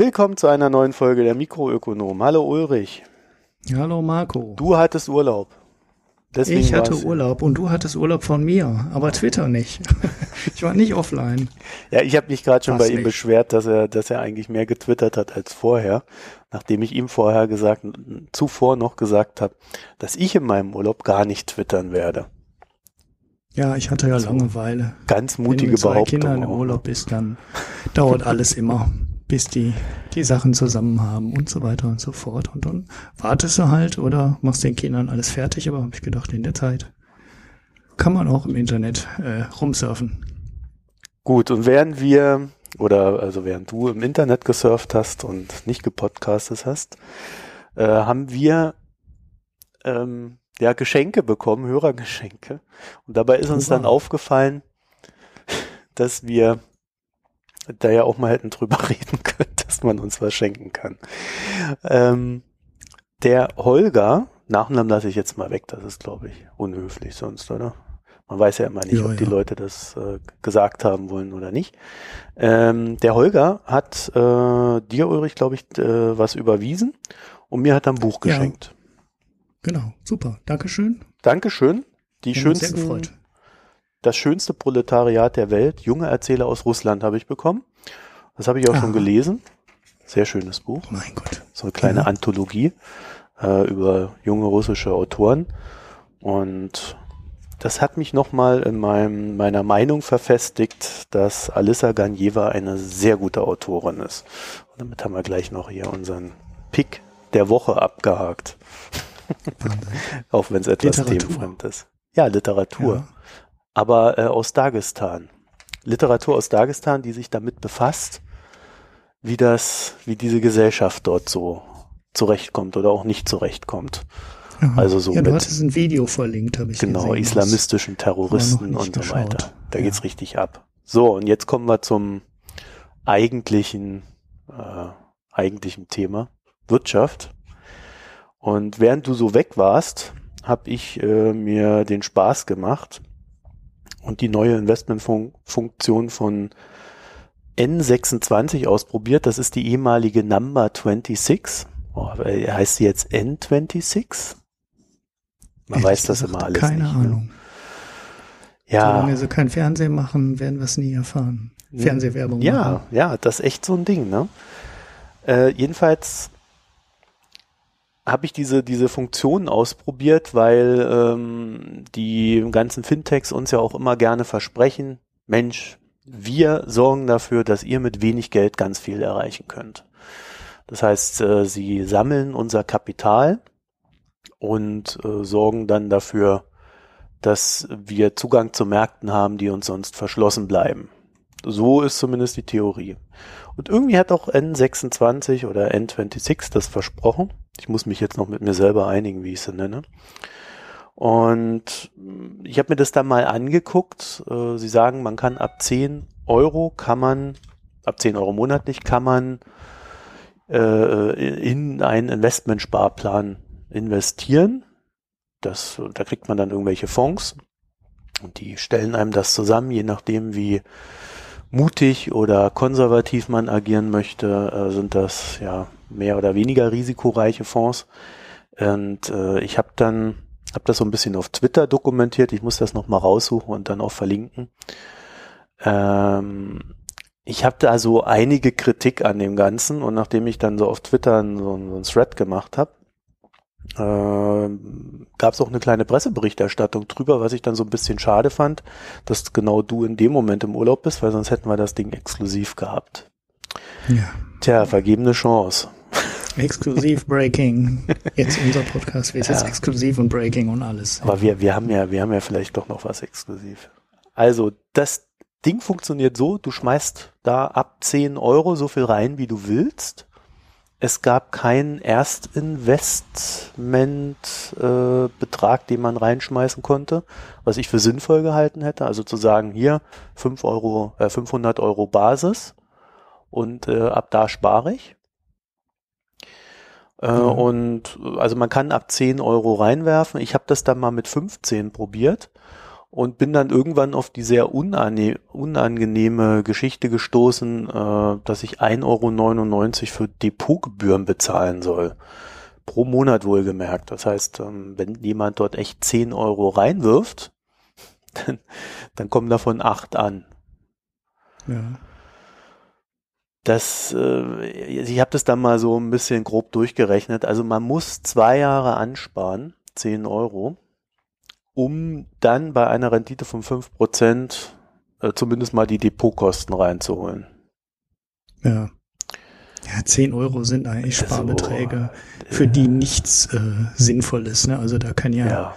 Willkommen zu einer neuen Folge der Mikroökonom. Hallo Ulrich. Hallo Marco. Du hattest Urlaub. Deswegen ich hatte Urlaub und du hattest Urlaub von mir, aber Twitter nicht. ich war nicht offline. Ja, ich habe mich gerade schon Fast bei ihm nicht. beschwert, dass er, dass er eigentlich mehr getwittert hat als vorher, nachdem ich ihm vorher gesagt, zuvor noch gesagt habe, dass ich in meinem Urlaub gar nicht twittern werde. Ja, ich hatte ja so Langeweile. Ganz mutige Behauptung. Wenn du mit zwei Kindern im Urlaub bist, dann dauert alles immer bis die die Sachen zusammen haben und so weiter und so fort. Und dann wartest du halt oder machst den Kindern alles fertig. Aber habe ich gedacht, in der Zeit kann man auch im Internet äh, rumsurfen. Gut, und während wir oder also während du im Internet gesurft hast und nicht gepodcastet hast, äh, haben wir ähm, ja Geschenke bekommen, Hörergeschenke. Und dabei ist uns dann aufgefallen, dass wir da ja auch mal hätten drüber reden können, dass man uns was schenken kann. Ähm, der Holger, Nachnamen lasse ich jetzt mal weg, das ist, glaube ich, unhöflich sonst, oder? Man weiß ja immer nicht, ja, ob ja. die Leute das äh, gesagt haben wollen oder nicht. Ähm, der Holger hat äh, dir, Ulrich, glaube ich, äh, was überwiesen und mir hat er ein Buch geschenkt. Ja. Genau, super. Dankeschön. Dankeschön. Die schönsten. Das schönste Proletariat der Welt, junge Erzähler aus Russland habe ich bekommen. Das habe ich auch Aha. schon gelesen. Sehr schönes Buch. Mein Gott. So eine kleine ja. Anthologie äh, über junge russische Autoren. Und das hat mich nochmal in meinem, meiner Meinung verfestigt, dass Alissa Ganjeva eine sehr gute Autorin ist. Und damit haben wir gleich noch hier unseren Pick der Woche abgehakt. Auch wenn es etwas Literatur. themenfremd ist. Ja, Literatur. Ja aber äh, aus Dagestan. Literatur aus Dagestan, die sich damit befasst, wie das, wie diese Gesellschaft dort so zurechtkommt oder auch nicht zurechtkommt. Aha. Also so ja, du hattest ein Video verlinkt, habe ich Genau, gesehen, islamistischen Terroristen und so geschaut. weiter. Da ja. geht's richtig ab. So, und jetzt kommen wir zum eigentlichen, äh, eigentlichen Thema, Wirtschaft. Und während du so weg warst, habe ich äh, mir den Spaß gemacht, und die neue Investmentfunktion von N26 ausprobiert. Das ist die ehemalige Number 26. Oh, heißt sie jetzt N26? Man ich weiß das immer alles keine nicht. Keine ne? Ahnung. Ne? Ja. Solange sie kein Fernsehen machen, werden wir es nie erfahren. Fernsehwerbung ja, machen. Ja, ja, das ist echt so ein Ding, ne? Äh, jedenfalls habe ich diese, diese Funktion ausprobiert, weil ähm, die ganzen Fintechs uns ja auch immer gerne versprechen, Mensch, wir sorgen dafür, dass ihr mit wenig Geld ganz viel erreichen könnt. Das heißt, äh, sie sammeln unser Kapital und äh, sorgen dann dafür, dass wir Zugang zu Märkten haben, die uns sonst verschlossen bleiben. So ist zumindest die Theorie. Und irgendwie hat auch N26 oder N26 das versprochen. Ich muss mich jetzt noch mit mir selber einigen, wie ich sie nenne. Und ich habe mir das dann mal angeguckt. Äh, sie sagen, man kann ab 10 Euro kann man, ab 10 Euro monatlich kann man äh, in einen Investmentsparplan investieren. Das, da kriegt man dann irgendwelche Fonds und die stellen einem das zusammen, je nachdem wie mutig oder konservativ man agieren möchte, äh, sind das ja mehr oder weniger risikoreiche Fonds. Und äh, ich habe dann habe das so ein bisschen auf Twitter dokumentiert. Ich muss das noch mal raussuchen und dann auch verlinken. Ähm, ich habe da so einige Kritik an dem Ganzen und nachdem ich dann so auf Twitter so, so einen Thread gemacht habe, äh, gab es auch eine kleine Presseberichterstattung drüber, was ich dann so ein bisschen schade fand, dass genau du in dem Moment im Urlaub bist, weil sonst hätten wir das Ding exklusiv gehabt. Ja. Tja, vergebene Chance. Exklusiv Breaking. Jetzt unser Podcast wird ja. jetzt exklusiv und Breaking und alles. Aber wir, wir haben ja, wir haben ja vielleicht doch noch was exklusiv. Also, das Ding funktioniert so, du schmeißt da ab 10 Euro so viel rein, wie du willst es gab keinen Erstinvestmentbetrag, äh, den man reinschmeißen konnte, was ich für sinnvoll gehalten hätte. Also zu sagen, hier 5 Euro, äh, 500 Euro Basis und äh, ab da spare ich. Äh, mhm. Und also man kann ab 10 Euro reinwerfen. Ich habe das dann mal mit 15 probiert und bin dann irgendwann auf die sehr unangenehme Geschichte gestoßen, äh, dass ich 1,99 Euro für Depotgebühren bezahlen soll. Pro Monat wohlgemerkt. Das heißt, ähm, wenn jemand dort echt 10 Euro reinwirft, dann, dann kommen davon 8 an. Ja. Das, äh, ich habe das dann mal so ein bisschen grob durchgerechnet. Also man muss zwei Jahre ansparen, 10 Euro um dann bei einer Rendite von 5% äh, zumindest mal die Depotkosten reinzuholen. Ja. Ja, 10 Euro sind eigentlich Sparbeträge, also, für die nichts äh, sinnvoll ist. Ne? Also da kann ja, ja.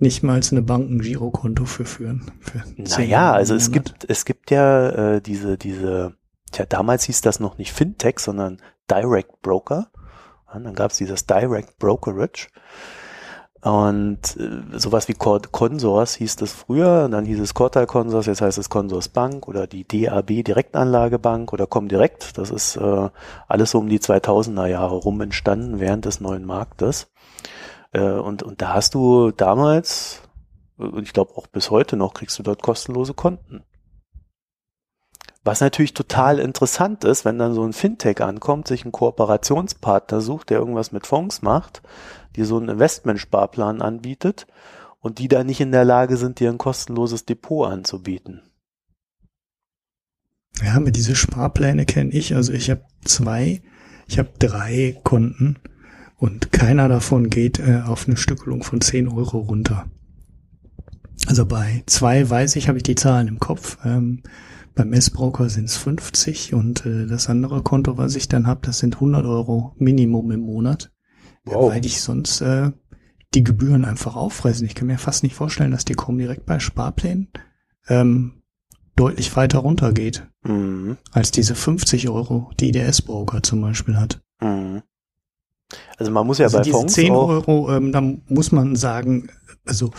nicht mal eine Bank ein Girokonto für führen. Für naja, also es gibt, es gibt ja äh, diese, diese, tja, damals hieß das noch nicht Fintech, sondern Direct Broker. Und dann gab es dieses Direct Brokerage. Und äh, sowas wie Consors hieß das früher, dann hieß es Cortal Consors, jetzt heißt es Consors Bank oder die DAB Direktanlagebank oder Comdirect. Das ist äh, alles so um die 2000er Jahre rum entstanden während des neuen Marktes. Äh, und, und da hast du damals, und ich glaube auch bis heute noch, kriegst du dort kostenlose Konten. Was natürlich total interessant ist, wenn dann so ein Fintech ankommt, sich einen Kooperationspartner sucht, der irgendwas mit Fonds macht, die so einen Investmentsparplan anbietet und die da nicht in der Lage sind, dir ein kostenloses Depot anzubieten. Ja, aber diese Sparpläne kenne ich. Also ich habe zwei, ich habe drei Konten und keiner davon geht äh, auf eine Stückelung von 10 Euro runter. Also bei zwei weiß ich, habe ich die Zahlen im Kopf. Ähm, beim S-Broker sind es 50 und äh, das andere Konto, was ich dann habe, das sind 100 Euro Minimum im Monat. Wow. Weil ich sonst äh, die Gebühren einfach auffressen. Ich kann mir fast nicht vorstellen, dass die kommen direkt bei Sparplänen ähm, deutlich weiter runtergeht mhm. als diese 50 Euro, die der S-Broker zum Beispiel hat. Mhm. Also man muss ja also bei diese Fonds 10 Euro, ähm, da muss man sagen, also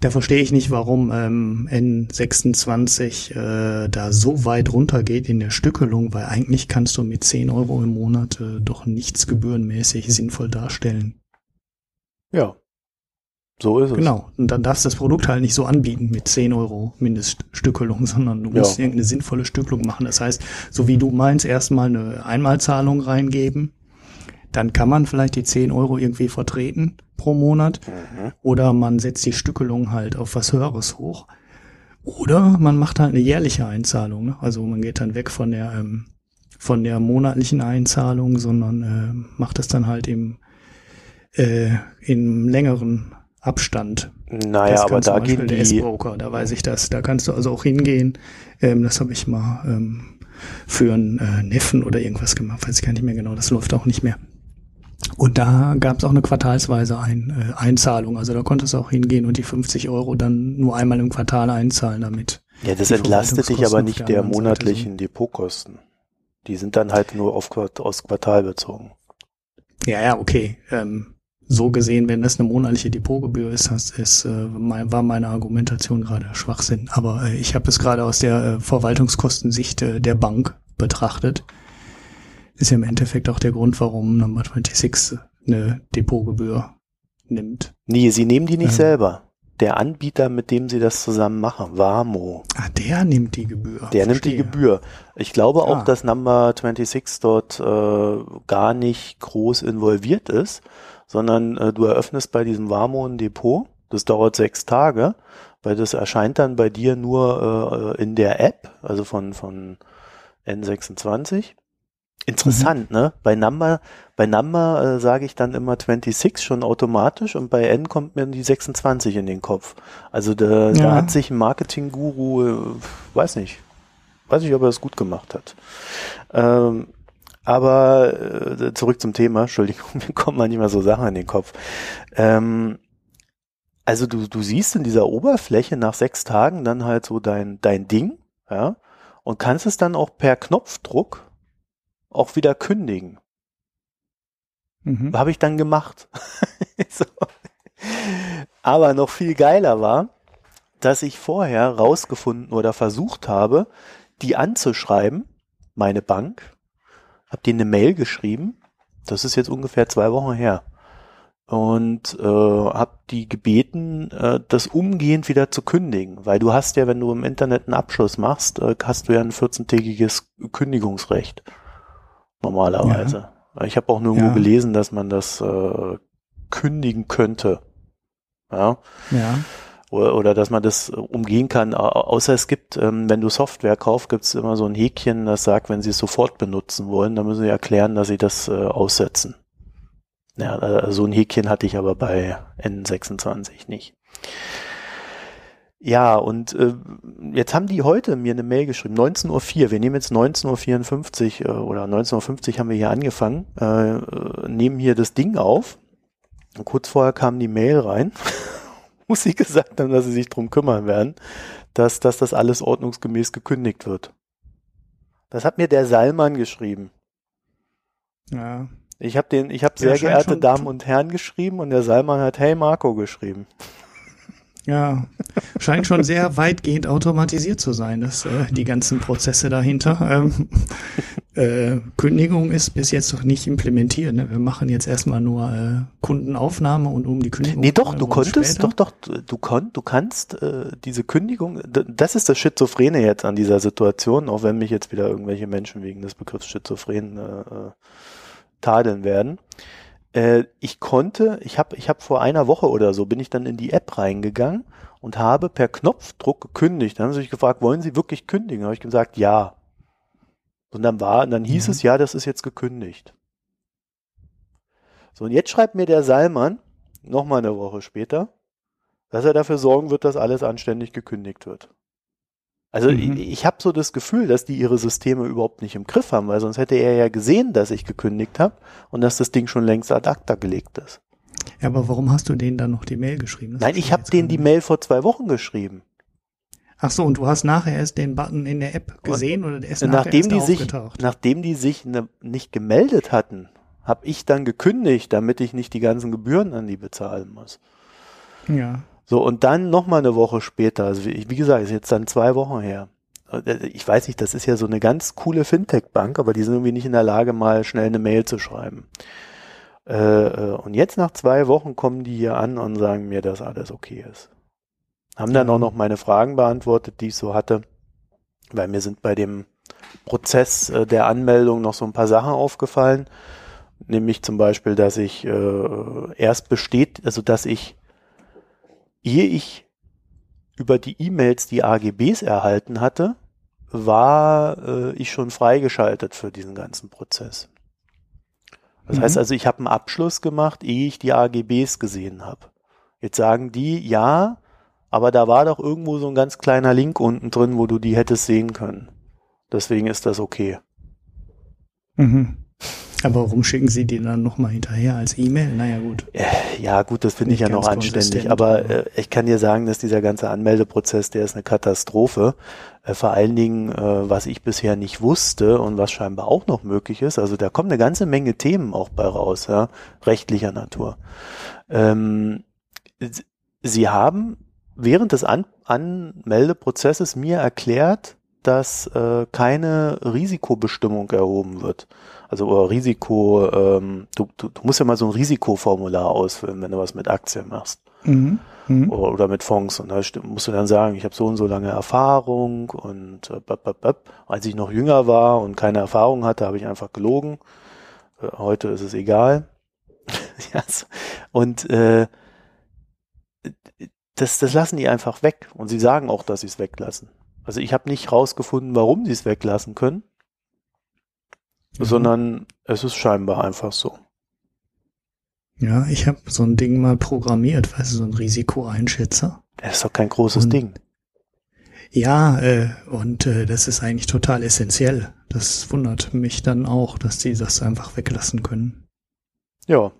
da verstehe ich nicht, warum ähm, N26 äh, da so weit runtergeht in der Stückelung, weil eigentlich kannst du mit 10 Euro im Monat äh, doch nichts gebührenmäßig sinnvoll darstellen. Ja, so ist es. Genau. Und dann darfst du das Produkt halt nicht so anbieten mit 10 Euro Mindeststückelung, sondern du musst ja. irgendeine sinnvolle Stückelung machen. Das heißt, so wie du meinst, erstmal eine Einmalzahlung reingeben dann kann man vielleicht die 10 Euro irgendwie vertreten pro Monat. Mhm. Oder man setzt die Stückelung halt auf was Höheres hoch. Oder man macht halt eine jährliche Einzahlung. Ne? Also man geht dann weg von der, ähm, von der monatlichen Einzahlung, sondern äh, macht das dann halt im, äh, im längeren Abstand. Naja, aber da gehen der S-Broker, da weiß ich das. Da kannst du also auch hingehen. Ähm, das habe ich mal ähm, für einen äh, Neffen oder irgendwas gemacht, weiß ich gar nicht mehr genau. Das läuft auch nicht mehr. Und da gab es auch eine quartalsweise ein, äh, Einzahlung. Also da konntest du auch hingehen und die 50 Euro dann nur einmal im Quartal einzahlen damit. Ja, das entlastet dich aber nicht der, der monatlichen Depotkosten. Die sind dann halt nur auf, aus Quartal bezogen. Ja, ja, okay. Ähm, so gesehen, wenn das eine monatliche Depotgebühr ist, das ist äh, mein, war meine Argumentation gerade Schwachsinn. Aber äh, ich habe es gerade aus der äh, Verwaltungskostensicht äh, der Bank betrachtet ist ja im Endeffekt auch der Grund, warum Number 26 eine Depotgebühr nimmt. Nee, sie nehmen die nicht ähm. selber. Der Anbieter, mit dem sie das zusammen machen, Warmo. Ah, der nimmt die Gebühr. Der Verstehe. nimmt die Gebühr. Ich glaube auch, ah. dass Number 26 dort äh, gar nicht groß involviert ist, sondern äh, du eröffnest bei diesem Warmo ein Depot. Das dauert sechs Tage, weil das erscheint dann bei dir nur äh, in der App, also von, von N26. Interessant, mhm. ne? Bei Number, bei Number äh, sage ich dann immer 26 schon automatisch und bei N kommt mir die 26 in den Kopf. Also da, ja. da hat sich ein Marketing-Guru, äh, weiß nicht, weiß nicht, ob er das gut gemacht hat. Ähm, aber äh, zurück zum Thema, Entschuldigung, mir kommen manchmal so Sachen in den Kopf. Ähm, also du, du siehst in dieser Oberfläche nach sechs Tagen dann halt so dein, dein Ding, ja, und kannst es dann auch per Knopfdruck auch wieder kündigen. Mhm. Habe ich dann gemacht. so. Aber noch viel geiler war, dass ich vorher rausgefunden oder versucht habe, die anzuschreiben, meine Bank, habe denen eine Mail geschrieben, das ist jetzt ungefähr zwei Wochen her. und äh, habe die gebeten, äh, das umgehend wieder zu kündigen, weil du hast ja, wenn du im Internet einen Abschluss machst, äh, hast du ja ein 14-tägiges Kündigungsrecht normalerweise. Ja. Ich habe auch nur ja. gelesen, dass man das äh, kündigen könnte. Ja. Ja. Oder, oder dass man das umgehen kann, außer es gibt, ähm, wenn du Software kaufst, gibt es immer so ein Häkchen, das sagt, wenn sie es sofort benutzen wollen, dann müssen sie erklären, dass sie das äh, aussetzen. Ja, äh, so ein Häkchen hatte ich aber bei N26 nicht. Ja, und äh, jetzt haben die heute mir eine Mail geschrieben, 19.04 Uhr, wir nehmen jetzt 19.54 Uhr äh, oder 19.50 Uhr haben wir hier angefangen, äh, äh, nehmen hier das Ding auf. Und kurz vorher kam die Mail rein, wo sie gesagt haben, dass sie sich drum kümmern werden, dass, dass das alles ordnungsgemäß gekündigt wird. Das hat mir der Salman geschrieben. Ja, ich habe den, ich habe sehr geehrte Damen und Herren geschrieben und der Salman hat Hey Marco geschrieben. Ja, scheint schon sehr weitgehend automatisiert zu sein, dass äh, die ganzen Prozesse dahinter. Ähm, äh, Kündigung ist bis jetzt noch nicht implementiert. Ne? Wir machen jetzt erstmal nur äh, Kundenaufnahme und um die Kündigung. Nee, doch, du konntest, später. doch, doch, du, kon, du kannst äh, diese Kündigung, das ist das Schizophrene jetzt an dieser Situation, auch wenn mich jetzt wieder irgendwelche Menschen wegen des Begriffs Schizophren äh, äh tadeln werden. Äh, ich konnte, ich habe ich hab vor einer Woche oder so, bin ich dann in die App reingegangen und habe per Knopfdruck gekündigt. Dann haben sie sich gefragt, wollen Sie wirklich kündigen? Habe ich gesagt, ja. Und dann war, und dann hieß mhm. es, ja, das ist jetzt gekündigt. So, und jetzt schreibt mir der Salman, nochmal eine Woche später, dass er dafür sorgen wird, dass alles anständig gekündigt wird. Also mhm. ich, ich habe so das Gefühl, dass die ihre Systeme überhaupt nicht im Griff haben, weil sonst hätte er ja gesehen, dass ich gekündigt habe und dass das Ding schon längst ad acta gelegt ist. Ja, aber warum hast du denen dann noch die Mail geschrieben? Das Nein, ich habe denen die Mail vor zwei Wochen geschrieben. Ach so, und du hast nachher erst den Button in der App gesehen und, oder der ist nachdem erst die sich, Nachdem die sich ne, nicht gemeldet hatten, habe ich dann gekündigt, damit ich nicht die ganzen Gebühren an die bezahlen muss. Ja. So, und dann nochmal eine Woche später, also wie, wie gesagt, ist jetzt dann zwei Wochen her. Äh, ich weiß nicht, das ist ja so eine ganz coole Fintech-Bank, aber die sind irgendwie nicht in der Lage, mal schnell eine Mail zu schreiben. Äh, äh, und jetzt nach zwei Wochen kommen die hier an und sagen mir, dass alles okay ist. Haben dann auch noch meine Fragen beantwortet, die ich so hatte, weil mir sind bei dem Prozess der Anmeldung noch so ein paar Sachen aufgefallen. Nämlich zum Beispiel, dass ich äh, erst besteht, also dass ich ehe ich über die E-Mails die AGBs erhalten hatte, war äh, ich schon freigeschaltet für diesen ganzen Prozess. Das mhm. heißt also, ich habe einen Abschluss gemacht, ehe ich die AGBs gesehen habe. Jetzt sagen die, ja, aber da war doch irgendwo so ein ganz kleiner Link unten drin, wo du die hättest sehen können. Deswegen ist das okay. Mhm. Aber warum schicken Sie die dann nochmal hinterher als E-Mail? Naja, gut. Äh, ja, gut, das finde ich ja noch anständig. Aber äh, ich kann dir sagen, dass dieser ganze Anmeldeprozess, der ist eine Katastrophe. Äh, vor allen Dingen, äh, was ich bisher nicht wusste und was scheinbar auch noch möglich ist. Also da kommt eine ganze Menge Themen auch bei raus, ja, rechtlicher Natur. Ähm, Sie haben während des An Anmeldeprozesses mir erklärt, dass äh, keine Risikobestimmung erhoben wird. Also oder Risiko, ähm, du, du, du musst ja mal so ein Risikoformular ausfüllen, wenn du was mit Aktien machst. Mhm. Mhm. Oder, oder, mit Fonds. Und da musst du dann sagen, ich habe so und so lange Erfahrung und äh, bap, bap, bap. als ich noch jünger war und keine Erfahrung hatte, habe ich einfach gelogen. Äh, heute ist es egal. yes. Und äh, das, das lassen die einfach weg. Und sie sagen auch, dass sie es weglassen. Also ich habe nicht rausgefunden, warum sie es weglassen können mhm. sondern es ist scheinbar einfach so. Ja, ich habe so ein Ding mal programmiert, weißt du, so ein Risikoeinschätzer. Das ist doch kein großes und, Ding. Ja, äh, und äh, das ist eigentlich total essentiell. Das wundert mich dann auch, dass die das einfach weglassen können. Ja,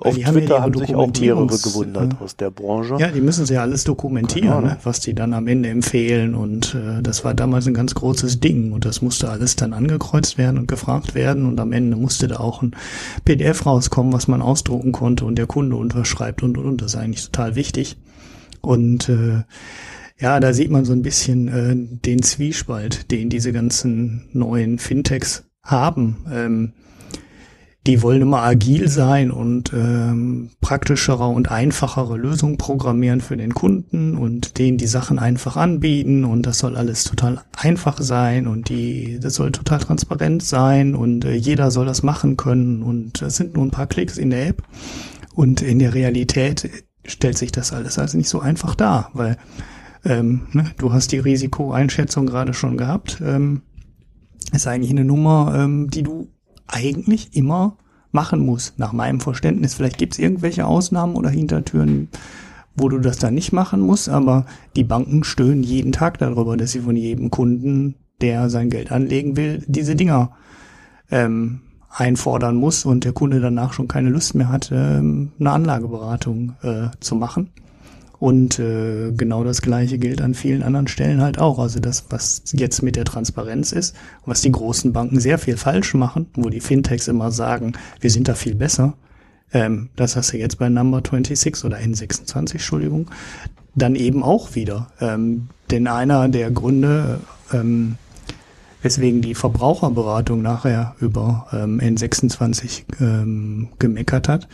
auf die Twitter haben, ja haben sich auch mehrere gewundert äh, aus der Branche. Ja, die müssen sie ja alles dokumentieren, ne, was die dann am Ende empfehlen. Und äh, das war damals ein ganz großes Ding. Und das musste alles dann angekreuzt werden und gefragt werden. Und am Ende musste da auch ein PDF rauskommen, was man ausdrucken konnte und der Kunde unterschreibt und und und. Das ist eigentlich total wichtig. Und äh, ja, da sieht man so ein bisschen äh, den Zwiespalt, den diese ganzen neuen Fintechs haben. Ähm, die wollen immer agil sein und ähm, praktischere und einfachere Lösungen programmieren für den Kunden und denen die Sachen einfach anbieten und das soll alles total einfach sein und die das soll total transparent sein und äh, jeder soll das machen können und es sind nur ein paar Klicks in der App und in der Realität stellt sich das alles also nicht so einfach dar, weil ähm, ne, du hast die Risikoeinschätzung gerade schon gehabt. Ähm, ist eigentlich eine Nummer, ähm, die du eigentlich immer machen musst, nach meinem Verständnis. Vielleicht gibt es irgendwelche Ausnahmen oder Hintertüren, wo du das dann nicht machen musst, aber die Banken stöhnen jeden Tag darüber, dass sie von jedem Kunden, der sein Geld anlegen will, diese Dinger ähm, einfordern muss und der Kunde danach schon keine Lust mehr hat, ähm, eine Anlageberatung äh, zu machen. Und äh, genau das Gleiche gilt an vielen anderen Stellen halt auch. Also das, was jetzt mit der Transparenz ist, was die großen Banken sehr viel falsch machen, wo die Fintechs immer sagen, wir sind da viel besser, ähm, das hast du jetzt bei Number 26 oder N26, Entschuldigung, dann eben auch wieder. Ähm, denn einer der Gründe, ähm, weswegen die Verbraucherberatung nachher über ähm, N26 ähm, gemeckert hat,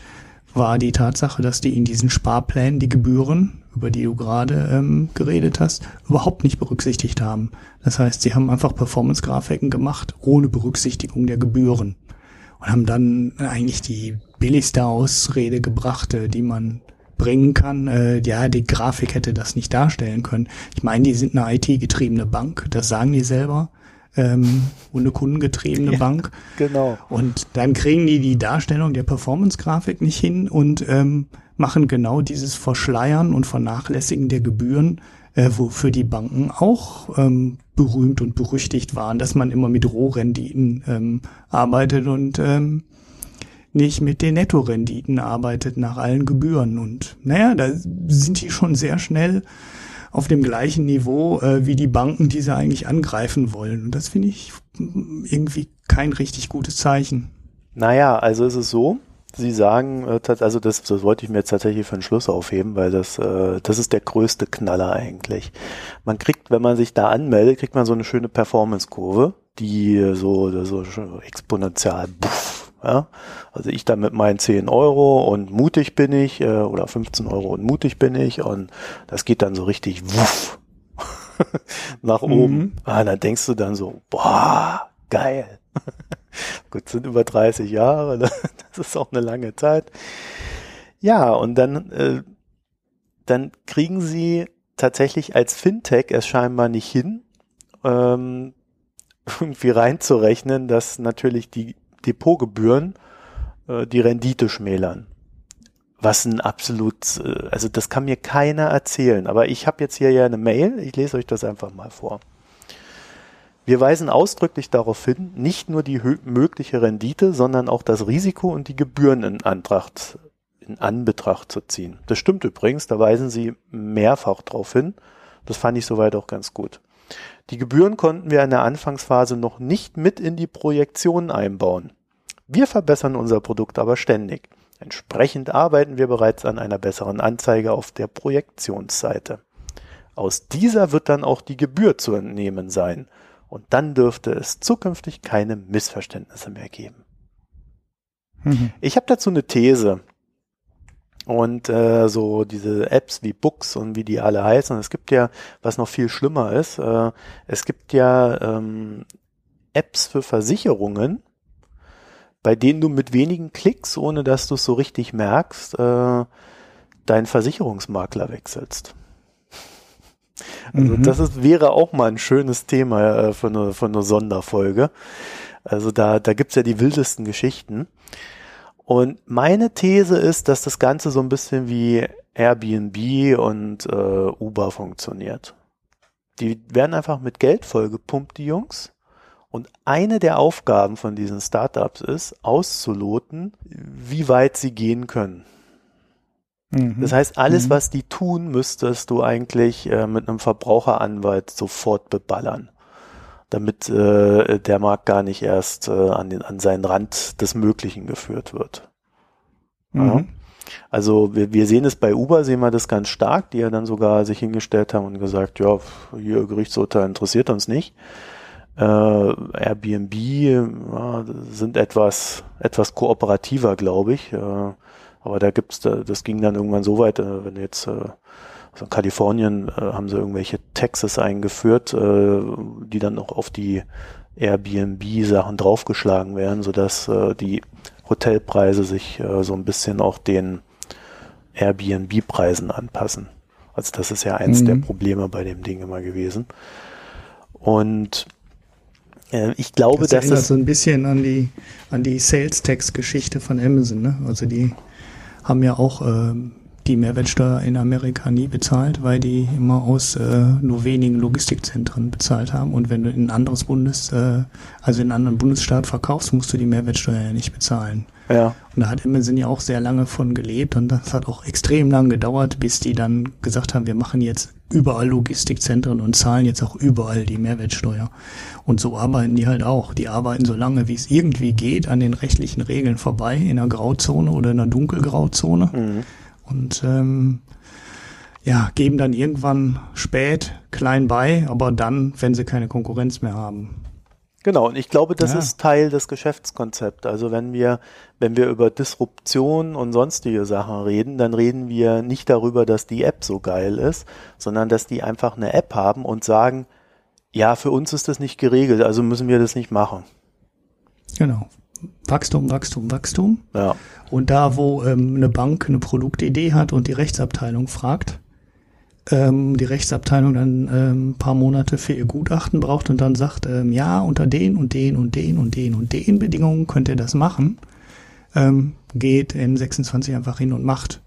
war die Tatsache, dass die in diesen Sparplänen die Gebühren über die du gerade ähm, geredet hast, überhaupt nicht berücksichtigt haben. Das heißt, sie haben einfach Performance-Grafiken gemacht, ohne Berücksichtigung der Gebühren. Und haben dann eigentlich die billigste Ausrede gebracht, äh, die man bringen kann. Äh, ja, die Grafik hätte das nicht darstellen können. Ich meine, die sind eine IT-getriebene Bank, das sagen die selber. Ähm, und eine kundengetriebene ja, Bank. Genau. Und dann kriegen die die Darstellung der Performance-Grafik nicht hin und ähm, machen genau dieses Verschleiern und Vernachlässigen der Gebühren, äh, wofür die Banken auch ähm, berühmt und berüchtigt waren, dass man immer mit Rohrenditen ähm, arbeitet und ähm, nicht mit den Nettorenditen arbeitet nach allen Gebühren. Und naja, da sind die schon sehr schnell auf dem gleichen Niveau äh, wie die Banken, die sie eigentlich angreifen wollen. Und das finde ich irgendwie kein richtig gutes Zeichen. Naja, also ist es so, Sie sagen, äh, also das, das wollte ich mir jetzt tatsächlich für den Schluss aufheben, weil das, äh, das ist der größte Knaller eigentlich. Man kriegt, wenn man sich da anmeldet, kriegt man so eine schöne Performance-Kurve, die so, so exponentiell, buff, ja. Also ich da mit meinen 10 Euro und mutig bin ich, äh, oder 15 Euro und mutig bin ich und das geht dann so richtig wuff nach oben. Mhm. Ah, dann denkst du dann so, boah, geil. Gut, sind über 30 Jahre, ne? das ist auch eine lange Zeit. Ja, und dann, äh, dann kriegen sie tatsächlich als Fintech es scheinbar nicht hin, ähm, irgendwie reinzurechnen, dass natürlich die Depotgebühren äh, die Rendite schmälern. Was ein absolut, äh, also das kann mir keiner erzählen. Aber ich habe jetzt hier ja eine Mail, ich lese euch das einfach mal vor. Wir weisen ausdrücklich darauf hin, nicht nur die mögliche Rendite, sondern auch das Risiko und die Gebühren in Antracht, in Anbetracht zu ziehen. Das stimmt übrigens, da weisen Sie mehrfach darauf hin. Das fand ich soweit auch ganz gut. Die Gebühren konnten wir in der Anfangsphase noch nicht mit in die Projektion einbauen. Wir verbessern unser Produkt aber ständig. Entsprechend arbeiten wir bereits an einer besseren Anzeige auf der Projektionsseite. Aus dieser wird dann auch die Gebühr zu entnehmen sein. Und dann dürfte es zukünftig keine Missverständnisse mehr geben. Mhm. Ich habe dazu eine These. Und äh, so diese Apps wie Books und wie die alle heißen, es gibt ja, was noch viel schlimmer ist, äh, es gibt ja ähm, Apps für Versicherungen, bei denen du mit wenigen Klicks, ohne dass du es so richtig merkst, äh, deinen Versicherungsmakler wechselst. Also mhm. das ist, wäre auch mal ein schönes Thema äh, für, eine, für eine Sonderfolge. Also da, da gibt's ja die wildesten Geschichten. Und meine These ist, dass das Ganze so ein bisschen wie Airbnb und äh, Uber funktioniert. Die werden einfach mit Geld vollgepumpt, die Jungs. Und eine der Aufgaben von diesen Startups ist, auszuloten, wie weit sie gehen können. Mhm. Das heißt, alles, mhm. was die tun, müsstest du eigentlich äh, mit einem Verbraucheranwalt sofort beballern, damit äh, der Markt gar nicht erst äh, an, den, an seinen Rand des Möglichen geführt wird. Mhm. Ja. Also wir, wir sehen es bei Uber, sehen wir das ganz stark, die ja dann sogar sich hingestellt haben und gesagt, ja, hier Gerichtsurteil interessiert uns nicht. Äh, Airbnb ja, sind etwas, etwas kooperativer, glaube ich. Äh, aber da gibt's, das ging dann irgendwann so weit, äh, wenn jetzt äh, Kalifornien äh, haben sie irgendwelche Taxes eingeführt, äh, die dann auch auf die Airbnb-Sachen draufgeschlagen werden, sodass äh, die Hotelpreise sich äh, so ein bisschen auch den Airbnb-Preisen anpassen. Also das ist ja eins mhm. der Probleme bei dem Ding immer gewesen. Und äh, ich glaube, das dass erinnert so ein bisschen an die an die Sales Tax Geschichte von Amazon. Ne? Also die haben ja auch ähm, die Mehrwertsteuer in Amerika nie bezahlt, weil die immer aus äh, nur wenigen Logistikzentren bezahlt haben. Und wenn du in ein anderes Bundes, äh, also in einen anderen Bundesstaat verkaufst, musst du die Mehrwertsteuer ja nicht bezahlen. Ja. Und da hat Amazon ja auch sehr lange von gelebt und das hat auch extrem lang gedauert, bis die dann gesagt haben, wir machen jetzt überall Logistikzentren und zahlen jetzt auch überall die Mehrwertsteuer. Und so arbeiten die halt auch. Die arbeiten so lange, wie es irgendwie geht, an den rechtlichen Regeln vorbei, in einer Grauzone oder in einer Dunkelgrauzone. Mhm. Und ähm, ja, geben dann irgendwann spät klein bei, aber dann, wenn sie keine Konkurrenz mehr haben. Genau, und ich glaube, das ja. ist Teil des Geschäftskonzepts. Also wenn wir, wenn wir über Disruption und sonstige Sachen reden, dann reden wir nicht darüber, dass die App so geil ist, sondern dass die einfach eine App haben und sagen, ja, für uns ist das nicht geregelt, also müssen wir das nicht machen. Genau. Wachstum, Wachstum, Wachstum. Ja. Und da, wo ähm, eine Bank eine Produktidee hat und die Rechtsabteilung fragt, ähm, die Rechtsabteilung dann ähm, ein paar Monate für ihr Gutachten braucht und dann sagt, ähm, ja, unter den und den und den und den und den Bedingungen könnt ihr das machen, ähm, geht N26 einfach hin und macht.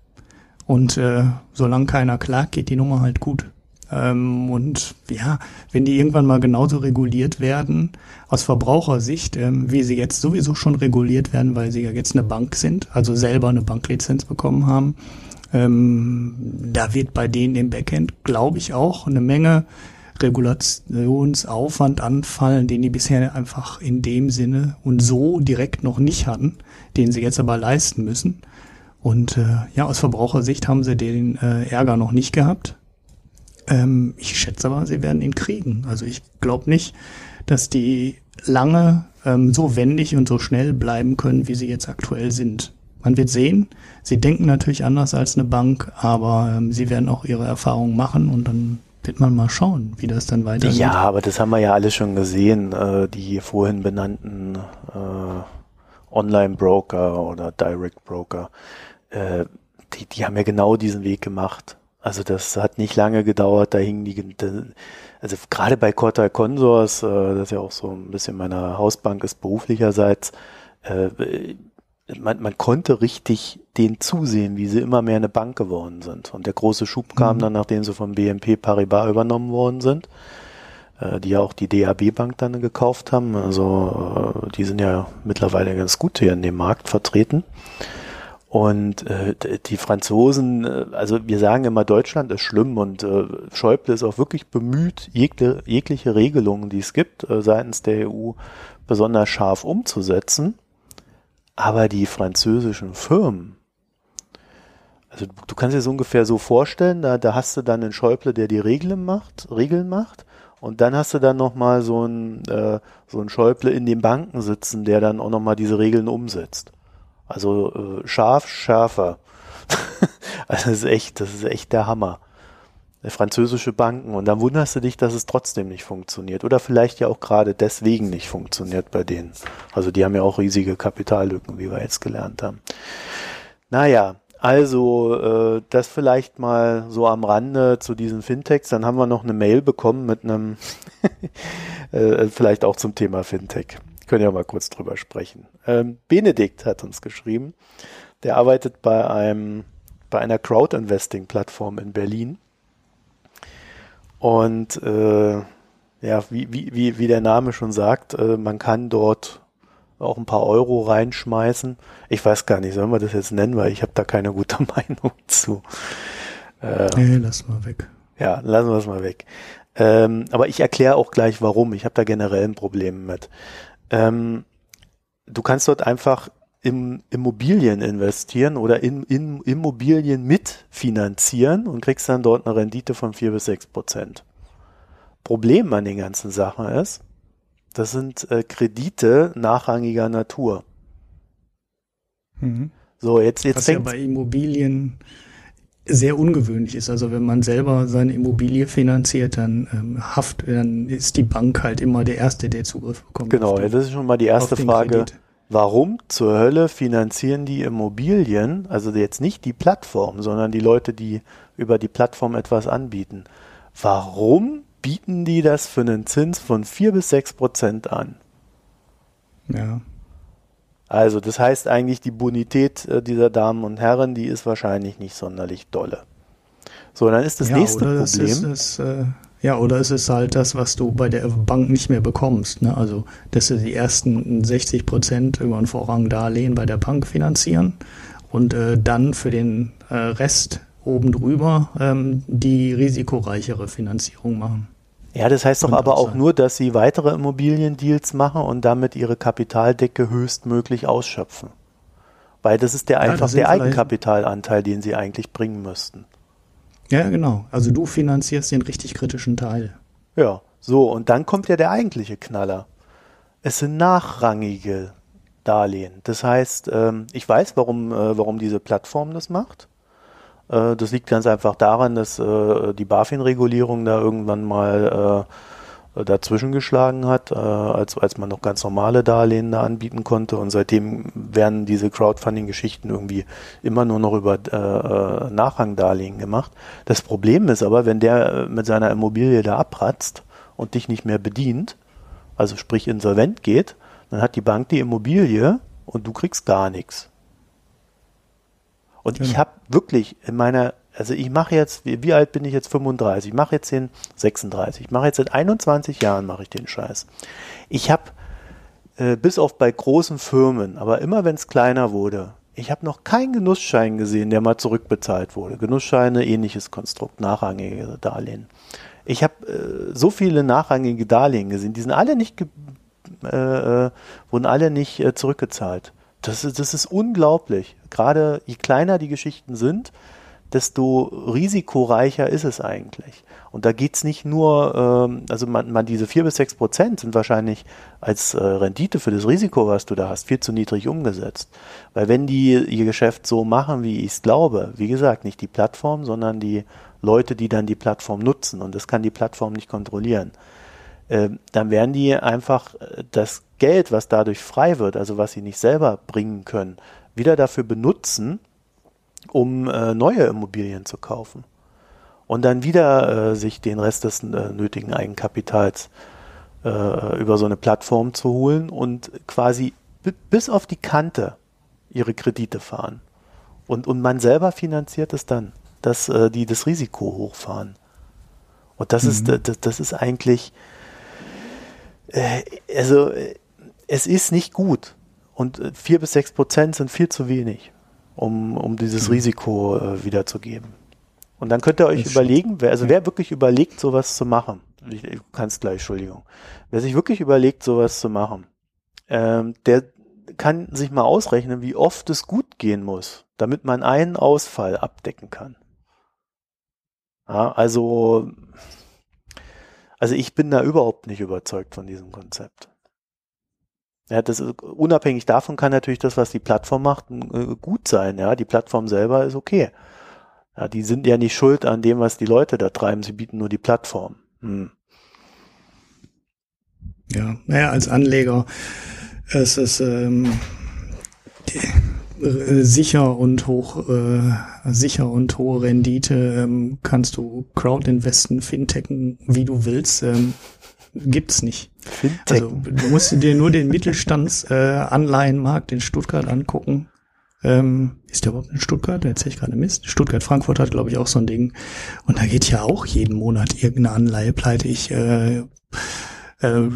Und äh, solange keiner klagt, geht die Nummer halt gut. Ähm, und ja, wenn die irgendwann mal genauso reguliert werden, aus Verbrauchersicht, ähm, wie sie jetzt sowieso schon reguliert werden, weil sie ja jetzt eine Bank sind, also selber eine Banklizenz bekommen haben, ähm, da wird bei denen im Backend, glaube ich, auch eine Menge Regulationsaufwand anfallen, den die bisher einfach in dem Sinne und so direkt noch nicht hatten, den sie jetzt aber leisten müssen. Und äh, ja, aus Verbrauchersicht haben sie den äh, Ärger noch nicht gehabt. Ähm, ich schätze aber, sie werden ihn kriegen. Also ich glaube nicht, dass die lange ähm, so wendig und so schnell bleiben können, wie sie jetzt aktuell sind. Man wird sehen. Sie denken natürlich anders als eine Bank, aber ähm, sie werden auch ihre Erfahrungen machen und dann wird man mal schauen, wie das dann weitergeht. Ja, aber das haben wir ja alle schon gesehen, äh, die vorhin benannten äh, Online-Broker oder Direct-Broker, äh, die, die haben ja genau diesen Weg gemacht. Also das hat nicht lange gedauert, da hingen die, also gerade bei Cortal Consors, äh, das ja auch so ein bisschen meine Hausbank ist beruflicherseits, äh, man, man konnte richtig denen zusehen, wie sie immer mehr eine Bank geworden sind. Und der große Schub kam mhm. dann, nachdem sie vom BNP Paribas übernommen worden sind, äh, die ja auch die DAB Bank dann gekauft haben. Also die sind ja mittlerweile ganz gut hier in dem Markt vertreten. Und äh, die Franzosen, äh, also wir sagen immer, Deutschland ist schlimm und äh, Schäuble ist auch wirklich bemüht, jegle, jegliche Regelungen, die es gibt, äh, seitens der EU besonders scharf umzusetzen. Aber die französischen Firmen, also du kannst dir so ungefähr so vorstellen, da, da hast du dann einen Schäuble, der die Regeln macht, Regeln macht, und dann hast du dann nochmal so einen, äh, so einen Schäuble in den Banken sitzen, der dann auch nochmal diese Regeln umsetzt. Also äh, scharf, schärfer. also das ist echt, das ist echt der Hammer französische Banken und dann wunderst du dich, dass es trotzdem nicht funktioniert oder vielleicht ja auch gerade deswegen nicht funktioniert bei denen. Also die haben ja auch riesige Kapitallücken, wie wir jetzt gelernt haben. Naja, also äh, das vielleicht mal so am Rande zu diesen Fintechs. Dann haben wir noch eine Mail bekommen mit einem, äh, vielleicht auch zum Thema Fintech. Können ja mal kurz drüber sprechen. Ähm, Benedikt hat uns geschrieben. Der arbeitet bei einem bei einer Crowd-Investing-Plattform in Berlin und äh, ja, wie, wie, wie, der Name schon sagt, äh, man kann dort auch ein paar Euro reinschmeißen. Ich weiß gar nicht, sollen wir das jetzt nennen, weil ich habe da keine gute Meinung zu. Äh, nee, lass mal weg. Ja, lassen wir es mal weg. Ähm, aber ich erkläre auch gleich, warum. Ich habe da generell ein Problem mit. Ähm, du kannst dort einfach in Immobilien investieren oder in, in Immobilien mitfinanzieren und kriegst dann dort eine Rendite von vier bis sechs Prozent. Problem an den ganzen Sachen ist, Das sind äh, Kredite nachrangiger Natur. Mhm. So, jetzt, jetzt Was ja fängt bei Immobilien sehr ungewöhnlich ist. Also wenn man selber seine Immobilie finanziert, dann ähm, haft, dann ist die Bank halt immer der Erste, der Zugriff bekommt. Genau, den- das ist schon mal die erste Frage. Kredit. Warum zur Hölle finanzieren die Immobilien, also jetzt nicht die Plattform, sondern die Leute, die über die Plattform etwas anbieten? Warum bieten die das für einen Zins von vier bis sechs Prozent an? Ja. Also das heißt eigentlich, die Bonität äh, dieser Damen und Herren, die ist wahrscheinlich nicht sonderlich dolle. So, dann ist das ja, nächste Problem. Es ist, es, äh, ja, oder es ist halt das, was du bei der Bank nicht mehr bekommst. Ne? Also, dass sie die ersten 60 Prozent über ein Vorrangdarlehen bei der Bank finanzieren und äh, dann für den äh, Rest oben drüber ähm, die risikoreichere Finanzierung machen. Ja, das heißt doch aber auch nur, dass sie weitere Immobiliendeals machen und damit ihre Kapitaldecke höchstmöglich ausschöpfen. Weil das ist der Ja, einfach der Eigenkapitalanteil, den sie eigentlich bringen müssten. Ja, genau. Also du finanzierst den richtig kritischen Teil. Ja, so, und dann kommt ja der eigentliche Knaller. Es sind nachrangige Darlehen. Das heißt, ähm, ich weiß, warum, äh, warum diese Plattform das macht. Äh, das liegt ganz einfach daran, dass äh, die BaFin-Regulierung da irgendwann mal äh, dazwischen geschlagen hat, als, als man noch ganz normale Darlehen da anbieten konnte. Und seitdem werden diese Crowdfunding-Geschichten irgendwie immer nur noch über Nachrangdarlehen gemacht. Das Problem ist aber, wenn der mit seiner Immobilie da abratzt und dich nicht mehr bedient, also sprich insolvent geht, dann hat die Bank die Immobilie und du kriegst gar nichts. Und ich Genau. habe wirklich in meiner, also ich mache jetzt, wie, wie alt bin ich jetzt? 35. Ich mache jetzt den 36. Ich mache jetzt seit 21 Jahren mache ich den Scheiß. Ich habe äh, bis auf bei großen Firmen, aber immer wenn es kleiner wurde, ich habe noch keinen Genussschein gesehen, der mal zurückbezahlt wurde. Genussscheine, ähnliches Konstrukt, nachrangige Darlehen. Ich habe äh, so viele nachrangige Darlehen gesehen, die sind alle nicht, äh, äh, wurden alle nicht äh, zurückgezahlt. Das ist, das ist unglaublich. Gerade je kleiner die Geschichten sind, desto risikoreicher ist es eigentlich. Und da geht's nicht nur, ähm, also man, man diese vier bis sechs Prozent sind wahrscheinlich als äh, Rendite für das Risiko, was du da hast, viel zu niedrig umgesetzt. Weil wenn die ihr Geschäft so machen, wie ich es glaube, wie gesagt, nicht die Plattform, sondern die Leute, die dann die Plattform nutzen, und das kann die Plattform nicht kontrollieren, äh, dann werden die einfach äh, das Geld, was dadurch frei wird, also was sie nicht selber bringen können, wieder dafür benutzen, um äh, neue Immobilien zu kaufen. Und dann wieder äh, sich den Rest des äh, nötigen Eigenkapitals äh, über so eine Plattform zu holen und quasi bi- bis auf die Kante ihre Kredite fahren. Und, und man selber finanziert es dann, dass äh, die das Risiko hochfahren. Und das ist, Mhm. das, das ist eigentlich, äh, also es ist nicht gut. Und äh, vier bis sechs Prozent sind viel zu wenig, um, um dieses Mhm. Risiko äh, wiederzugeben. Und dann könnt ihr euch Das überlegen, wer, also wer wirklich überlegt, sowas zu machen, ich, du kannst gleich, Entschuldigung, wer sich wirklich überlegt, sowas zu machen, ähm, der kann sich mal ausrechnen, wie oft es gut gehen muss, damit man einen Ausfall abdecken kann. Ja, also, also ich bin da überhaupt nicht überzeugt von diesem Konzept. Ja, das ist, unabhängig davon kann natürlich das, was die Plattform macht, äh, gut sein. Ja, die Plattform selber ist okay. Ja, die sind ja nicht schuld an dem, was die Leute da treiben. Sie bieten nur die Plattform. Hm. Ja, naja, als Anleger es ist ähm, äh, sicher und hoch, äh, sicher und hohe Rendite ähm, kannst du Crowdinvesten, Fintechen, wie du willst, ähm, gibt's nicht. Fintech. Also du musst dir nur den Mittelstandsanleihenmarkt äh, in Stuttgart angucken. Ähm, ist der überhaupt in Stuttgart? Da erzähl ich gerade Mist. Stuttgart, Frankfurt hat, glaube ich, auch so ein Ding. Und da geht ja auch jeden Monat irgendeine Anleihe pleite. Ich äh, äh,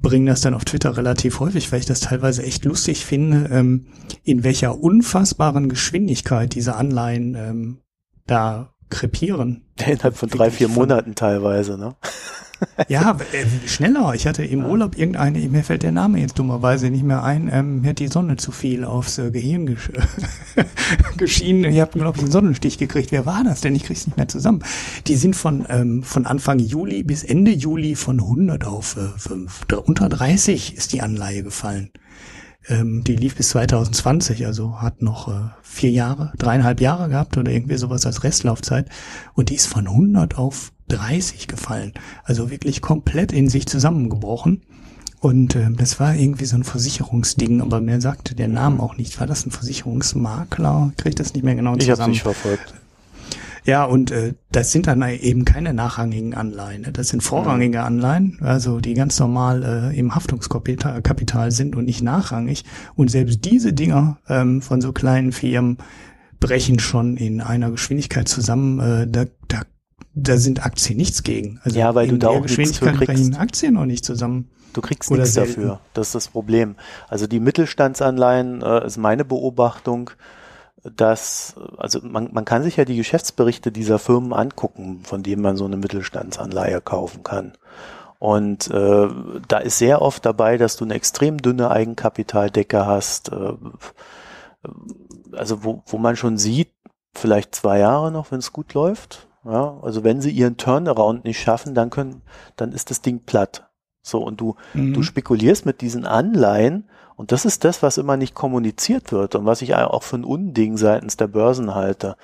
bringe das dann auf Twitter relativ häufig, weil ich das teilweise echt lustig finde, ähm, in welcher unfassbaren Geschwindigkeit diese Anleihen ähm, da krepieren. Innerhalb von drei, vier Monaten teilweise, ne? Ja, äh, schneller. Ich hatte im Urlaub irgendeine, mir fällt der Name jetzt dummerweise nicht mehr ein, ähm, mir hat die Sonne zu viel aufs äh, Gehirn gesch geschienen. Ihr habt, glaube ich, einen Sonnenstich gekriegt. Wer war das denn? Ich krieg's nicht mehr zusammen. Die sind von, ähm, von Anfang Juli bis Ende Juli von 100 auf äh, 5. Unter 30 ist die Anleihe gefallen. Ähm, die lief bis 2020, also hat noch äh, vier Jahre, dreieinhalb Jahre gehabt oder irgendwie sowas als Restlaufzeit. Und die ist von 100 auf 30 gefallen. Also wirklich komplett in sich zusammengebrochen. Und äh, das war irgendwie so ein Versicherungsding, aber mir sagte der Name auch nicht. War das ein Versicherungsmakler? Krieg das nicht mehr genau zusammen. Ich habe nicht verfolgt. Ja, und äh, das sind dann eben keine nachrangigen Anleihen. Ne? Das sind vorrangige mhm. Anleihen, also die ganz normal äh, im Haftungskapital sind und nicht nachrangig. Und selbst diese Dinger ähm, von so kleinen Firmen brechen schon in einer Geschwindigkeit zusammen. Äh, da, da, da sind Aktien nichts gegen. Also ja, weil du da auch Geschwindigkeit brechen Aktien noch nicht zusammen. Du kriegst Oder nichts selten. dafür. Das ist das Problem. Also die Mittelstandsanleihen äh, ist meine Beobachtung dass, also man, man kann sich ja die Geschäftsberichte dieser Firmen angucken, von denen man so eine Mittelstandsanleihe kaufen kann. Und äh, da ist sehr oft dabei, dass du eine extrem dünne Eigenkapitaldecke hast, äh, also wo, wo man schon sieht, vielleicht zwei Jahre noch, wenn es gut läuft. Ja, also wenn sie ihren Turnaround nicht schaffen, dann können, dann ist das Ding platt. So, und du, mhm. du spekulierst mit diesen Anleihen und das ist das, was immer nicht kommuniziert wird und was ich auch für ein Unding seitens der Börsen halte.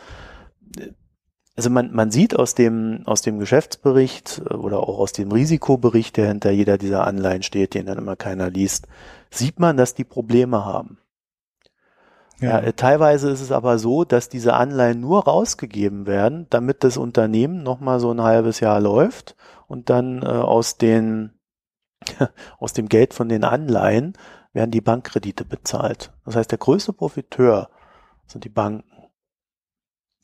Also man, man sieht aus dem, aus dem Geschäftsbericht oder auch aus dem Risikobericht, der hinter jeder dieser Anleihen steht, den dann immer keiner liest, sieht man, dass die Probleme haben. Ja. ja. teilweise ist es aber so, dass diese Anleihen nur rausgegeben werden, damit das Unternehmen nochmal so ein halbes Jahr läuft und dann äh, aus den aus dem Geld von den Anleihen werden die Bankkredite bezahlt. Das heißt, der größte Profiteur sind die Banken.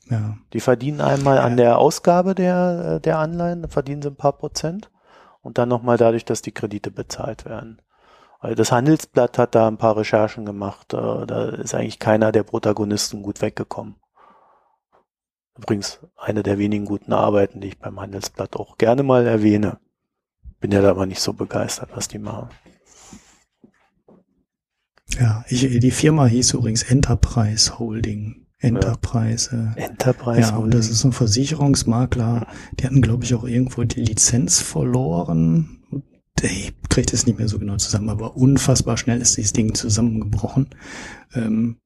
Ja. Die verdienen einmal an der Ausgabe der, äh, der Anleihen, verdienen sie ein paar Prozent und dann nochmal dadurch, dass die Kredite bezahlt werden. Das Handelsblatt hat da ein paar Recherchen gemacht. Äh, da ist eigentlich keiner der Protagonisten gut weggekommen. Übrigens eine der wenigen guten Arbeiten, die ich beim Handelsblatt auch gerne mal erwähne. Bin ja da aber nicht so begeistert, was die machen. Ja, ich, die Firma hieß übrigens Enterprise Holding. Enterprise. Ja. Enterprise. Ja, und das ist ein Versicherungsmakler. Die hatten, glaube ich, auch irgendwo die Lizenz verloren. Ich kriege das nicht mehr so genau zusammen, aber unfassbar schnell ist dieses Ding zusammengebrochen. Ähm,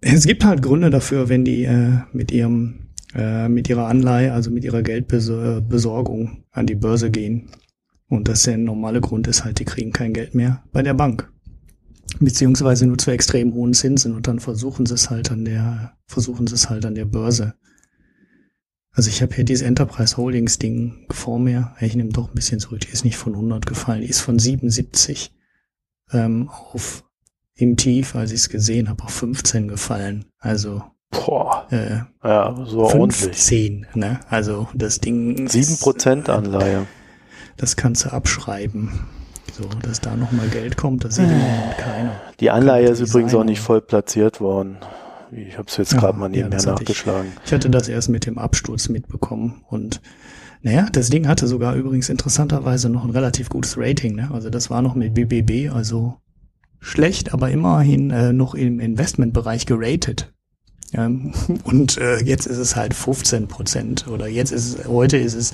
es gibt halt Gründe dafür, wenn die äh, mit ihrem äh, mit ihrer Anleihe, also mit ihrer Geldbesorgung an die Börse gehen. Und das der normale Grund ist halt, die kriegen kein Geld mehr bei der Bank beziehungsweise nur zu extrem hohen Zinsen und dann versuchen sie es halt an der, versuchen sie es halt an der Börse. Also ich habe hier dieses Enterprise Holdings Ding vor mir. Ich nehme doch ein bisschen zurück. Die ist nicht von 100 gefallen. Die ist von 77 ähm, auf im Tief, als ich es gesehen habe, auf 15 gefallen. Also Boah. Äh, ja, so 15, ordentlich. ne? Also das Ding. 7% Anleihe. Das kannst du abschreiben. So, dass da nochmal Geld kommt, das sieht im Moment keiner. Die Anleihe ist übrigens auch nicht voll platziert worden. Ich habe es jetzt gerade ja, mal nebenher ja, nachgeschlagen. Ich, ich hatte das erst mit dem Absturz mitbekommen und naja, das Ding hatte sogar übrigens interessanterweise noch ein relativ gutes Rating. Ne? Also das war noch mit BBB, also schlecht, aber immerhin äh, noch im Investmentbereich geratet. Ähm, und äh, jetzt ist es halt 15 Prozent oder jetzt ist es, heute ist es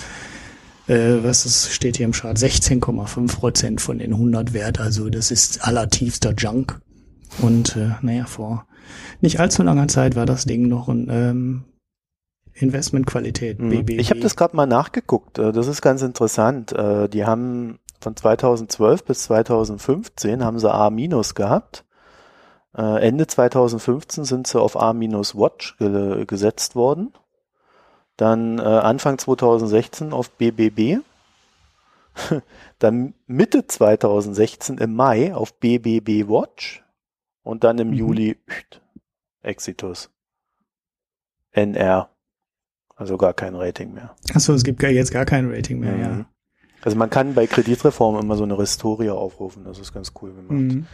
äh, was ist, steht hier im Chart, 16,5 Prozent von den 100 Wert. Also das ist allertiefster Junk. Und äh, naja, vor nicht allzu langer Zeit war das Ding noch ein ähm, Investmentqualität. Mhm. Ich habe das gerade mal nachgeguckt. Äh, das ist ganz interessant. Äh, die haben von 2012 bis 2015 haben sie A- gehabt. Äh, Ende 2015 sind sie auf A-Watch ge gesetzt worden. Dann Anfang 2016 auf BBB. dann Mitte 2016 im Mai auf BBB Watch. Und dann im mhm. Juli Exitus. NR. Also gar kein Rating mehr. Achso, es gibt jetzt gar kein Rating mehr, mhm. ja. Also man kann bei Kreditreform immer so eine Restoria aufrufen, das ist ganz cool gemacht. Mhm.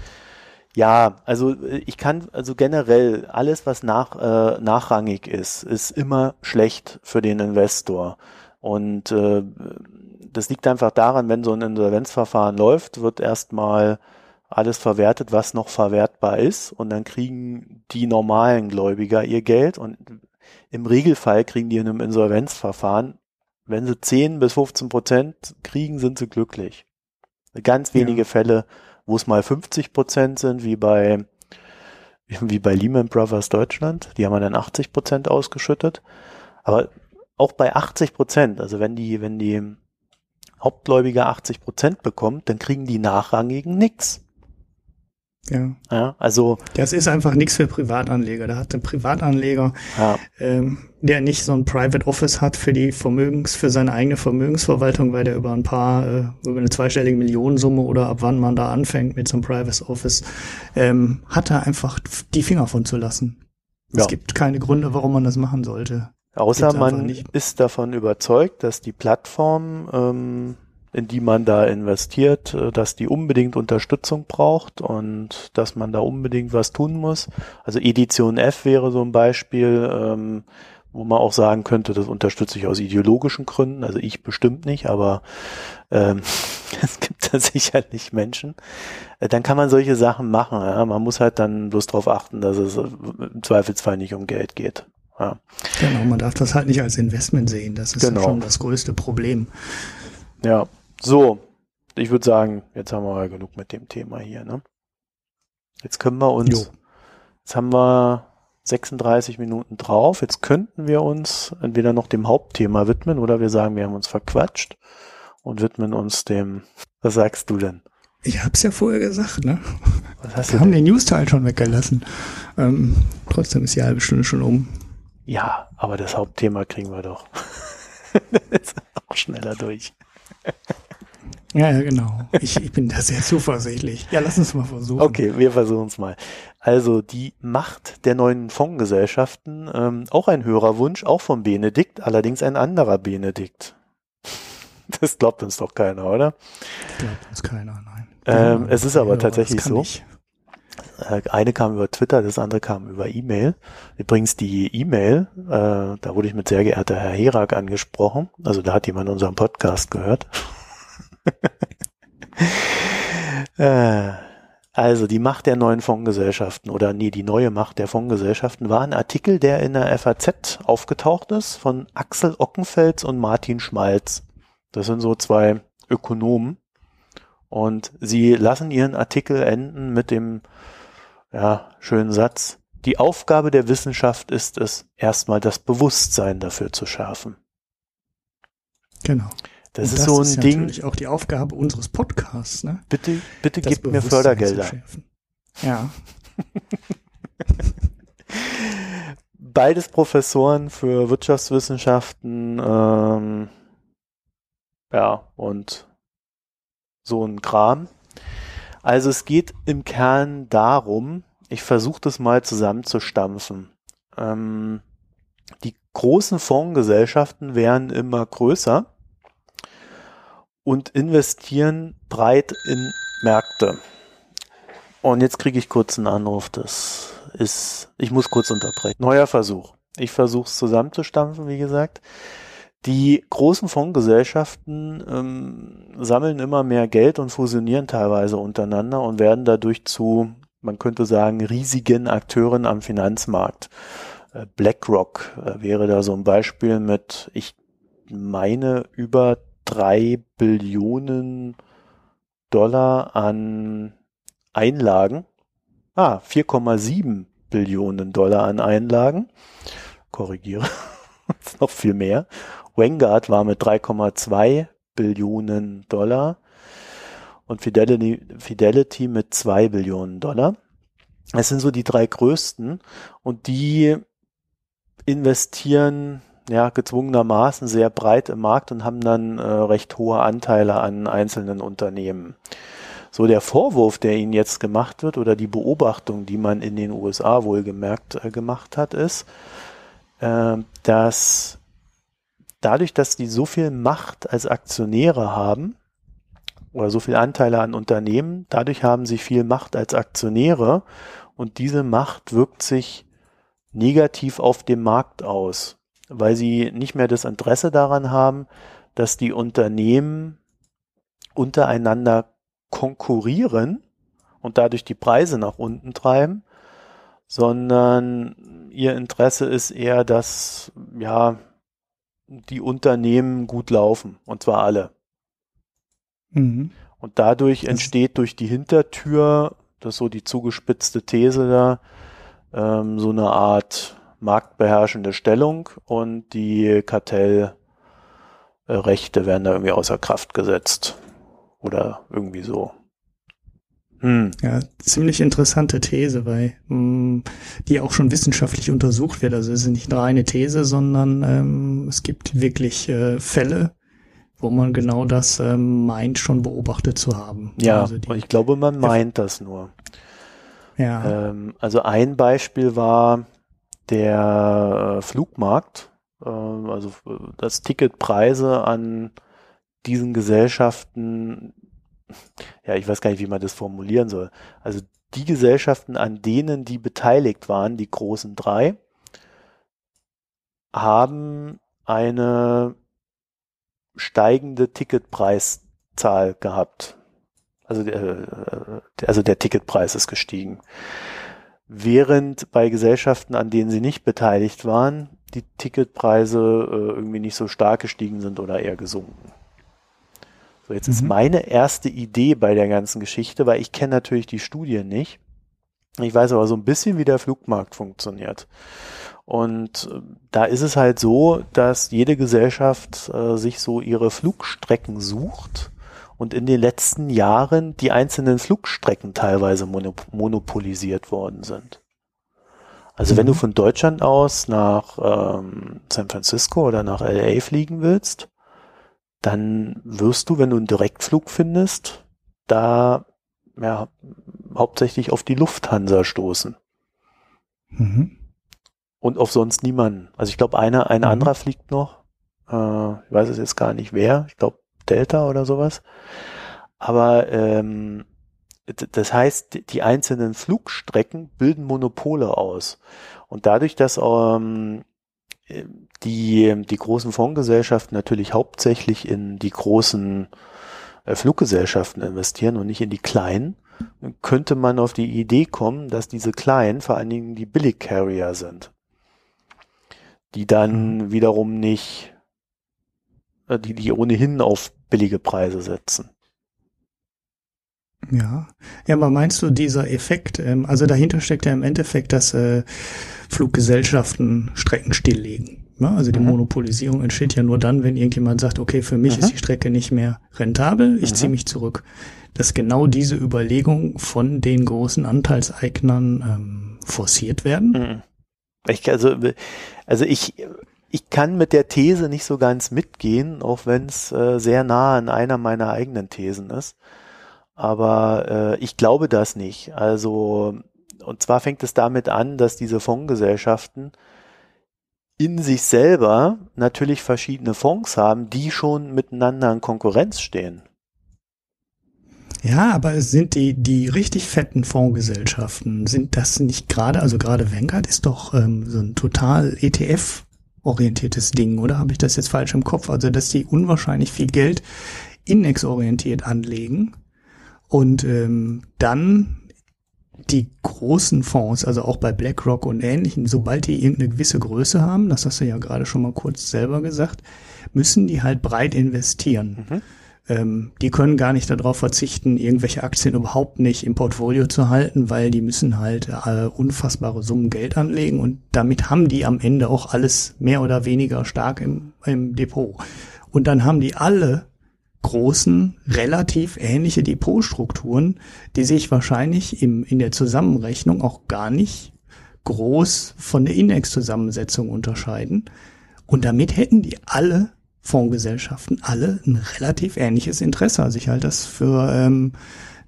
Ja, also äh, ich kann, also generell alles, was nach, äh, nachrangig ist, ist immer schlecht für den Investor. Und äh, das liegt einfach daran, wenn so ein Insolvenzverfahren läuft, wird erstmal alles verwertet, was noch verwertbar ist und dann kriegen die normalen Gläubiger ihr Geld und im Regelfall kriegen die in einem Insolvenzverfahren, wenn sie 10 bis 15 Prozent kriegen, sind sie glücklich. Ganz wenige ja. Fälle, wo es mal 50 Prozent sind, wie bei wie bei Lehman Brothers Deutschland, die haben dann 80 Prozent ausgeschüttet. Aber auch bei 80 Prozent, also wenn die, wenn die Hauptgläubiger 80 Prozent bekommt, dann kriegen die Nachrangigen nix. Ja. ja. Also das ist einfach nichts für Privatanleger. Da hat ein Privatanleger, ja. ähm, der nicht so ein Private Office hat für die Vermögens, für seine eigene Vermögensverwaltung, weil der über ein paar, äh, über eine zweistellige Millionensumme oder ab wann man da anfängt mit so einem Private Office, ähm, hat er einfach die Finger von zu lassen. Ja. Es gibt keine Gründe, warum man das machen sollte. Außer man ist davon überzeugt, dass die Plattform, ähm, in die man da investiert, äh, dass die unbedingt Unterstützung braucht und dass man da unbedingt was tun muss. Also Edition F wäre so ein Beispiel, ähm, wo man auch sagen könnte, das unterstütze ich aus ideologischen Gründen. Also ich bestimmt nicht, aber ähm, es gibt da sicherlich Menschen. Äh, dann kann man solche Sachen machen. Ja? Man muss halt dann bloß darauf achten, dass es im Zweifelsfall nicht um Geld geht. Ja. Genau, man darf das halt nicht als Investment sehen. Das ist genau. schon das größte Problem. Ja, so. Ich würde sagen, jetzt haben wir genug mit dem Thema hier. Ne? Jetzt können wir uns, jo. jetzt haben wir 36 Minuten drauf. Jetzt könnten wir uns entweder noch dem Hauptthema widmen oder wir sagen, wir haben uns verquatscht und widmen uns dem. Was sagst du denn? Ich hab's ja vorher gesagt, ne? Was hast wir haben den News-Teil schon weggelassen. Ähm, trotzdem ist die halbe Stunde schon um. Ja, aber das Hauptthema kriegen wir doch. ist auch schneller durch. Ja, ja, genau. Ich, ich bin da sehr zuversichtlich. Ja, lass uns mal versuchen. Okay, wir versuchen es mal. Also die Macht der neuen Fondsgesellschaften, ähm, auch ein Hörerwunsch, auch von Benedikt, allerdings ein anderer Benedikt. Das glaubt uns doch keiner, oder? Glaubt uns keiner, nein. Ähm, es ist aber tatsächlich so. Ich. Äh, eine kam über Twitter, das andere kam über E-Mail. Übrigens die E-Mail, äh, da wurde ich mit sehr geehrter Herr Herak angesprochen. Also da hat jemand unseren Podcast gehört. äh, also die Macht der neuen Fondsgesellschaften oder nee, die neue Macht der Fondsgesellschaften war ein Artikel, der in der FAZ aufgetaucht ist von Axel Ockenfels und Martin Schmalz. Das sind so zwei Ökonomen. Und sie lassen ihren Artikel enden mit dem ja, schönen Satz. Die Aufgabe der Wissenschaft ist es, erstmal das Bewusstsein dafür zu schärfen. Genau. Das, ist das so ein ist Ding. natürlich auch die Aufgabe unseres Podcasts. Ne? Bitte, bitte das gebt mir Fördergelder. Ja. Beides Professoren für Wirtschaftswissenschaften, ähm, ja, und so ein Kram. Also es geht im Kern darum, ich versuche das mal zusammenzustampfen. Ähm, die großen Fondsgesellschaften werden immer größer und investieren breit in Märkte. Und jetzt kriege ich kurz einen Anruf, das ist, ich muss kurz unterbrechen. Neuer Versuch. Ich versuche es zusammenzustampfen, wie gesagt. Die großen Fondsgesellschaften ähm, sammeln immer mehr Geld und fusionieren teilweise untereinander und werden dadurch zu, man könnte sagen, riesigen Akteuren am Finanzmarkt. Äh, BlackRock äh, wäre da so ein Beispiel mit, ich meine, über drei Billionen Dollar an Einlagen. Ah, 4,7 Billionen Dollar an Einlagen. Korrigiere. ist noch viel mehr. Vanguard war mit 3,2 Billionen Dollar und Fidelity, Fidelity mit 2 Billionen Dollar. Es sind so die drei größten und die investieren ja gezwungenermaßen sehr breit im Markt und haben dann äh, recht hohe Anteile an einzelnen Unternehmen. So der Vorwurf, der ihnen jetzt gemacht wird oder die Beobachtung, die man in den USA wohlgemerkt äh, gemacht hat, ist, äh, dass dadurch, dass die so viel Macht als Aktionäre haben oder so viel Anteile an Unternehmen, dadurch haben sie viel Macht als Aktionäre und diese Macht wirkt sich negativ auf dem Markt aus, weil sie nicht mehr das Interesse daran haben, dass die Unternehmen untereinander konkurrieren und dadurch die Preise nach unten treiben, sondern ihr Interesse ist eher, dass ja die Unternehmen gut laufen und zwar alle. Mhm. Und dadurch das entsteht durch die Hintertür, das ist so die zugespitzte These da, ähm, so eine Art marktbeherrschende Stellung und die Kartellrechte werden da irgendwie außer Kraft gesetzt. Oder irgendwie so. Hm. Ja, ziemlich interessante These, weil mh, hm, die auch schon wissenschaftlich untersucht wird. Also es ist nicht nur eine These, sondern ähm, es gibt wirklich äh, Fälle, wo man genau das ähm, meint, schon beobachtet zu haben. Ja, also die, ich glaube, man meint das nur. Ja. Ähm, also ein Beispiel war der äh, Flugmarkt, äh, also äh, dass Ticketpreise an diesen Gesellschaften ja, ich weiß gar nicht, wie man das formulieren soll. Also die Gesellschaften, an denen die beteiligt waren, die großen drei, haben eine steigende Ticketpreiszahl gehabt. Also der, also der Ticketpreis ist gestiegen. Während bei Gesellschaften, an denen sie nicht beteiligt waren, die Ticketpreise äh, irgendwie nicht so stark gestiegen sind oder eher gesunken. So, jetzt mhm. ist meine erste Idee bei der ganzen Geschichte, weil ich kenne natürlich die Studien nicht. Ich weiß aber so ein bisschen, wie der Flugmarkt funktioniert. Und äh, da ist es halt so, dass jede Gesellschaft äh, sich so ihre Flugstrecken sucht und in den letzten Jahren die einzelnen Flugstrecken teilweise monop monopolisiert worden sind. Also mhm. wenn du mhm. von Deutschland aus nach ähm, San Francisco oder nach LA fliegen willst, dann wirst du, wenn du einen Direktflug findest, da ja, hauptsächlich auf die Lufthansa stoßen. Mhm. Und auf sonst niemanden. Also ich glaube, einer, ein mhm. anderer fliegt noch. Äh, ich weiß es jetzt gar nicht wer. Ich glaube Delta oder sowas. Aber ähm, das heißt, die einzelnen Flugstrecken bilden Monopole aus. Und dadurch, dass ähm, die, die großen Fondsgesellschaften natürlich hauptsächlich in die großen äh, Fluggesellschaften investieren und nicht in die kleinen, könnte man auf die Idee kommen, dass diese kleinen vor allen Dingen die Billig-Carrier sind, die dann mhm. wiederum nicht, die, die ohnehin auf billige Preise setzen. Ja, ja, aber meinst du dieser Effekt, ähm, also dahinter steckt ja im Endeffekt, dass äh, Fluggesellschaften Strecken stilllegen. Ja, also die mhm. Monopolisierung entsteht ja nur dann, wenn irgendjemand sagt, okay, für mich mhm. ist die Strecke nicht mehr rentabel, ich mhm. ziehe mich zurück. Dass genau diese Überlegung von den großen Anteilseignern ähm, forciert werden. Mhm. Ich, also, also ich, ich kann mit der These nicht so ganz mitgehen, auch wenn es äh, sehr nah an einer meiner eigenen Thesen ist. Aber äh, ich glaube das nicht. Also, und zwar fängt es damit an, dass diese Fondsgesellschaften in sich selber natürlich verschiedene Fonds haben, die schon miteinander in Konkurrenz stehen. Ja, aber es sind die, die richtig fetten Fondsgesellschaften, sind das nicht gerade, also gerade Vanguard ist doch ähm, so ein total ETF-orientiertes Ding, oder habe ich das jetzt falsch im Kopf? Also, dass die unwahrscheinlich viel Geld indexorientiert anlegen und ähm, dann die großen Fonds, also auch bei BlackRock und ähnlichen, sobald die irgendeine gewisse Größe haben, das hast du ja gerade schon mal kurz selber gesagt, müssen die halt breit investieren. Mhm. Ähm, die können gar nicht darauf verzichten, irgendwelche Aktien überhaupt nicht im Portfolio zu halten, weil die müssen halt äh, unfassbare Summen Geld anlegen und damit haben die am Ende auch alles mehr oder weniger stark im, im Depot. Und dann haben die alle großen, relativ ähnliche Depotstrukturen, die sich wahrscheinlich im, in der Zusammenrechnung auch gar nicht groß von der Indexzusammensetzung unterscheiden. Und damit hätten die alle Fondsgesellschaften alle ein relativ ähnliches Interesse. Also ich halte das für ähm,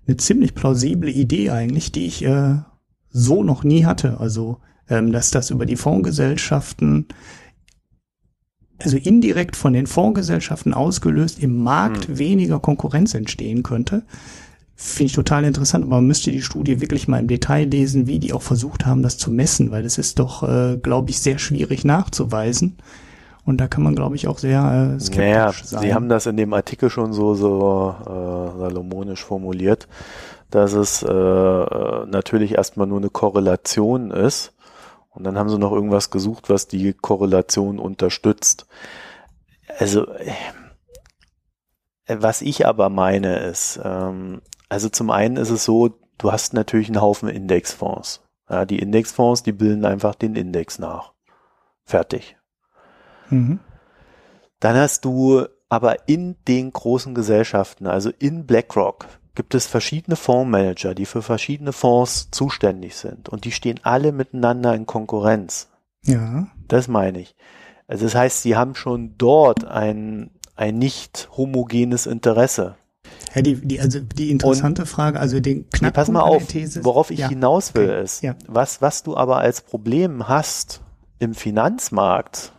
eine ziemlich plausible Idee eigentlich, die ich äh, so noch nie hatte. Also ähm, dass das über die Fondsgesellschaften also indirekt von den Fondsgesellschaften ausgelöst im Markt mhm. weniger Konkurrenz entstehen könnte. Finde ich total interessant, aber man müsste die Studie wirklich mal im Detail lesen, wie die auch versucht haben, das zu messen, weil das ist doch, äh, glaube ich, sehr schwierig nachzuweisen. Und da kann man, glaube ich, auch sehr äh, skeptisch naja, sein. Sie haben das in dem Artikel schon so, so äh, salomonisch formuliert, dass es äh, natürlich erstmal nur eine Korrelation ist. Und dann haben sie noch irgendwas gesucht, was die Korrelation unterstützt. Also, äh, was ich aber meine ist, ähm, also zum einen ist es so, du hast natürlich einen Haufen Indexfonds. Ja, die Indexfonds, die bilden einfach den Index nach. Fertig. Mhm. Dann hast du aber in den großen Gesellschaften, also in BlackRock, gibt es verschiedene Fondsmanager, die für verschiedene Fonds zuständig sind. Und die stehen alle miteinander in Konkurrenz. Ja. Das meine ich. Also das heißt, sie haben schon dort ein, ein nicht homogenes Interesse. Ja, die, die, also die interessante Frage, also den Knackpunkt pass mal auf, These worauf ich ja, hinaus will, okay, ist, ja. was, was du aber als Problem hast im Finanzmarkt,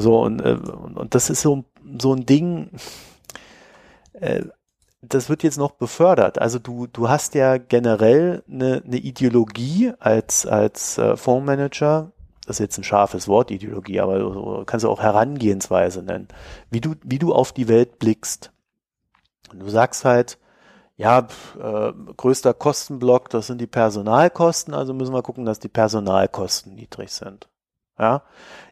so, und, äh, und und das ist so, so ein Ding, äh, das wird jetzt noch befördert. Also du, du hast ja generell eine, eine Ideologie als, als äh, Fondsmanager, das ist jetzt ein scharfes Wort, Ideologie, aber so kannst du auch Herangehensweise nennen, wie du, wie du auf die Welt blickst. Und du sagst halt, ja, äh, größter Kostenblock, das sind die Personalkosten, also müssen wir gucken, dass die Personalkosten niedrig sind. Ja,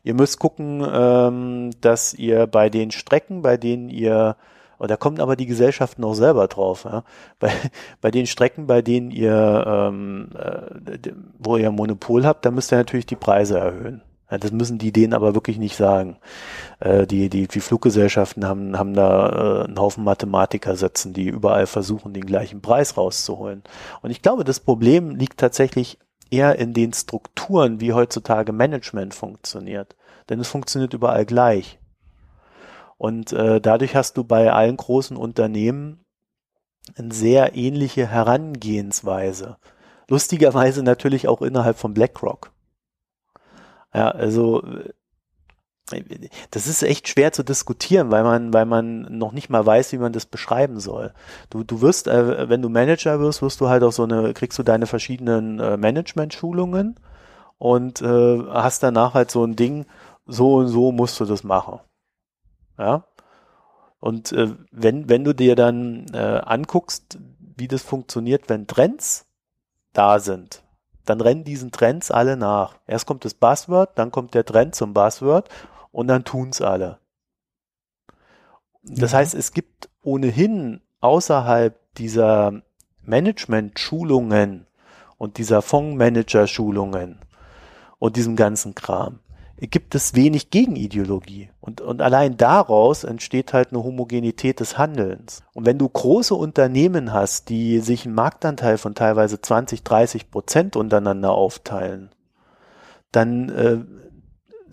ihr müsst gucken, ähm, dass ihr bei den Strecken, bei denen ihr, und da kommen aber die Gesellschaften auch selber drauf, ja, bei, bei den Strecken, bei denen ihr, ähm, äh, wo ihr Monopol habt, da müsst ihr natürlich die Preise erhöhen. Ja, das müssen die denen aber wirklich nicht sagen. Äh, die, die, die Fluggesellschaften haben, haben da äh, einen Haufen Mathematiker sitzen, die überall versuchen, den gleichen Preis rauszuholen. Und ich glaube, das Problem liegt tatsächlich eher in den Strukturen, wie heutzutage Management funktioniert. Denn es funktioniert überall gleich. Und äh, dadurch hast du bei allen großen Unternehmen eine sehr ähnliche Herangehensweise. Lustigerweise natürlich auch innerhalb von BlackRock. Ja, also das ist echt schwer zu diskutieren, weil man, weil man noch nicht mal weiß, wie man das beschreiben soll. Du, du wirst, äh, wenn du Manager wirst, wirst du halt auch so eine, kriegst du deine verschiedenen äh, Management-Schulungen und äh, hast danach halt so ein Ding, so und so musst du das machen. Ja. Und äh, wenn, wenn du dir dann äh, anguckst, wie das funktioniert, wenn Trends da sind, dann rennen diesen Trends alle nach. Erst kommt das Buzzword, dann kommt der Trend zum Buzzword und dann tun's alle. Das Ja. heißt, es gibt ohnehin außerhalb dieser Management-Schulungen und dieser Fondsmanager-Schulungen und diesem ganzen Kram gibt es wenig Gegenideologie. Und, und allein daraus entsteht halt eine Homogenität des Handelns. Und wenn du große Unternehmen hast, die sich einen Marktanteil von teilweise 20, 30 Prozent untereinander aufteilen, dann äh,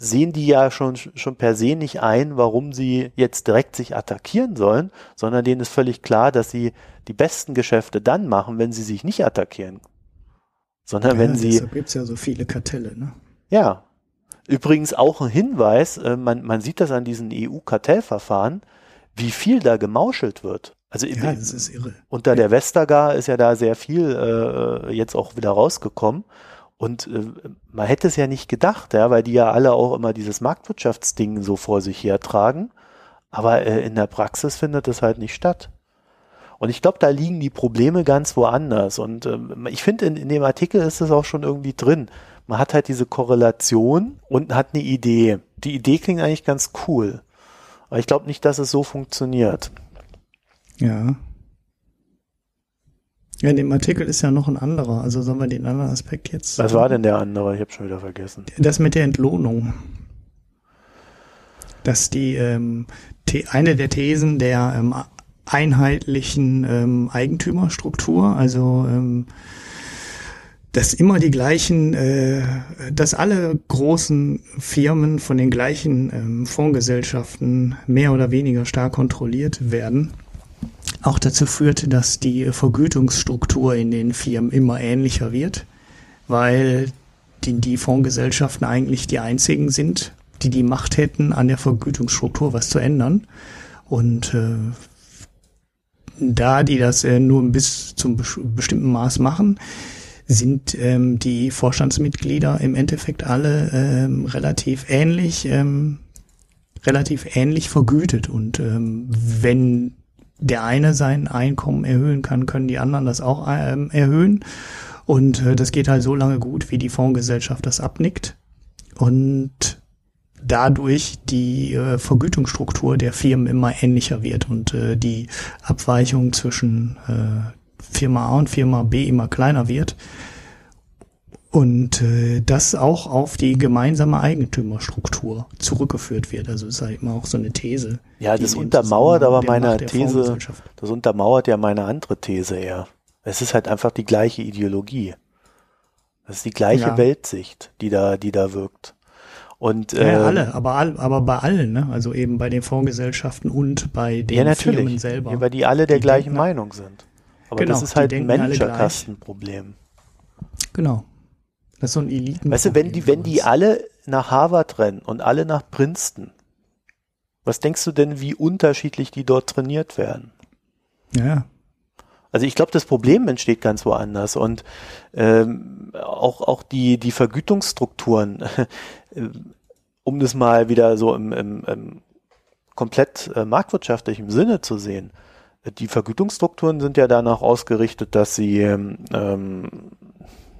sehen die ja schon, schon per se nicht ein, warum sie jetzt direkt sich attackieren sollen, sondern denen ist völlig klar, dass sie die besten Geschäfte dann machen, wenn sie sich nicht attackieren. Sondern wenn ja, sie, deshalb gibt's ja so viele Kartelle, ne? ja. Übrigens auch ein Hinweis, äh, man, man sieht das an diesen EU-Kartellverfahren, wie viel da gemauschelt wird. Also Ja, unter der Vestager ist ja da sehr viel äh, jetzt auch wieder rausgekommen. Und äh, man hätte es ja nicht gedacht, ja, weil die ja alle auch immer dieses Marktwirtschaftsding so vor sich hertragen. Aber äh, in der Praxis findet es halt nicht statt. Und ich glaube, da liegen die Probleme ganz woanders. Und ähm, ich finde, in, in dem Artikel ist es auch schon irgendwie drin. Man hat halt diese Korrelation und hat eine Idee. Die Idee klingt eigentlich ganz cool. Aber ich glaube nicht, dass es so funktioniert. Ja. Ja, in dem Artikel ist ja noch ein anderer. Also sollen wir den anderen Aspekt jetzt? Was war denn der andere? Ich habe schon wieder vergessen. Das mit der Entlohnung. Dass die ähm, eine der Thesen der ähm, einheitlichen ähm, Eigentümerstruktur, also ähm, dass immer die gleichen, äh, dass alle großen Firmen von den gleichen ähm, Fondsgesellschaften mehr oder weniger stark kontrolliert werden, auch dazu führt, dass die Vergütungsstruktur in den Firmen immer ähnlicher wird, weil die, die Fondsgesellschaften eigentlich die einzigen sind, die die Macht hätten, an der Vergütungsstruktur was zu ändern. Und äh, da die das äh, nur bis zum bes bestimmten Maß machen, sind ähm, die Vorstandsmitglieder im Endeffekt alle ähm, relativ ähnlich ähm, relativ ähnlich vergütet. Und ähm, wenn der eine sein Einkommen erhöhen kann, können die anderen das auch ähm, erhöhen. Und äh, das geht halt so lange gut, wie die Fondsgesellschaft das abnickt. Und dadurch die äh, Vergütungsstruktur der Firmen immer ähnlicher wird und äh, die Abweichung zwischen äh, Firma A und Firma B immer kleiner wird. Und äh, das auch auf die gemeinsame Eigentümerstruktur zurückgeführt wird. Also ist halt immer auch so eine These. Ja, das untermauert aber meine These, das untermauert ja meine andere These eher. Es ist halt einfach die gleiche Ideologie. Das ist die gleiche ja. Weltsicht, die da, die da wirkt. Und, äh, ja, alle, aber, all, aber bei allen, ne? also eben bei den Fondsgesellschaften und bei den ja, Firmen selber. Ja, weil die alle der die gleichen denken, Meinung sind. Aber genau, das ist halt ein Managerkastenproblem. Genau. Das ist so ein Eliten. Weißt du, wenn die, wenn die alle nach Harvard rennen und alle nach Princeton, was denkst du denn, wie unterschiedlich die dort trainiert werden? Ja. Also ich glaube, das Problem entsteht ganz woanders und ähm, auch auch die die Vergütungsstrukturen, äh, um das mal wieder so im, im, im komplett äh, marktwirtschaftlichen Sinne zu sehen. Die Vergütungsstrukturen sind ja danach ausgerichtet, dass sie, ähm, ähm,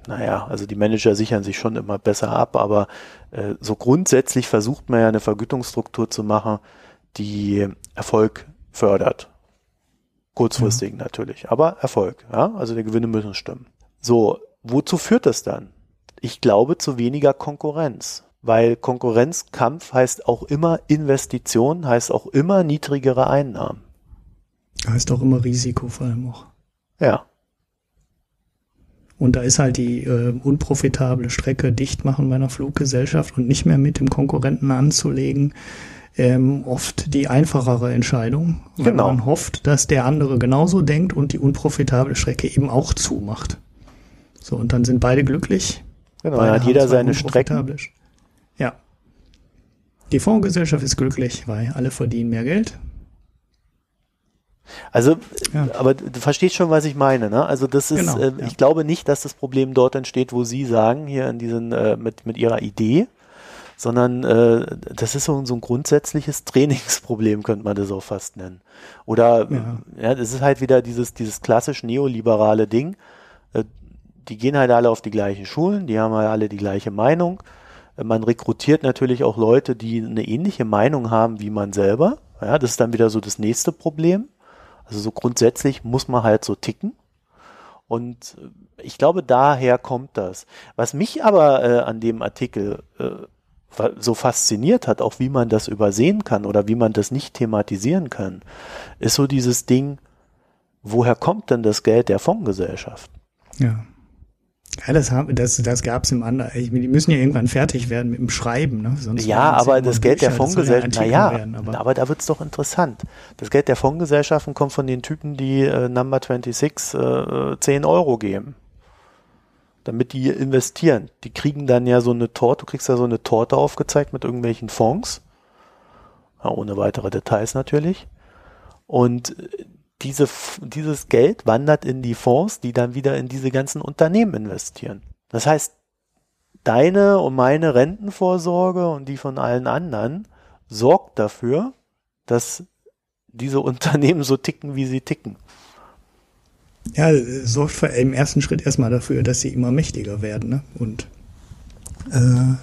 naja, also die Manager sichern sich schon immer besser ab, aber äh, so grundsätzlich versucht man ja eine Vergütungsstruktur zu machen, die Erfolg fördert. Kurzfristig mhm. natürlich, aber Erfolg. Ja? Also die Gewinne müssen stimmen. So, wozu führt das dann? Ich glaube zu weniger Konkurrenz, weil Konkurrenzkampf heißt auch immer Investition, heißt auch immer niedrigere Einnahmen. Heißt auch immer Risiko vor allem auch. Ja. Und da ist halt die äh, unprofitable Strecke dicht machen bei einer Fluggesellschaft und nicht mehr mit dem Konkurrenten anzulegen, ähm, oft die einfachere Entscheidung, weil genau. man hofft, dass der andere genauso denkt und die unprofitable Strecke eben auch zumacht. So, und dann sind beide glücklich. Genau, dann hat jeder seine Strecken. Ja. Die Fondsgesellschaft ist glücklich, weil alle verdienen mehr Geld. Also, ja. aber du verstehst schon, was ich meine, ne? Also das ist, genau, äh, ja. ich glaube nicht, dass das Problem dort entsteht, wo Sie sagen, hier in diesen, äh, mit, mit Ihrer Idee, sondern äh, das ist so, so ein grundsätzliches Trainingsproblem, könnte man das auch fast nennen. Oder ja, ja das ist halt wieder dieses, dieses klassisch neoliberale Ding. Äh, die gehen halt alle auf die gleichen Schulen, die haben halt alle die gleiche Meinung. Äh, man rekrutiert natürlich auch Leute, die eine ähnliche Meinung haben wie man selber. Ja, das ist dann wieder so das nächste Problem. Also so grundsätzlich muss man halt so ticken. Und äh, ich glaube, daher kommt das. Was mich aber äh, an dem Artikel äh, so fasziniert hat, auch wie man das übersehen kann oder wie man das nicht thematisieren kann, ist so dieses Ding, woher kommt denn das Geld der Fondsgesellschaft? Ja. Ja, das, haben, das, das gab es im anderen. Die müssen ja irgendwann fertig werden mit dem Schreiben. Ne? Sonst ja, aber das Geld Bücher, der Fondsgesellschaften, naja, werden, aber. aber da wird's doch interessant. Das Geld der Fondsgesellschaften kommt von den Typen, die äh, Number 26 äh, 10 Euro geben damit die investieren. Die kriegen dann ja so eine Torte, du kriegst ja so eine Torte aufgezeigt mit irgendwelchen Fonds, ja, ohne weitere Details natürlich. Und diese, dieses Geld wandert in die Fonds, die dann wieder in diese ganzen Unternehmen investieren. Das heißt, deine und meine Rentenvorsorge und die von allen anderen sorgt dafür, dass diese Unternehmen so ticken, wie sie ticken. Ja, sorgt für, im ersten Schritt erstmal dafür, dass sie immer mächtiger werden. Ne? Und äh,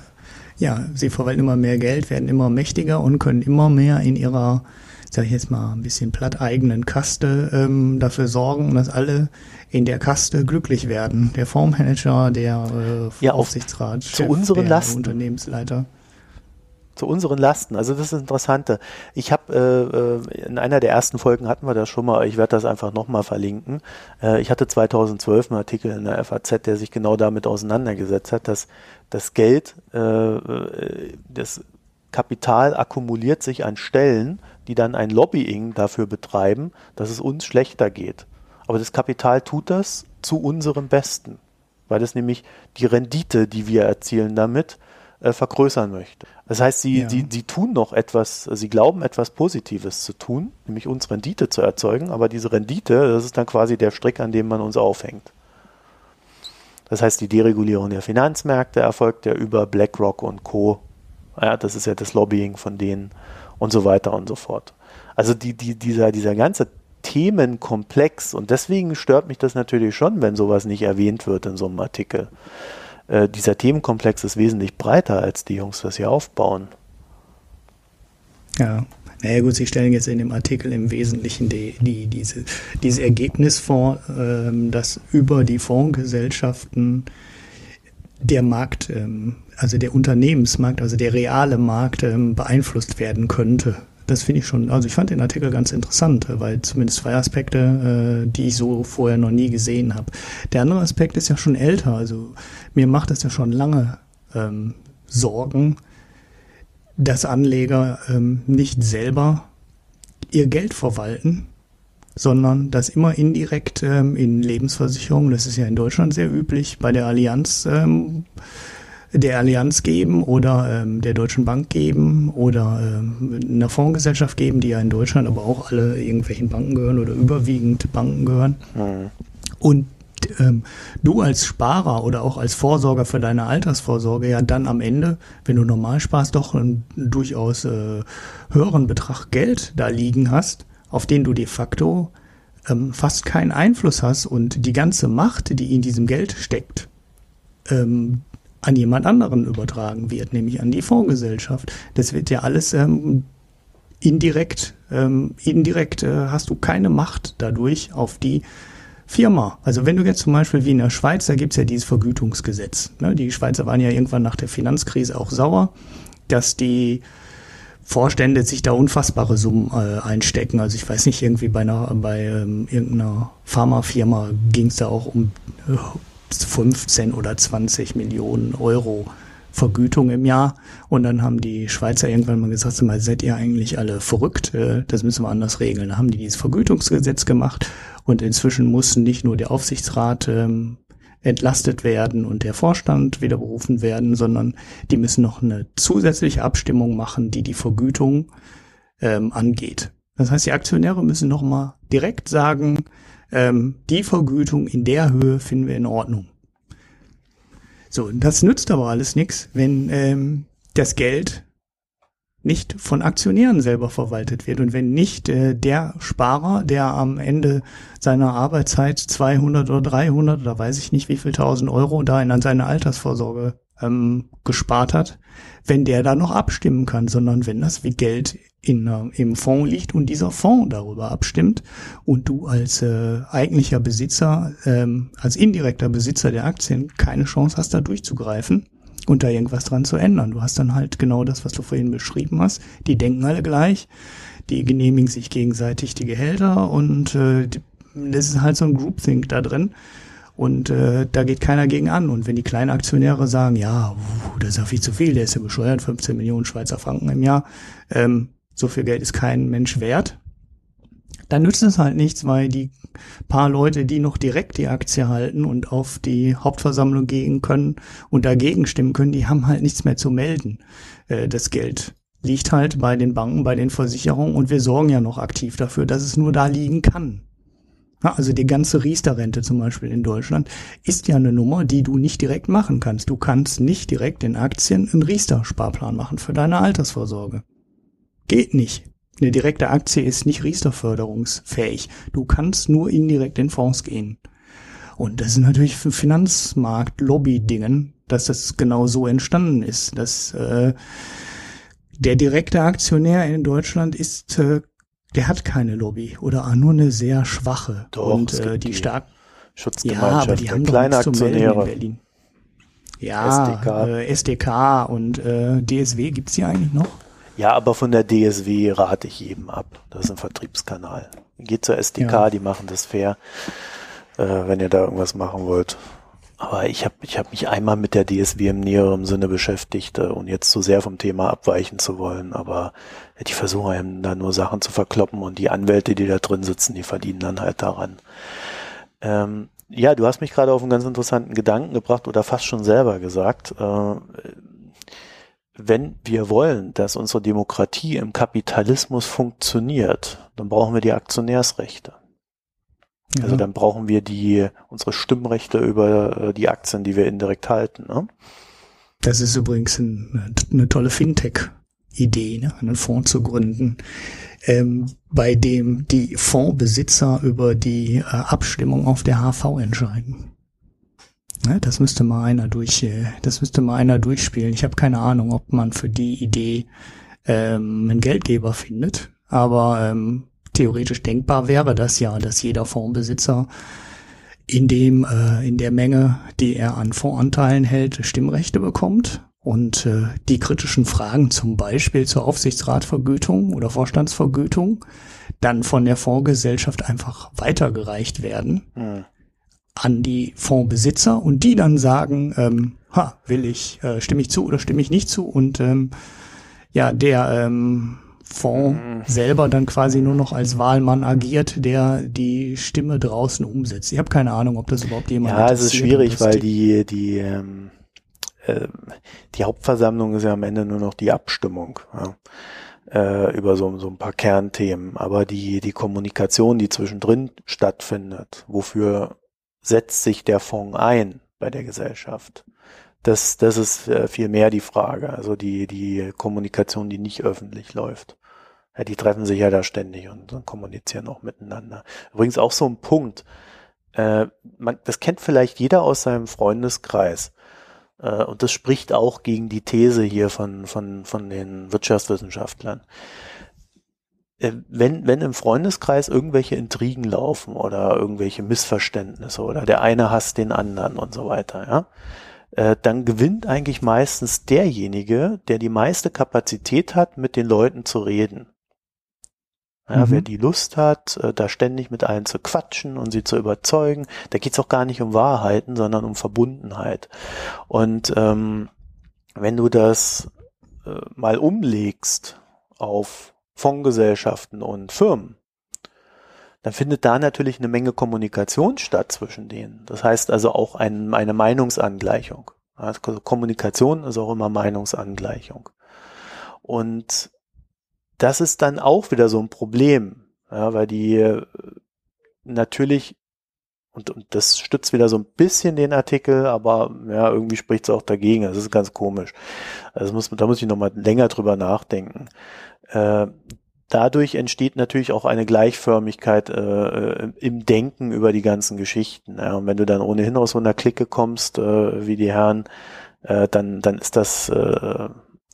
ja, sie verwalten immer mehr Geld, werden immer mächtiger und können immer mehr in ihrer, sag ich jetzt mal, ein bisschen platt eigenen Kaste ähm, dafür sorgen, dass alle in der Kaste glücklich werden. Der Fondsmanager, der äh, ja, Aufsichtsrat, zu Chef, unseren der Lasten. Unternehmensleiter zu unseren Lasten. Also das ist das Interessante. Ich habe äh, in einer der ersten Folgen hatten wir das schon mal. Ich werde das einfach nochmal verlinken. Äh, ich hatte 2012 einen Artikel in der FAZ, der sich genau damit auseinandergesetzt hat, dass das Geld, äh, das Kapital akkumuliert sich an Stellen, die dann ein Lobbying dafür betreiben, dass es uns schlechter geht. Aber das Kapital tut das zu unserem Besten, weil es nämlich die Rendite, die wir erzielen damit, äh, vergrößern möchte. Das heißt, sie, ja. sie, sie tun noch etwas, sie glauben etwas Positives zu tun, nämlich uns Rendite zu erzeugen, aber diese Rendite, das ist dann quasi der Strick, an dem man uns aufhängt. Das heißt, die Deregulierung der Finanzmärkte erfolgt ja über BlackRock und Co. Ja, das ist ja das Lobbying von denen. Und so weiter und so fort. Also die, die, dieser, dieser ganze Themenkomplex und deswegen stört mich das natürlich schon, wenn sowas nicht erwähnt wird in so einem Artikel. Äh, dieser Themenkomplex ist wesentlich breiter, als die Jungs das hier aufbauen. Ja, naja gut, Sie stellen jetzt in dem Artikel im Wesentlichen die, die, diese, dieses Ergebnis vor, ähm, dass über die Fondsgesellschaften der Markt, ähm, also der Unternehmensmarkt, also der reale Markt ähm, beeinflusst werden könnte. Das finde ich schon, also ich fand den Artikel ganz interessant, weil zumindest zwei Aspekte, äh, die ich so vorher noch nie gesehen habe. Der andere Aspekt ist ja schon älter, also mir macht das ja schon lange ähm, Sorgen, dass Anleger ähm, nicht selber ihr Geld verwalten, sondern das immer indirekt ähm, in Lebensversicherungen, das ist ja in Deutschland sehr üblich, bei der Allianz ähm, der Allianz geben oder ähm, der Deutschen Bank geben oder ähm, einer Fondsgesellschaft geben, die ja in Deutschland aber auch alle irgendwelchen Banken gehören oder überwiegend Banken gehören. Mhm. Und ähm, du als Sparer oder auch als Vorsorger für deine Altersvorsorge ja dann am Ende, wenn du normal sparst, doch einen durchaus äh, höheren Betrag Geld da liegen hast, auf den du de facto ähm, fast keinen Einfluss hast und die ganze Macht, die in diesem Geld steckt, ähm, an jemand anderen übertragen wird, nämlich an die Fondsgesellschaft. Das wird ja alles ähm, indirekt, ähm, indirekt äh, hast du keine Macht dadurch auf die Firma. Also wenn du jetzt zum Beispiel wie in der Schweiz, da gibt's ja dieses Vergütungsgesetz. Ne? Die Schweizer waren ja irgendwann nach der Finanzkrise auch sauer, dass die Vorstände sich da unfassbare Summen äh, einstecken. Also ich weiß nicht, irgendwie bei einer, bei ähm, irgendeiner Pharmafirma ging's da auch um äh, 15 oder 20 Millionen Euro Vergütung im Jahr. Und dann haben die Schweizer irgendwann mal gesagt, mal, seid ihr eigentlich alle verrückt? Äh, das müssen wir anders regeln. Da haben die dieses Vergütungsgesetz gemacht und inzwischen mussten nicht nur der Aufsichtsrat ähm, entlastet werden und der Vorstand wieder berufen werden, sondern die müssen noch eine zusätzliche Abstimmung machen, die die Vergütung ähm, angeht. Das heißt, die Aktionäre müssen nochmal direkt sagen, ähm, die Vergütung in der Höhe finden wir in Ordnung. So, das nützt aber alles nichts, wenn ähm, das Geld nicht von Aktionären selber verwaltet wird. Und wenn nicht äh, der Sparer, der am Ende seiner Arbeitszeit 200 oder 300 oder weiß ich nicht wie viel tausend Euro da in seine Altersvorsorge ähm, gespart hat, wenn der da noch abstimmen kann, sondern wenn das wie Geld in, äh, im Fonds liegt und dieser Fonds darüber abstimmt und du als äh, eigentlicher Besitzer, ähm, als indirekter Besitzer der Aktien keine Chance hast, da durchzugreifen und da irgendwas dran zu ändern. Du hast dann halt genau das, was du vorhin beschrieben hast. Die denken alle gleich, die genehmigen sich gegenseitig die Gehälter und äh, das ist halt so ein Groupthink da drin. Und äh, da geht keiner gegen an. Und wenn die kleinen Aktionäre sagen, ja, uh, das ist ja viel zu viel, der ist ja bescheuert, 15 Millionen Schweizer Franken im Jahr, ähm, so viel Geld ist kein Mensch wert, dann nützt es halt nichts, weil die paar Leute, die noch direkt die Aktie halten und auf die Hauptversammlung gehen können und dagegen stimmen können, die haben halt nichts mehr zu melden. Äh, das Geld liegt halt bei den Banken, bei den Versicherungen und wir sorgen ja noch aktiv dafür, dass es nur da liegen kann. Also die ganze Riester-Rente zum Beispiel in Deutschland ist ja eine Nummer, die du nicht direkt machen kannst. Du kannst nicht direkt in Aktien einen Riester-Sparplan machen für deine Altersvorsorge. Geht nicht. Eine direkte Aktie ist nicht Riester-förderungsfähig. Du kannst nur indirekt in Fonds gehen. Und das ist natürlich für Finanzmarkt-Lobby-Dingen, dass das genau so entstanden ist, dass äh, der direkte Aktionär in Deutschland ist, äh, der hat keine Lobby oder nur eine sehr schwache. Doch, und äh, die, die stark Schutzgemeinschaft, ja, aber die haben kleine doch Aktionäre. in Berlin. Ja, SDK. Äh, SDK und äh, DSW gibt's die eigentlich noch? Ja, aber von der DSW rate ich jedem ab. Das ist ein Vertriebskanal. Geht zur SDK, Ja. die machen das fair, äh, wenn ihr da irgendwas machen wollt. Aber ich habe ich hab mich einmal mit der DSW im näheren Sinne beschäftigt, äh, und jetzt zu sehr vom Thema abweichen zu wollen. Aber die versuchen einem da nur Sachen zu verkloppen und die Anwälte, die da drin sitzen, die verdienen dann halt daran. Ähm, ja, du hast mich gerade auf einen ganz interessanten Gedanken gebracht oder fast schon selber gesagt. Äh, wenn wir wollen, dass unsere Demokratie im Kapitalismus funktioniert, dann brauchen wir die Aktionärsrechte. Ja. Also dann brauchen wir die unsere Stimmrechte über äh, die Aktien, die wir indirekt halten. Ne? Das ist übrigens ein, eine tolle Fintech Idee, ne, einen Fonds zu gründen, ähm, bei dem die Fondsbesitzer über die äh, Abstimmung auf der HV entscheiden. Ne, das müsste mal einer durch, äh, das müsste mal einer durchspielen. Ich habe keine Ahnung, ob man für die Idee ähm, einen Geldgeber findet, aber ähm, theoretisch denkbar wäre das ja, dass jeder Fondsbesitzer in dem äh, in der Menge, die er an Fondsanteilen hält, Stimmrechte bekommt und äh, die kritischen Fragen zum Beispiel zur Aufsichtsratvergütung oder Vorstandsvergütung dann von der Fondsgesellschaft einfach weitergereicht werden mhm. An die Fondsbesitzer und die dann sagen, ähm, ha, will ich, äh, stimme ich zu oder stimme ich nicht zu und ähm, ja, der ähm, Fonds selber dann quasi nur noch als Wahlmann agiert, der die Stimme draußen umsetzt. Ich habe keine Ahnung, ob das überhaupt jemand Ja, es ist schwierig, weil die die ähm, äh, die Hauptversammlung ist ja am Ende nur noch die Abstimmung ja, äh, über so, so ein paar Kernthemen. Aber die die Kommunikation, die zwischendrin stattfindet, wofür setzt sich der Fonds ein bei der Gesellschaft? Das, das ist äh, viel mehr die Frage. Also die, die Kommunikation, die nicht öffentlich läuft. Ja, die treffen sich ja da ständig und, kommunizieren auch miteinander. Übrigens auch so ein Punkt. Äh, man, das kennt vielleicht jeder aus seinem Freundeskreis. Äh, und das spricht auch gegen die These hier von, von, von den Wirtschaftswissenschaftlern. Äh, wenn, wenn im Freundeskreis irgendwelche Intrigen laufen oder irgendwelche Missverständnisse oder der eine hasst den anderen und so weiter, ja, äh, dann gewinnt eigentlich meistens derjenige, der die meiste Kapazität hat, mit den Leuten zu reden. Ja, mhm. Wer die Lust hat, äh, da ständig mit allen zu quatschen und sie zu überzeugen, da geht's auch gar nicht um Wahrheiten, sondern um Verbundenheit. Und ähm, wenn du das äh, mal umlegst auf Fondsgesellschaften und Firmen, dann findet da natürlich eine Menge Kommunikation statt zwischen denen. Das heißt also auch ein, eine Meinungsangleichung. Also Kommunikation ist auch immer Meinungsangleichung. Und das ist dann auch wieder so ein Problem, ja, weil die äh, natürlich und, und das stützt wieder so ein bisschen den Artikel, aber ja, irgendwie spricht es auch dagegen. Das ist ganz komisch. Also muss, da muss ich nochmal länger drüber nachdenken. Äh, dadurch entsteht natürlich auch eine Gleichförmigkeit äh, äh, im Denken über die ganzen Geschichten. Ja. Und wenn du dann ohnehin aus so einer Clique kommst, äh, wie die Herren, äh, dann, dann ist das äh,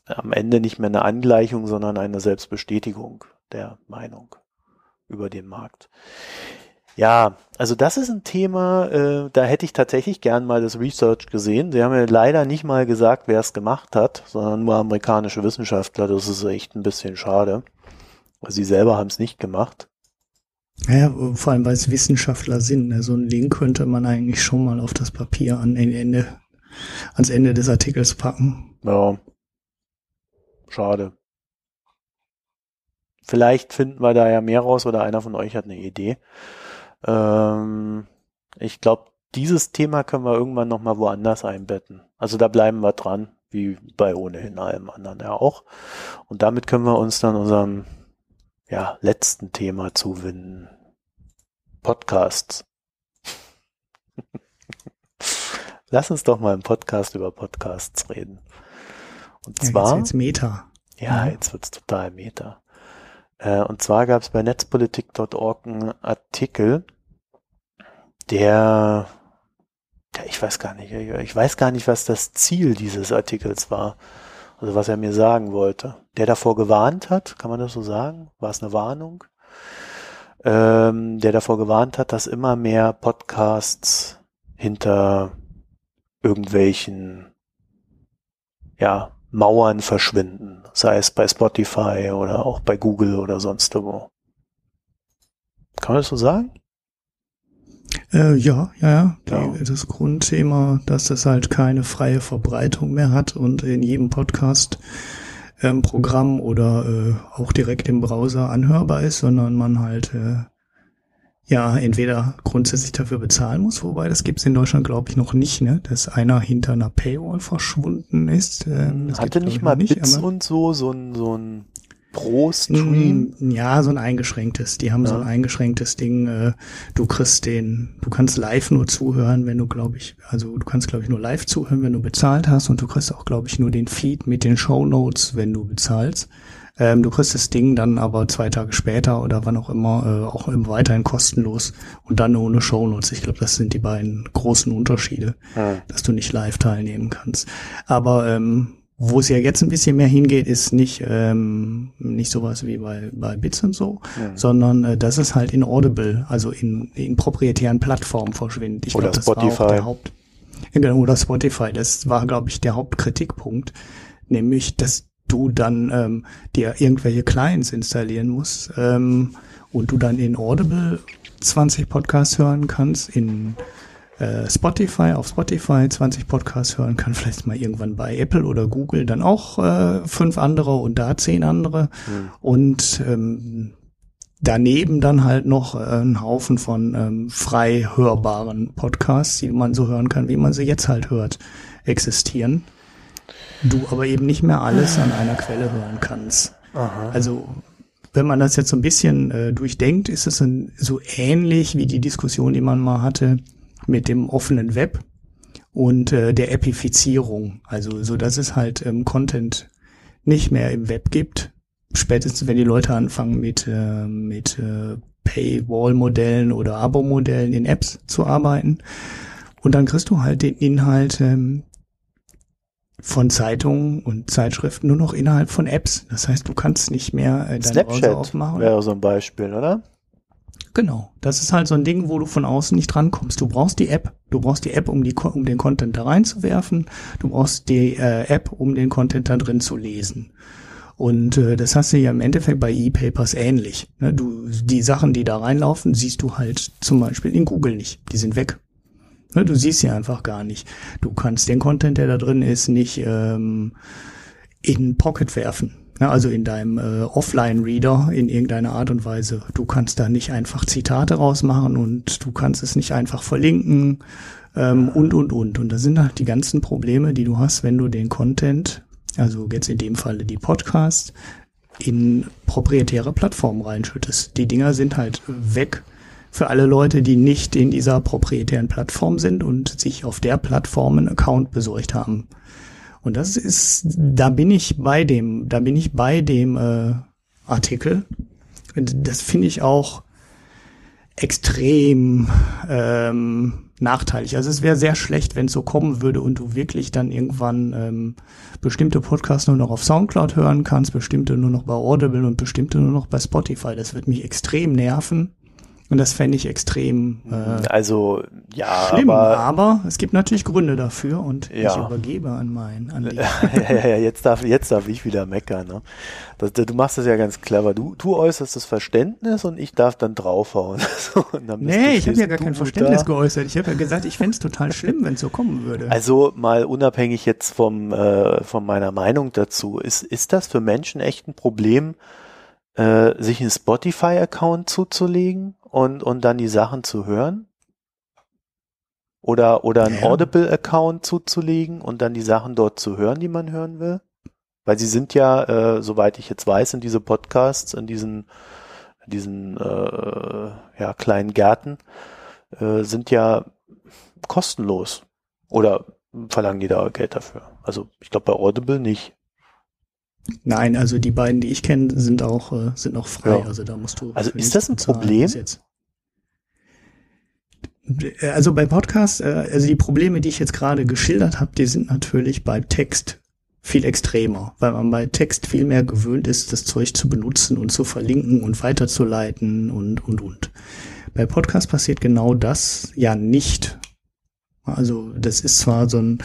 am Ende nicht mehr eine Angleichung, sondern eine Selbstbestätigung der Meinung über den Markt. Ja, also das ist ein Thema, äh, da hätte ich tatsächlich gern mal das Research gesehen. Sie haben ja leider nicht mal gesagt, wer es gemacht hat, sondern nur amerikanische Wissenschaftler. Das ist echt ein bisschen schade. Sie selber haben es nicht gemacht. Ja, vor allem weil es Wissenschaftler sind. Ne? So einen Link könnte man eigentlich schon mal auf das Papier an Ende, ans Ende des Artikels packen. Ja. Schade. Vielleicht finden wir da ja mehr raus oder einer von euch hat eine Idee. Ähm, ich glaube, dieses Thema können wir irgendwann nochmal woanders einbetten. Also da bleiben wir dran, wie bei ohnehin allem anderen ja auch. Und damit können wir uns dann unserem ja, letzten Thema zuwenden. Podcasts. Lass uns doch mal im Podcast über Podcasts reden. Und ja, zwar. Jetzt Meta. Ja, jetzt wird's total Meta. Äh, und zwar gab es bei netzpolitik.org einen Artikel, der, der, ich weiß gar nicht, ich weiß gar nicht, was das Ziel dieses Artikels war. Also was er mir sagen wollte. Der davor gewarnt hat, kann man das so sagen? War es eine Warnung? Ähm, der davor gewarnt hat, dass immer mehr Podcasts hinter irgendwelchen ja, Mauern verschwinden, sei es bei Spotify oder auch bei Google oder sonst wo. Kann man das so sagen? Äh, ja, ja, ja. ja. das Grundthema, dass das halt keine freie Verbreitung mehr hat und in jedem Podcast ähm, Programm oder äh, auch direkt im Browser anhörbar ist, sondern man halt äh, ja entweder grundsätzlich dafür bezahlen muss, wobei das gibt's in Deutschland glaube ich noch nicht, ne, dass einer hinter einer Paywall verschwunden ist. Ähm, Hatte nicht mal nicht, Bits und so so ein so ein pro Stream? Mm, Ja, so ein eingeschränktes. Die haben Ja. so ein eingeschränktes Ding. Äh, du kriegst den, du kannst live nur zuhören, wenn du, glaube ich, also du kannst, glaube ich, nur live zuhören, wenn du bezahlt hast und du kriegst auch, glaube ich, nur den Feed mit den Show Notes, wenn du bezahlst. Ähm, du kriegst das Ding dann aber zwei Tage später oder wann auch immer äh, auch im weiterhin kostenlos und dann ohne Show Notes. Ich glaube, das sind die beiden großen Unterschiede Hm. dass du nicht live teilnehmen kannst. Aber ähm, wo es ja jetzt ein bisschen mehr hingeht, ist nicht ähm, nicht sowas wie bei bei Bits und so, Hm. sondern äh, dass es halt in Audible, also in, in proprietären Plattformen verschwindet. Ich Oder glaub, das war Spotify. auch der Haupt genau, oder Spotify. Das war, glaube ich, der Hauptkritikpunkt, nämlich, dass du dann ähm, dir irgendwelche Clients installieren musst ähm, und du dann in Audible 20 Podcasts hören kannst, in äh, Spotify, auf Spotify 20 Podcasts hören kann, vielleicht mal irgendwann bei Apple oder Google dann auch äh, fünf andere und da zehn andere Hm. und ähm, daneben dann halt noch äh, einen Haufen von ähm, frei hörbaren Podcasts, die man so hören kann, wie man sie jetzt halt hört, existieren. Du aber eben nicht mehr alles an einer Quelle hören kannst. Aha. Also wenn man das jetzt so ein bisschen äh, durchdenkt, ist es ein, so ähnlich wie die Diskussion, die man mal hatte mit dem offenen Web und äh, der Epifizierung. Also so, dass es halt ähm, Content nicht mehr im Web gibt. Spätestens, wenn die Leute anfangen mit äh, mit äh, Paywall-Modellen oder Abo-Modellen in Apps zu arbeiten. Und dann kriegst du halt den Inhalt ähm, von Zeitungen und Zeitschriften nur noch innerhalb von Apps. Das heißt, du kannst nicht mehr äh, deinen Browser Snapchat aufmachen. wäre so ein Beispiel, oder? Genau. Das ist halt so ein Ding, wo du von außen nicht drankommst. Du brauchst die App. Du brauchst die App, um, die, um den Content da reinzuwerfen. Du brauchst die äh, App, um den Content da drin zu lesen. Und äh, das hast du ja im Endeffekt bei E-Papers ähnlich. Ne? Du, die Sachen, die da reinlaufen, siehst du halt zum Beispiel in Google nicht. Die sind weg. Ne? Du siehst sie einfach gar nicht. Du kannst den Content, der da drin ist, nicht ähm, in Pocket werfen. Ja, also in deinem äh, Offline-Reader in irgendeiner Art und Weise. Du kannst da nicht einfach Zitate rausmachen und du kannst es nicht einfach verlinken ähm, und, und, und. Und das sind halt die ganzen Probleme, die du hast, wenn du den Content, also jetzt in dem Falle die Podcasts, in proprietäre Plattformen reinschüttest. Die Dinger sind halt weg für alle Leute, die nicht in dieser proprietären Plattform sind und sich auf der Plattform einen Account besorgt haben. Und das ist, da bin ich bei dem, da bin ich bei dem äh, Artikel. Und das finde ich auch extrem ähm, nachteilig. Also es wäre sehr schlecht, wenn es so kommen würde und du wirklich dann irgendwann ähm, bestimmte Podcasts nur noch auf Soundcloud hören kannst, bestimmte nur noch bei Audible und bestimmte nur noch bei Spotify. Das wird mich extrem nerven. Und das fände ich extrem äh, Also, ja, schlimm. aber Aber es gibt natürlich Gründe dafür und ich Ja. übergebe an meinen an die. ja, ja, ja, jetzt darf, jetzt darf ich wieder meckern. Ne? Das, du machst das ja ganz clever. Du, du äußerst das Verständnis und ich darf dann draufhauen. Und dann Nee, ich habe ja gar kein da. Verständnis geäußert. Ich habe ja gesagt, ich fände es total schlimm, wenn es so kommen würde. Also mal unabhängig jetzt vom, äh, von meiner Meinung dazu, ist, ist das für Menschen echt ein Problem, äh, sich einen Spotify-Account zuzulegen und, und dann die Sachen zu hören? Oder, oder einen Ja. Audible-Account zuzulegen und dann die Sachen dort zu hören, die man hören will? Weil sie sind ja, äh, soweit ich jetzt weiß, in diese Podcasts, in diesen, in diesen äh, ja, kleinen Gärten, äh, sind ja kostenlos. Oder verlangen die da Geld dafür? Also ich glaube bei Audible nicht. Nein, also die beiden, die ich kenne, sind auch äh, sind auch frei. Ja. Also da musst du. Also ist das ein bezahlen Problem? Jetzt. Also bei Podcasts, äh, also die Probleme, die ich jetzt gerade geschildert habe, die sind natürlich bei Text viel extremer, weil man bei Text viel mehr gewöhnt ist, das Zeug zu benutzen und zu verlinken und weiterzuleiten und und und. Bei Podcast passiert genau das ja nicht. Also das ist zwar so ein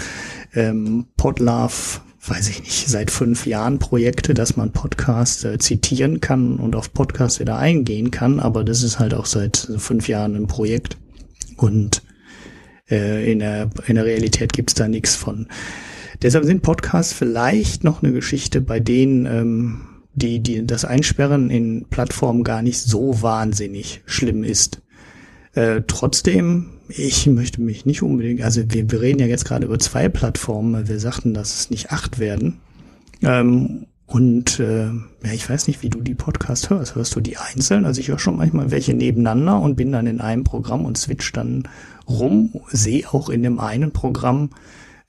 ähm, Podlove, weiß ich nicht, seit fünf Jahren Projekte, dass man Podcast äh, zitieren kann und auf Podcast wieder eingehen kann, aber das ist halt auch seit fünf Jahren ein Projekt und äh, in, der, in der Realität gibt's da nichts von. Deshalb sind Podcasts vielleicht noch eine Geschichte, bei denen ähm, die, die das Einsperren in Plattformen gar nicht so wahnsinnig schlimm ist. Äh, trotzdem, ich möchte mich nicht unbedingt, also wir, wir reden ja jetzt gerade über zwei Plattformen, weil wir sagten, dass es nicht acht werden. Ähm, Und äh, ja, ich weiß nicht, wie du die Podcasts hörst. Hörst du die einzeln? Also ich höre schon manchmal welche nebeneinander und bin dann in einem Programm und switch dann rum, sehe auch in dem einen Programm,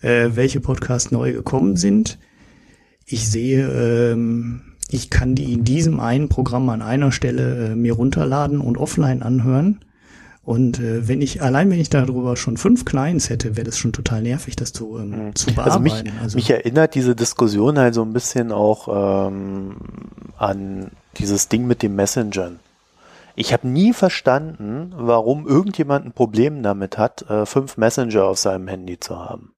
äh, welche Podcasts neu gekommen sind. Ich sehe, ähm, ich kann die in diesem einen Programm an einer Stelle äh, mir runterladen und offline anhören. Und äh, wenn ich, allein wenn ich darüber schon fünf Clients hätte, wäre das schon total nervig, das zu, ähm, mhm. zu bearbeiten. Also mich, also mich erinnert diese Diskussion halt so ein bisschen auch ähm, an dieses Ding mit den Messengern. Ich habe nie verstanden, warum irgendjemand ein Problem damit hat, äh, fünf Messenger auf seinem Handy zu haben.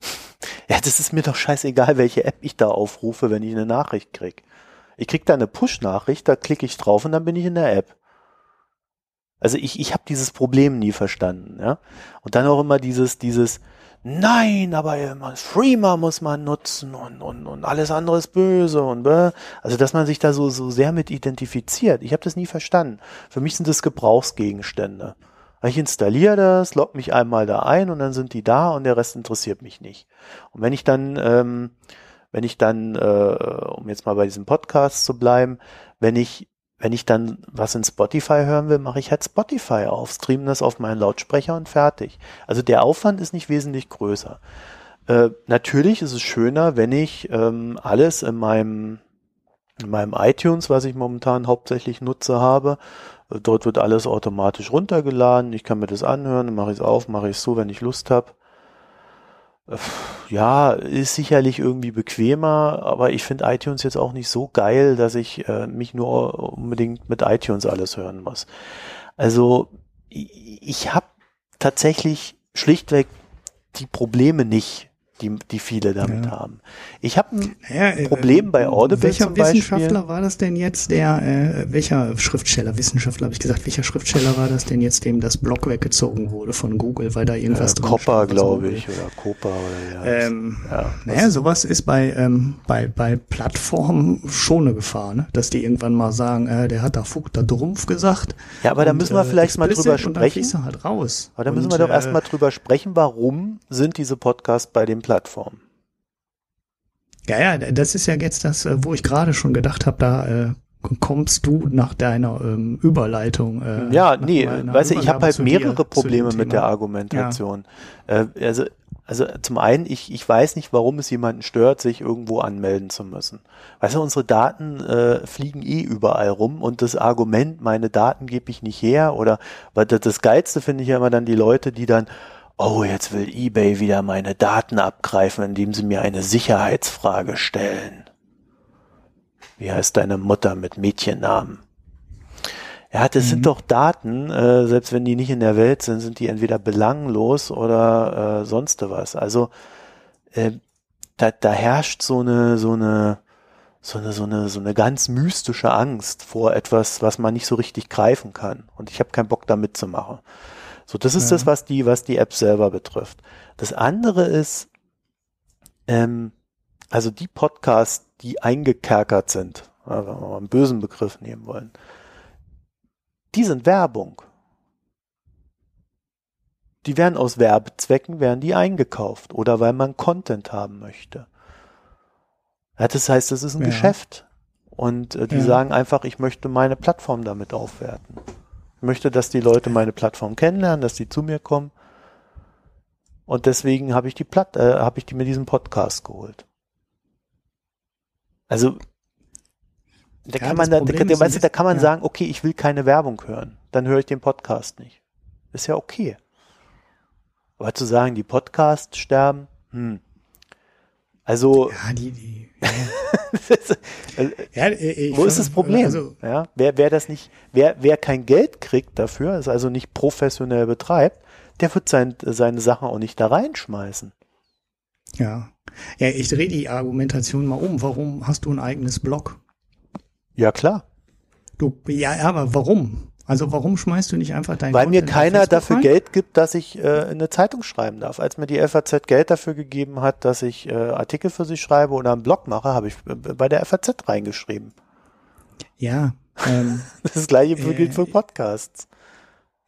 ja, das ist mir doch scheißegal, welche App ich da aufrufe, wenn ich eine Nachricht krieg. Ich krieg da eine Push-Nachricht, da klicke ich drauf und dann bin ich in der App. Also ich, ich habe dieses Problem nie verstanden, ja. Und dann auch immer dieses, dieses, nein, aber Streamer muss man nutzen und, und, und alles andere ist böse und bäh. also dass man sich da so, so sehr mit identifiziert. Ich habe das nie verstanden. Für mich sind das Gebrauchsgegenstände. Ich installiere das, log mich einmal da ein und dann sind die da und der Rest interessiert mich nicht. Und wenn ich dann, ähm, wenn ich dann, äh, um jetzt mal bei diesem Podcast zu bleiben, wenn ich wenn ich dann was in Spotify hören will, mache ich halt Spotify auf, streame das auf meinen Lautsprecher und fertig. Also der Aufwand ist nicht wesentlich größer. Äh, natürlich ist es schöner, wenn ich ähm, alles in meinem, in meinem iTunes, was ich momentan hauptsächlich nutze, habe. Dort wird alles automatisch runtergeladen. Ich kann mir das anhören, mache ich es auf, mache ich es so, wenn ich Lust habe ja, ist sicherlich irgendwie bequemer, aber ich finde iTunes jetzt auch nicht so geil, dass ich äh, mich nur unbedingt mit iTunes alles hören muss. Also ich, ich habe tatsächlich schlichtweg die Probleme nicht, die, die viele damit ja. haben. Ich habe ein ja, äh, Problem bei Audible welcher zum Beispiel. Wissenschaftler war das denn jetzt, der, äh, welcher Schriftsteller, Wissenschaftler habe ich gesagt, welcher Schriftsteller war das denn jetzt, dem das Blog weggezogen wurde von Google, weil da irgendwas äh, drin Copper, glaube ich, oder Copa oder ja. Ähm, ja naja, sowas ist bei, ähm, bei, bei Plattformen schon eine Gefahr, ne? dass die irgendwann mal sagen, äh, der hat da Fug, da Drumpf gesagt. Ja, aber da müssen wir äh, vielleicht mal drüber sprechen. Halt raus. Aber da müssen und, wir doch äh, erstmal drüber sprechen, warum sind diese Podcasts bei den Plattformen? Ja, ja, das ist ja jetzt das, äh, wo ich gerade schon gedacht habe, da äh, kommst du nach deiner ähm, Überleitung. Äh, ja, nee, weißt du, ich habe halt mehrere dir, Probleme mit der Argumentation. Ja. Äh, also, also zum einen, ich, ich weiß nicht, warum es jemanden stört, sich irgendwo anmelden zu müssen. Weißt du, unsere Daten äh, fliegen eh überall rum und das Argument, meine Daten gebe ich nicht her oder weil das, das Geilste finde ich ja immer dann die Leute, die dann, oh, jetzt will eBay wieder meine Daten abgreifen, indem sie mir eine Sicherheitsfrage stellen. Wie heißt deine Mutter mit Mädchennamen? Ja, das mhm. sind doch Daten, äh, selbst wenn die nicht in der Welt sind, sind die entweder belanglos oder äh, sonst was. Also äh, da, da herrscht so eine, so eine, so eine, so eine, so eine ganz mystische Angst vor etwas, was man nicht so richtig greifen kann. Und ich habe keinen Bock da mitzumachen. So, das ist ja. das, was die, was die App selber betrifft. Das andere ist, ähm, also die Podcasts, die eingekerkert sind, wenn wir mal einen bösen Begriff nehmen wollen, die sind Werbung. Die werden aus Werbezwecken, werden die eingekauft oder weil man Content haben möchte. Ja, das heißt, das ist ein ja. Geschäft. Und äh, die ja. sagen einfach, ich möchte meine Plattform damit aufwerten möchte, dass die Leute meine Plattform kennenlernen, dass die zu mir kommen. Und deswegen habe ich die Platt, äh, habe ich die mir diesen Podcast geholt. Also da ja, kann man da, da, da, weißt du, da kann man ja. sagen, okay, ich will keine Werbung hören, dann höre ich den Podcast nicht. Ist ja okay. Aber zu sagen, die Podcasts sterben, hm. Also ja, die, die, ja, äh, Wo ist das Problem? Also, ja, wer, wer das nicht, wer, wer kein Geld kriegt dafür, es also nicht professionell betreibt, der wird sein, seine Sachen auch nicht da reinschmeißen. Ja. Ja, ich drehe die Argumentation mal um. Warum hast du ein eigenes Blog? Ja, klar. Du, ja, aber warum? Also warum schmeißt du nicht einfach dein Weil Content mir keiner dafür rein? Geld gibt, dass ich äh, eine Zeitung schreiben darf. Als mir die FAZ Geld dafür gegeben hat, dass ich äh, Artikel für sie schreibe oder einen Blog mache, habe ich äh, bei der FAZ reingeschrieben. Ja. Ähm, das gleiche äh, gilt für Podcasts.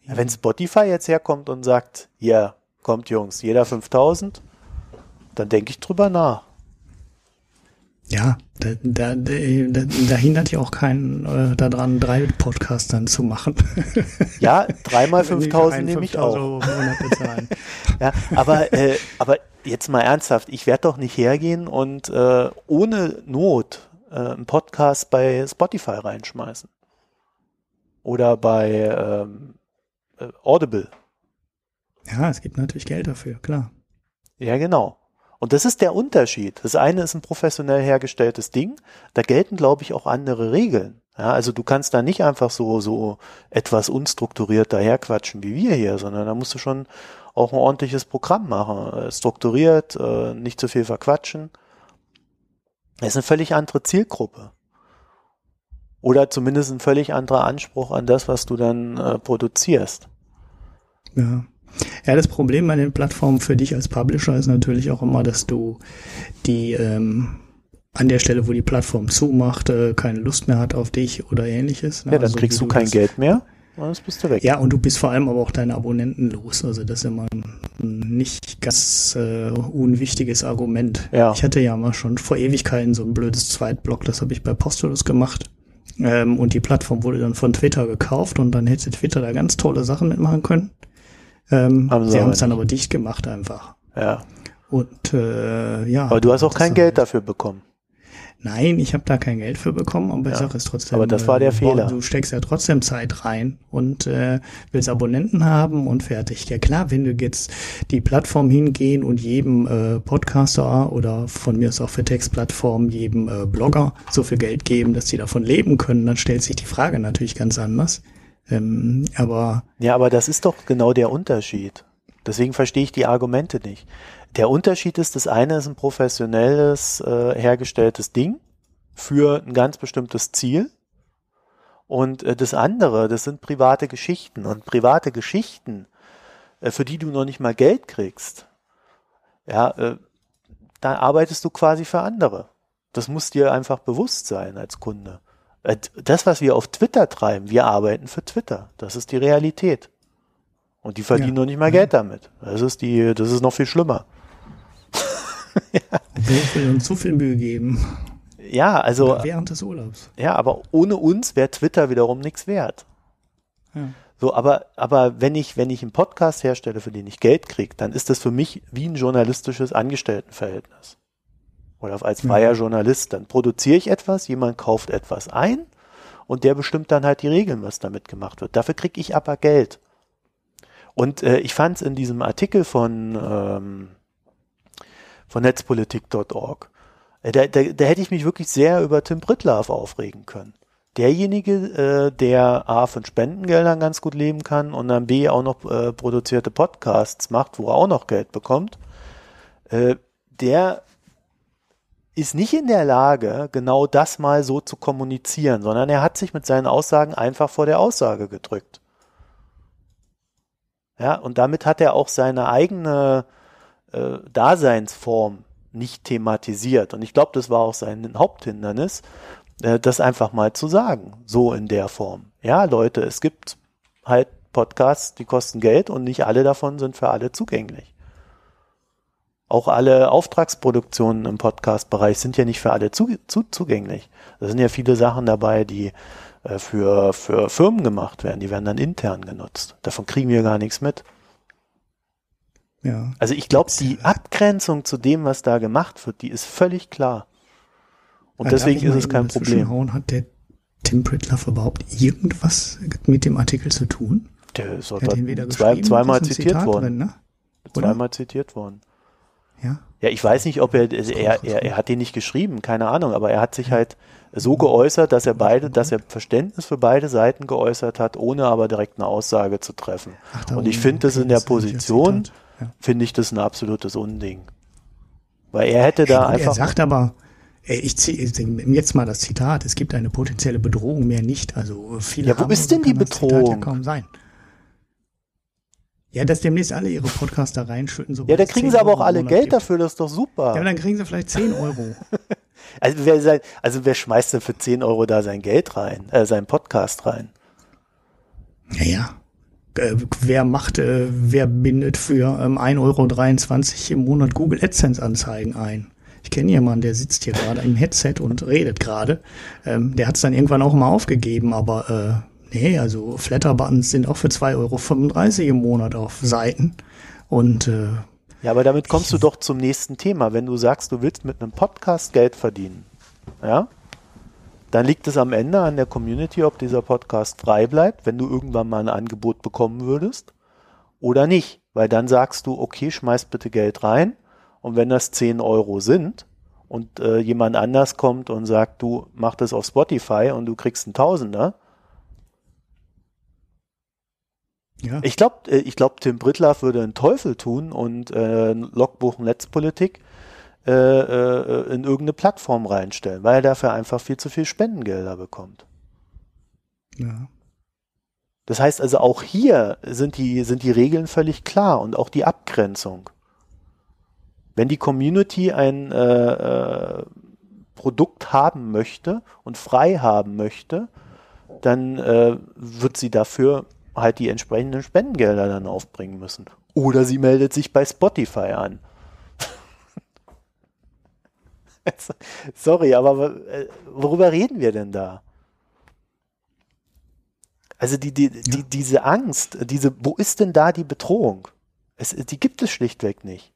Ja. Wenn Spotify jetzt herkommt und sagt, ja, kommt Jungs, jeder 5000, dann denke ich drüber nach. Ja, da, da, da, da hindert ja auch keinen äh, daran, drei Podcasts dann zu machen. Ja, dreimal 5000 nehme ich auch. Ja, aber, äh, aber jetzt mal ernsthaft, ich werde doch nicht hergehen und äh, ohne Not äh, einen Podcast bei Spotify reinschmeißen. Oder bei ähm, äh, Audible. ja, es gibt natürlich Geld dafür, klar. Ja, genau. Und das ist der Unterschied. Das eine ist ein professionell hergestelltes Ding. Da gelten, glaube ich, auch andere Regeln. Ja, also du kannst da nicht einfach so, so etwas unstrukturiert daherquatschen wie wir hier, sondern da musst du schon auch ein ordentliches Programm machen. Äh, Strukturiert, äh, nicht zu viel verquatschen. Das ist eine völlig andere Zielgruppe. Oder zumindest ein völlig anderer Anspruch an das, was du dann äh, produzierst. Ja. Ja, das Problem bei den Plattformen für dich als Publisher ist natürlich auch immer, dass du die ähm, an der Stelle, wo die Plattform zumacht, äh, keine Lust mehr hat auf dich oder ähnliches. ne? Ja, dann Also kriegst du kein das- Geld mehr und dann bist du weg. Ja, und du bist vor allem aber auch deine Abonnenten los. Also das ist immer ein nicht ganz äh, unwichtiges Argument. Ja. Ich hatte ja mal schon vor Ewigkeiten so ein blödes Zweitblog, das habe ich bei Postulus gemacht. Ähm, und die Plattform wurde dann von Twitter gekauft und dann hätte Twitter da ganz tolle Sachen mitmachen können. Ähm, Haben sie sie haben es dann aber dicht gemacht einfach. Ja. Und äh, ja. Aber du hast auch kein ist Geld dafür bekommen. Nein, ich habe da kein Geld für bekommen, aber ich Ja. sage es trotzdem. Aber das war der äh, Fehler. Du steckst ja trotzdem Zeit rein und äh, willst Abonnenten haben und fertig. Ja klar, wenn du jetzt die Plattform hingehen und jedem äh, Podcaster oder von mir aus auch für Textplattformen jedem äh, Blogger so viel Geld geben, dass die davon leben können, dann stellt sich die Frage natürlich ganz anders. Ähm, aber Ja, aber das ist doch genau der Unterschied. Deswegen verstehe ich die Argumente nicht. Der Unterschied ist, das eine ist ein professionelles, äh, hergestelltes Ding für ein ganz bestimmtes Ziel. Und äh, das andere, das sind private Geschichten. Und private Geschichten, äh, für die du noch nicht mal Geld kriegst, ja, äh, da arbeitest du quasi für andere. Das muss dir einfach bewusst sein als Kunde. Äh, Das, was wir auf Twitter treiben, wir arbeiten für Twitter. Das ist die Realität. Und die verdienen Ja. noch nicht mal Geld damit. Das ist die, das ist noch viel schlimmer. wir will uns so viel Mühe geben. Ja, also, während des Urlaubs. ja, aber ohne uns wäre Twitter wiederum nichts wert. Ja. So, aber, aber wenn ich, wenn ich einen Podcast herstelle, für den ich Geld kriege, dann ist das für mich wie ein journalistisches Angestelltenverhältnis. Oder als freier Journalist. Dann produziere ich etwas, jemand kauft etwas ein und der bestimmt dann halt die Regeln, was damit gemacht wird. Dafür kriege ich aber Geld. Und äh, ich fand es in diesem Artikel von, ähm, von netzpolitik.org, äh, da, da, da hätte ich mich wirklich sehr über Tim Pritlove aufregen können. Derjenige, äh, der A von Spendengeldern ganz gut leben kann und dann B auch noch äh, produzierte Podcasts macht, wo er auch noch Geld bekommt, äh, der ist nicht in der Lage, genau das mal so zu kommunizieren, sondern er hat sich mit seinen Aussagen einfach vor der Aussage gedrückt. Ja, und damit hat er auch seine eigene äh, Daseinsform nicht thematisiert. Und ich glaube, das war auch sein Haupthindernis, äh, das einfach mal zu sagen, so in der Form. Ja, Leute, es gibt halt Podcasts, die kosten Geld und nicht alle davon sind für alle zugänglich. Auch alle Auftragsproduktionen im Podcast-Bereich sind ja nicht für alle zu, zu, zugänglich. Da sind ja viele Sachen dabei, die äh, für, für Firmen gemacht werden. Die werden dann intern genutzt. Davon kriegen wir gar nichts mit. Ja. Also ich glaube, die Abgrenzung zu dem, was da gemacht wird, die ist völlig klar. Und Ja, deswegen ist es kein Problem. Hat der Tim Pritlove überhaupt irgendwas mit dem Artikel zu tun? Der ist Er hat weder zwei, geschrieben, zweimal zitiert worden. Drin, ne? Zweimal zitiert worden. Ja. Ja, ich weiß nicht, ob er, er, er, er hat den nicht geschrieben, keine Ahnung, aber er hat sich halt so geäußert, dass er beide, dass er Verständnis für beide Seiten geäußert hat, ohne aber direkt eine Aussage zu treffen. Ach, Und ich finde das in der Position, finde ich das ein absolutes Unding. Weil er hätte da gut, er einfach, sagt aber, äh, ich ziehe jetzt mal das Zitat, es gibt eine potenzielle Bedrohung, mehr nicht. Also viele Ja, wo ist denn die das Zitat Bedrohung? Ja, kaum sein. Ja, dass demnächst alle ihre Podcaster reinschütten. ja, da kriegen sie aber auch alle Geld dafür. dafür, das ist doch Ja, super. aber dann kriegen sie vielleicht 10 Euro. Also wer, also wer schmeißt denn für 10 Euro da sein Geld rein, äh, seinen Podcast rein? Naja. Äh, wer macht, äh, wer bindet für ähm, 1,23 Euro im Monat Google AdSense Anzeigen ein? Ich kenne jemanden, der sitzt hier gerade im Headset und redet gerade. Ähm, der hat es dann irgendwann auch mal aufgegeben, aber äh, nee, also Flatter-Buttons sind auch für 2,35 Euro im Monat auf Seiten. Und äh, ja, aber damit kommst du doch zum nächsten Thema. Wenn du sagst, du willst mit einem Podcast Geld verdienen, ja, dann liegt es am Ende an der Community, ob dieser Podcast frei bleibt, wenn du irgendwann mal ein Angebot bekommen würdest oder nicht. Weil dann sagst du, okay, schmeiß bitte Geld rein und wenn das 10 Euro sind und äh, jemand anders kommt und sagt, du mach das auf Spotify und du kriegst einen Tausender. Ja. Ich glaube, äh, ich glaube, Tim Brittlaff würde einen Teufel tun und äh, Logbuch Netzpolitik äh, äh, in irgendeine Plattform reinstellen, weil er dafür einfach viel zu viel Spendengelder bekommt. Ja. Das heißt also auch hier sind die, sind die Regeln völlig klar und auch die Abgrenzung. Wenn die Community ein äh, äh, Produkt haben möchte und frei haben möchte, dann äh, wird sie dafür halt die entsprechenden Spendengelder dann aufbringen müssen. Oder sie meldet sich bei Spotify an. Sorry, aber äh, worüber reden wir denn da? Also die, die, die, diese Angst, diese, wo ist denn da die Bedrohung? Es, die gibt es schlichtweg nicht.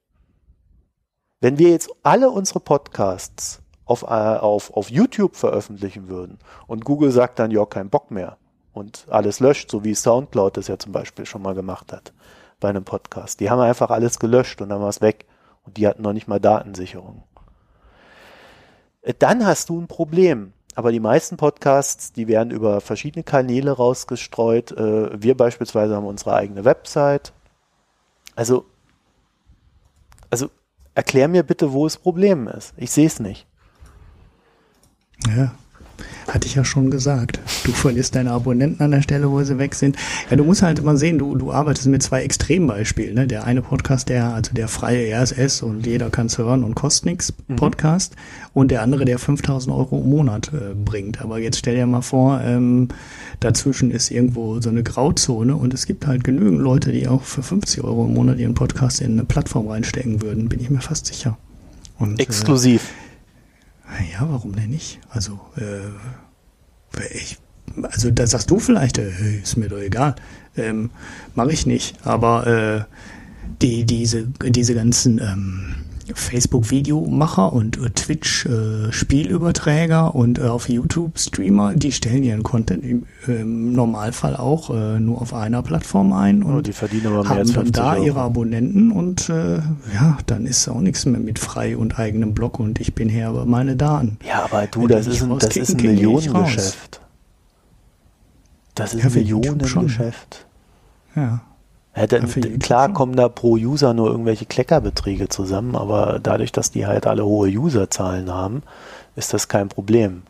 Wenn wir jetzt alle unsere Podcasts auf, äh, auf, auf YouTube veröffentlichen würden und Google sagt dann, ja, kein Bock mehr und alles löscht, so wie Soundcloud das ja zum Beispiel schon mal gemacht hat bei einem Podcast. Die haben einfach alles gelöscht und dann war es weg und die hatten noch nicht mal Datensicherung. Äh, dann hast du ein Problem. Aber die meisten Podcasts, die werden über verschiedene Kanäle rausgestreut. Äh, wir beispielsweise haben unsere eigene Website. Also, also erklär mir bitte, wo das Problem ist. Ich sehe es nicht. Ja, hatte ich ja schon gesagt. Du verlierst deine Abonnenten an der Stelle, wo sie weg sind. Ja, du musst halt immer sehen, du, du arbeitest mit zwei Extrembeispielen. Ne? Der eine Podcast, der, also der freie RSS und jeder kann es hören und kostet nichts mhm. Podcast. Und der andere, der 5000 Euro im Monat äh, bringt. Aber jetzt stell dir mal vor, ähm, dazwischen ist irgendwo so eine Grauzone und es gibt halt genügend Leute, die auch für 50 Euro im Monat ihren Podcast in eine Plattform reinstecken würden, bin ich mir fast sicher. Und, Exklusiv. Äh, ja, warum denn nicht? Also, äh, ich, also da sagst du vielleicht, äh, ist mir doch egal. Ähm, Mache ich nicht. Aber äh, die, diese, diese ganzen ähm, Facebook-Videomacher und äh, Twitch-Spielüberträger äh, und äh, auf YouTube-Streamer, die stellen ihren Content im, im Normalfall auch äh, nur auf einer Plattform ein und oh, die verdienen aber mehr haben dann da Euro. ihre Abonnenten und äh, ja, dann ist auch nichts mehr mit frei und eigenem Blog und ich bin Herr über meine Daten. Ja, aber du, das ist, ein, das ist ein Millionengeschäft. Das ist ja, ein Millionengeschäft. Ja. Ja, dann, klar kommen da pro User nur irgendwelche Kleckerbeträge zusammen, aber dadurch, dass die halt alle hohe Userzahlen haben, ist das kein Problem.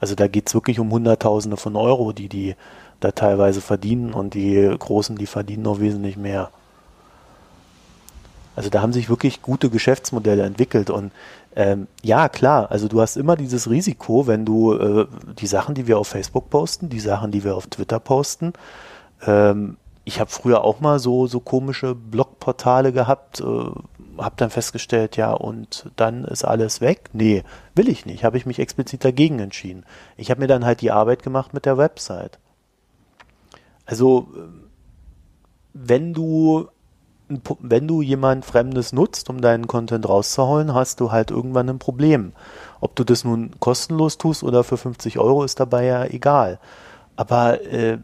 Also da geht es wirklich um Hunderttausende von Euro, die die da teilweise verdienen und die Großen, die verdienen noch wesentlich mehr. Also da haben sich wirklich gute Geschäftsmodelle entwickelt und ähm, ja, klar, also du hast immer dieses Risiko, wenn du äh, die Sachen, die wir auf Facebook posten, die Sachen, die wir auf Twitter posten, ähm, ich habe früher auch mal so, so komische Blogportale gehabt, äh, habe dann festgestellt, ja, und dann ist alles weg. Nee, will ich nicht, habe ich mich explizit dagegen entschieden. Ich habe mir dann halt die Arbeit gemacht mit der Website. Also, wenn du, wenn du jemand Fremdes nutzt, um deinen Content rauszuholen, hast du halt irgendwann ein Problem. Ob du das nun kostenlos tust oder für 50 Euro, ist dabei ja egal. Aber äh,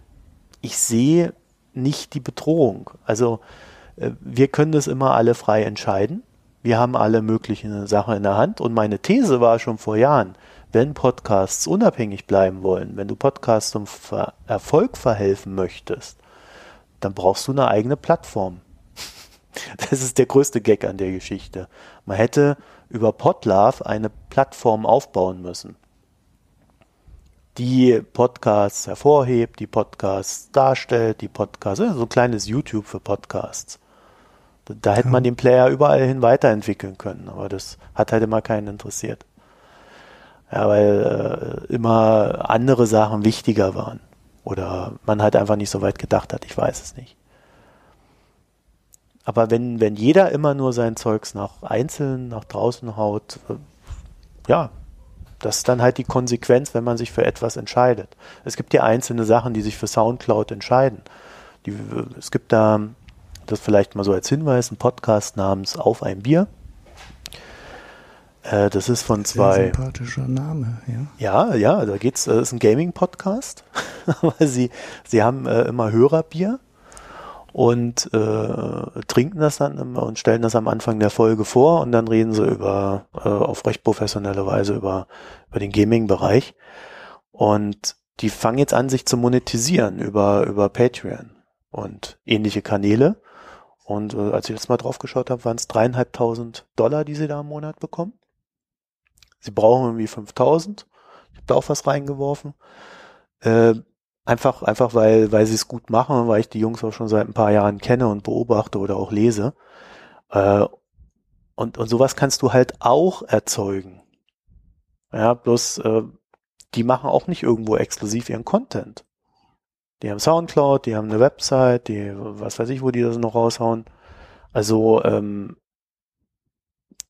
ich sehe nicht die Bedrohung. Also äh, wir können das immer alle frei entscheiden. Wir haben alle möglichen Sachen in der Hand. Und meine These war schon vor Jahren, wenn Podcasts unabhängig bleiben wollen, wenn du Podcasts zum Ver Erfolg verhelfen möchtest, dann brauchst du eine eigene Plattform. Das ist der größte Gag an der Geschichte. Man hätte über Podlove eine Plattform aufbauen müssen die Podcasts hervorhebt, die Podcasts darstellt, die Podcasts, so ein kleines YouTube für Podcasts. Da, da hätte ja. man den Player überall hin weiterentwickeln können, aber das hat halt immer keinen interessiert. Ja, weil äh, immer andere Sachen wichtiger waren. Oder man halt einfach nicht so weit gedacht hat, ich weiß es nicht. aber wenn, wenn jeder immer nur sein Zeugs nach einzeln, nach draußen haut, äh, ja, das ist dann halt die Konsequenz, wenn man sich für etwas entscheidet. Es gibt ja einzelne Sachen, die sich für Soundcloud entscheiden. Die, es gibt da, das vielleicht mal so als Hinweis, einen Podcast namens Auf ein Bier. Äh, das ist von zwei. Sehr sympathischer Name, ja. Ja, ja, da geht's, das ist ein Gaming-Podcast. sie, sie haben äh, immer Hörerbier und äh, trinken das dann immer und stellen das am Anfang der Folge vor und dann reden sie über äh, auf recht professionelle Weise über über den Gaming-Bereich und die fangen jetzt an sich zu monetisieren über über Patreon und ähnliche Kanäle und äh, als ich das mal drauf geschaut habe, waren es dreieinhalbtausend Dollar, die sie da im Monat bekommen. Sie brauchen irgendwie 5000. Ich habe da auch was reingeworfen. Äh, Einfach, einfach weil, weil sie es gut machen, weil ich die Jungs auch schon seit ein paar Jahren kenne und beobachte oder auch lese. Äh, und, und sowas kannst du halt auch erzeugen. Ja, bloß äh, die machen auch nicht irgendwo exklusiv ihren Content. Die haben Soundcloud, die haben eine Website, die, was weiß ich, wo die das noch raushauen. Also, ähm,